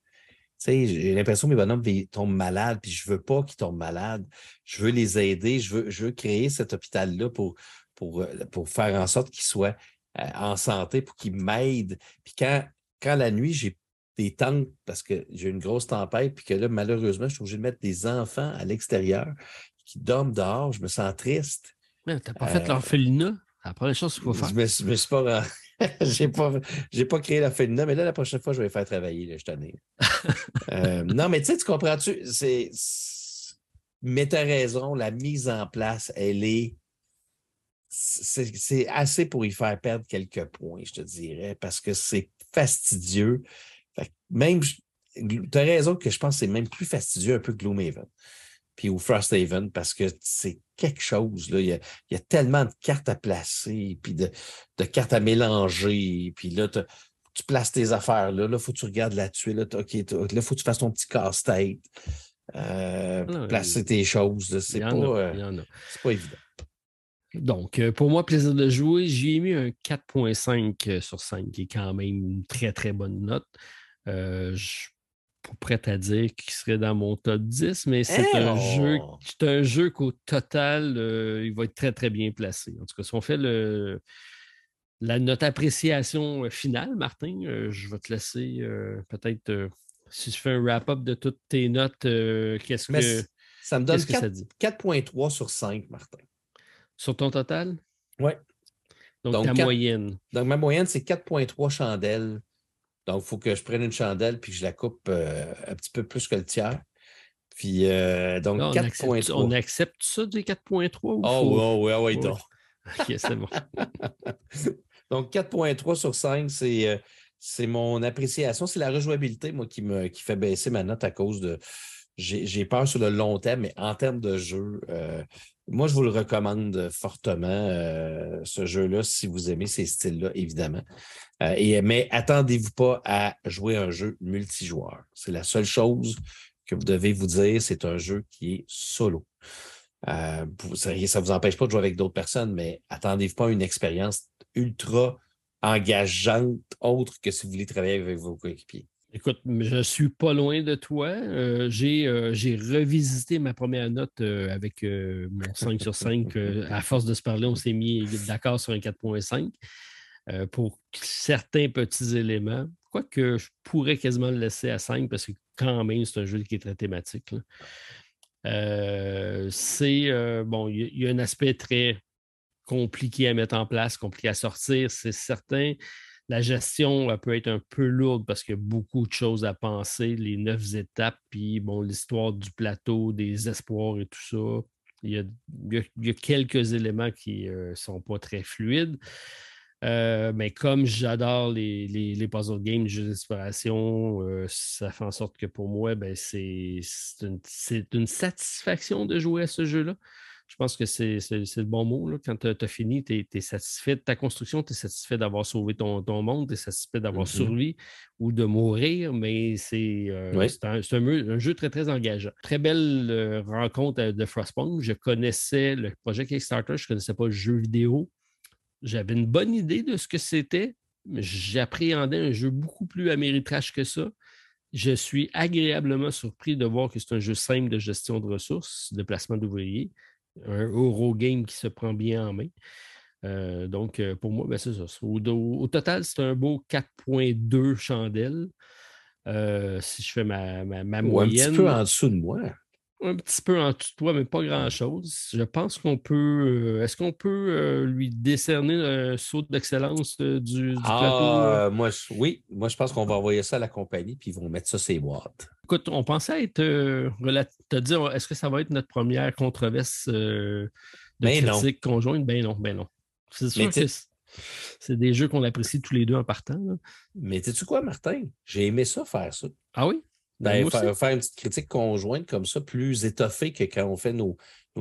J'ai l'impression que mes bonhommes tombent malades, puis je ne veux pas qu'ils tombent malades. Je veux les aider. Je veux, je veux créer cet hôpital-là pour, pour, euh, pour faire en sorte qu'ils soient euh, en santé pour qu'ils m'aident. Puis quand, quand la nuit, j'ai des tentes parce que j'ai une grosse tempête, puis que là, malheureusement, je suis obligé de mettre des enfants à l'extérieur qui dorment dehors, je me sens triste. Mais tu n'as pas fait euh, l'orphelinat? La première chose qu'il faut faire. Je me, je me suis pas. j'ai pas, pas créé l'orphelinat, mais là, la prochaine fois, je vais les faire travailler, là, je t'en ai. Euh, non, mais tu sais, tu comprends-tu? C'est. Mais tu as raison, la mise en place, elle est c'est assez pour y faire perdre quelques points, je te dirais, parce que c'est fastidieux. même, tu as raison que je pense que c'est même plus fastidieux un peu que Gloomhaven, puis ou Frosthaven, parce que c'est quelque chose. Là. Il, y a, tellement de cartes à placer, puis de, cartes à mélanger, puis là, tu places tes affaires là, il faut que tu regardes là-dessus, là, OK, là, il faut que tu fasses ton petit casse-tête, euh, ah placer tes choses. C'est pas, euh, pas évident. Donc, euh, pour moi, plaisir de jouer, j'ai mis un 4.5 euh, sur 5, qui est quand même une très, très bonne note. Euh, je prêt à dire qu'il serait dans mon top 10, mais c'est un jeu, c'est un jeu qu'au total, il va être très, très bien placé. En tout cas, si on fait le, la note appréciation finale, Martin, je vais te laisser peut-être, si je fais un wrap-up de toutes tes notes, qu'est-ce que ça me donne 4.3 sur 5, Martin. Sur ton total? Oui. Donc, ta moyenne. Donc, ma moyenne, c'est 4,3 chandelles. Donc, il faut que je prenne une chandelle puis que je la coupe euh, un petit peu plus que le tiers. Puis donc 4.3. On accepte ça des 4.3 ou Oh, oui, oui, oui, OK, c'est bon. donc 4.3 sur 5, c'est c'est mon appréciation. C'est la rejouabilité, moi, qui me qui fait baisser ma note à cause de. J'ai peur sur le long terme, mais en termes de jeu, euh, moi, je vous le recommande fortement, euh, ce jeu-là, si vous aimez ces styles-là, évidemment. Euh, et, mais attendez-vous pas à jouer un jeu multijoueur. C'est la seule chose que vous devez vous dire, c'est un jeu qui est solo. ça ne vous empêche pas de jouer avec d'autres personnes, mais attendez-vous pas à une expérience ultra engageante autre que si vous voulez travailler avec vos coéquipiers? Écoute, je ne suis pas loin de toi. Euh, euh, j'ai revisité ma première note euh, avec mon 5 sur 5. à force de se parler, on s'est mis d'accord sur un 4.5 pour certains petits éléments. Quoique je pourrais quasiment le laisser à 5 parce que quand même, c'est un jeu qui est très thématique. c'est bon, il y, a un aspect très compliqué à mettre en place, compliqué à sortir, c'est certain. La gestion peut être un peu lourde parce qu'il y a beaucoup de choses à penser, les neuf étapes, puis bon, l'histoire du plateau, des espoirs et tout ça. Il y a, quelques éléments qui ne euh, sont pas très fluides. Euh, mais comme j'adore les, les, puzzle games, les jeux d'inspiration, euh, ça fait en sorte que pour moi, ben, c'est une, satisfaction de jouer à ce jeu-là je pense que c'est le bon mot. Quand tu as, fini, tu es, satisfait de ta construction, tu es satisfait d'avoir sauvé ton, monde, tu es satisfait d'avoir mm-hmm. survécu ou de mourir, mais c'est euh, un, jeu très, très engageant. Très belle euh, rencontre euh, de Frostpunk. Je connaissais le projet Kickstarter, je ne connaissais pas le jeu vidéo. J'avais une bonne idée de ce que c'était, mais j'appréhendais un jeu beaucoup plus améritrache que ça. Je suis agréablement surpris de voir que c'est un jeu simple de gestion de ressources, de placement d'ouvriers un Eurogame qui se prend bien en main. Euh, donc, euh, pour moi, ben, c'est ça. Au, total, c'est un beau 4.2 chandelles. Euh, si je fais ma, ma, moyenne. Un petit peu en dessous de moi un petit peu en toi, mais pas grand-chose. Je pense qu'on peut. Euh, est-ce qu'on peut euh, lui décerner un saut d'excellence euh, du, ah, Moi, oui, moi je pense qu'on va envoyer ça à la compagnie, puis ils vont mettre ça sur les boîtes. Écoute, on pensait être te dire est-ce que ça va être notre première controverse de ben critique conjointe? Ben non, ben non. C'est sûr que c'est des jeux qu'on apprécie tous les deux en partant. Mais sais-tu quoi, Martin? J'ai aimé ça faire ça. Ah oui? Ben, faire, une petite critique conjointe comme ça, plus étoffée que quand on fait nos,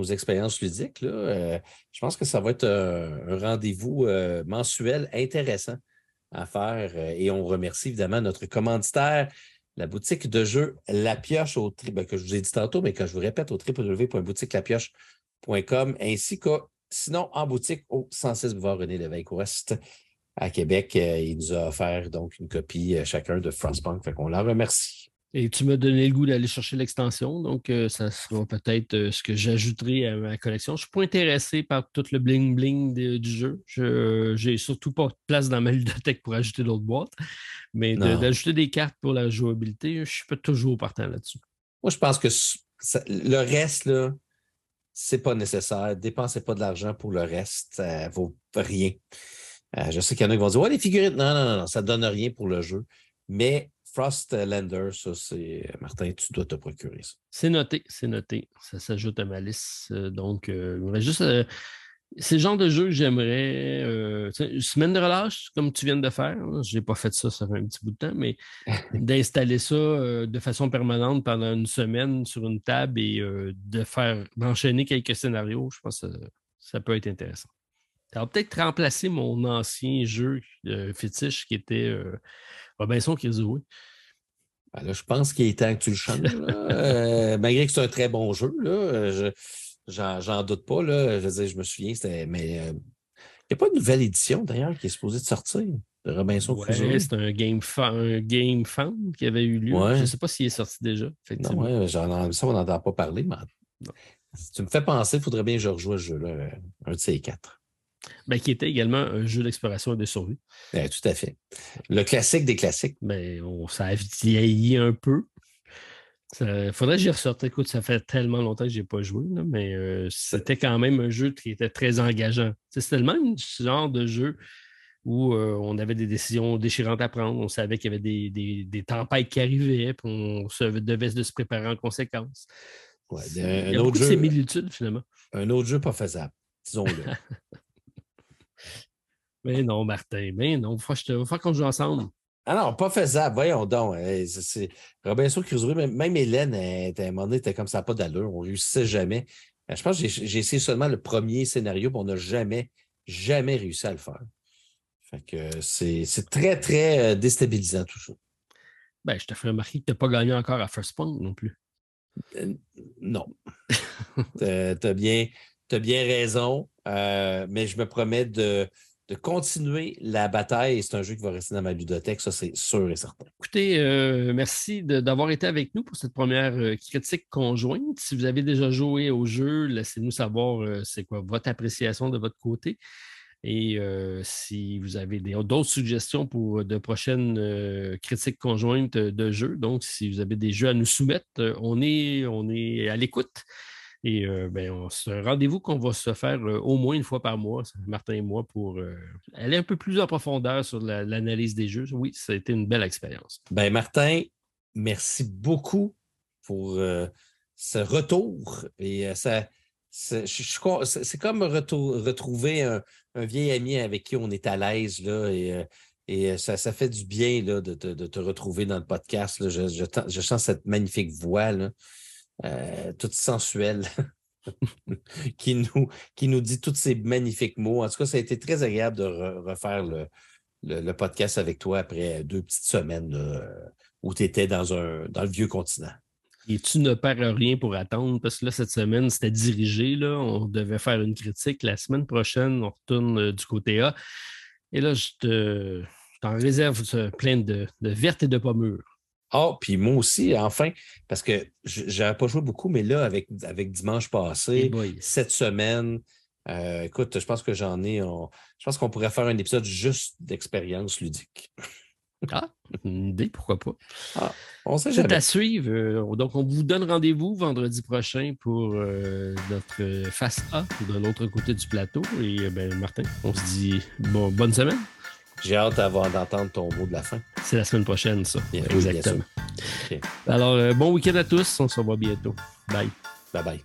expériences ludiques. Là, euh, je pense que ça va être un, rendez-vous euh, mensuel intéressant à faire. Euh, et on remercie évidemment notre commanditaire, la boutique de jeux La Pioche, au ben, que je vous ai dit tantôt, mais que je vous répète, au www.boutiquelapioche.com, ainsi que sinon en boutique au 106 Boulevard René Lévesque Ouest à Québec. il nous a offert donc une copie chacun de Frostpunk. Fait qu'on la remercie. Et tu m'as donné le goût d'aller chercher l'extension, donc euh, ça sera peut-être euh, ce que j'ajouterai à ma collection. Je ne suis pas intéressé par tout le bling-bling du jeu. Je n'ai surtout pas de place dans ma ludothèque pour ajouter d'autres boîtes, mais d'ajouter des cartes pour la jouabilité, je ne suis pas toujours partant là-dessus. Moi, je pense que le reste, là, c'est pas nécessaire. Dépensez pas de l'argent pour le reste, ça ne vaut rien. Euh, je sais qu'il y en a qui vont dire Ouais, les figurines, non, non, non, non ça ne donne rien pour le jeu. Mais Frostlander, ça, c'est. Martin, tu dois te procurer ça. C'est noté, c'est noté. Ça s'ajoute à ma liste. Euh, donc, euh, juste. Euh, c'est le genre de jeu que j'aimerais. une semaine de relâche, comme tu viens de faire. Je n'ai pas fait ça, ça fait un petit bout de temps, mais d'installer ça de façon permanente pendant une semaine sur une table et de faire d'enchaîner quelques scénarios, je pense que ça, peut être intéressant. Ça va peut-être remplacer mon ancien jeu fétiche qui était Robinson Crusoe. Ben là, je pense qu'il est temps que tu le changes. Euh, malgré que c'est un très bon jeu, là, j'en doute pas. Là, je veux dire, je me souviens, c'était. Mais euh, il n'y a pas une nouvelle édition d'ailleurs qui est supposée de sortir de Robinson Crusoe? C'est un game, un game fan qui avait eu lieu. Je ne sais pas s'il est sorti déjà. Non, ouais, ça, on n'entend pas parler, mais si tu me fais penser, il faudrait bien que je rejoue ce jeu-là, un de ces quatre. Ben, qui était également un jeu d'exploration et de survie. Ben, tout à fait. Le classique des classiques. Ben, on, ça a vieilli un peu. Il faudrait que j'y ressorte. Écoute, ça fait tellement longtemps que je n'ai pas joué, mais euh, c'était quand même un jeu qui était très engageant. C'était le même genre de jeu où euh, on avait des décisions déchirantes à prendre. On savait qu'il y avait des, tempêtes qui arrivaient, puis on se, devait se préparer en conséquence. Ouais, il y a beaucoup de similitudes, finalement. Un autre jeu pas faisable, disons-le. mais non, Martin, mais non, il va falloir qu'on joue ensemble. Ah non, pas faisable. Voyons donc. Robinson Crusoe, même Hélène, à un moment donné, était comme ça, pas d'allure. On ne réussissait jamais. Je pense que j'ai essayé seulement le premier scénario, mais on n'a jamais, jamais réussi à le faire. Fait que c'est très, très euh, déstabilisant tout ça. Ben, je te fais remarquer que tu n'as pas gagné encore à First Point non plus. Euh, non. tu as, bien, bien raison, euh, mais je me promets de, de continuer la bataille. C'est un jeu qui va rester dans ma ludothèque, ça c'est sûr et certain. Écoutez, euh, merci d'avoir été avec nous pour cette première euh, critique conjointe. Si vous avez déjà joué au jeu, laissez-nous savoir euh, c'est quoi votre appréciation de votre côté. Et si vous avez d'autres suggestions pour de prochaines critiques conjointes de jeux, donc si vous avez des jeux à nous soumettre, on est à l'écoute. Et euh, ben, rendez-vous qu'on va se faire euh, au moins une fois par mois, Martin et moi, pour euh, aller un peu plus en profondeur sur l'analyse des jeux. Oui, ça a été une belle expérience. Ben, Martin, merci beaucoup pour ce retour. Et ça, c'est comme retrouver un, vieil ami avec qui on est à l'aise. et, et ça, ça, fait du bien là, de, te retrouver dans le podcast. Je, je, sens cette magnifique voix. Là. Euh, toute sensuelle, qui, nous, qui nous dit tous ces magnifiques mots. En tout cas, ça a été très agréable de refaire le, podcast avec toi après deux petites semaines où tu étais dans, un, dans le vieux continent. Et tu ne perds rien pour attendre, parce que là, cette semaine, c'était dirigé. Là. On devait faire une critique. La semaine prochaine, on retourne euh, du côté A. Et là, je te, t'en réserve plein de, de vertes et de pommures. Ah, puis moi aussi, enfin, parce que je n'avais pas joué beaucoup, mais là, avec, avec dimanche passé, cette semaine, euh, écoute, je pense que j'en ai. je pense qu'on pourrait faire un épisode juste d'expérience ludique. Ah, une idée, pourquoi pas. Ah, on sait C'est à suivre. Euh, donc, on vous donne rendez-vous vendredi prochain pour euh, notre face A de l'autre côté du plateau. Et ben, Martin, on se dit bon, bonne semaine. J'ai hâte d'entendre ton mot de la fin. C'est la semaine prochaine, ça. Exactement. Alors, euh, bon week-end à tous. On se revoit bientôt. Bye. Bye bye.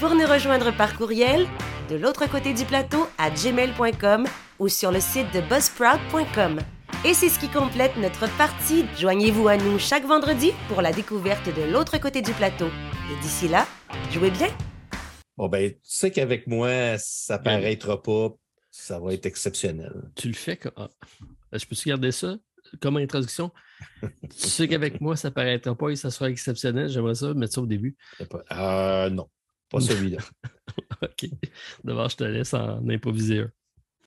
Pour nous rejoindre par courriel, de l'autre côté du plateau à gmail.com ou sur le site de buzzsprout.com. Et c'est ce qui complète notre partie. Joignez-vous à nous chaque vendredi pour la découverte de l'autre côté du plateau. Et d'ici là, jouez bien. Bon, ben, tu sais qu'avec moi, ça paraîtra pas ça va être exceptionnel. Tu le fais comme. Ah. Je peux-tu garder ça comme introduction? tu sais qu'avec moi, ça ne paraîtra pas et ça sera exceptionnel. J'aimerais ça mettre ça au début. Euh, non, pas celui-là. OK. D'abord, je te laisse en improviser un.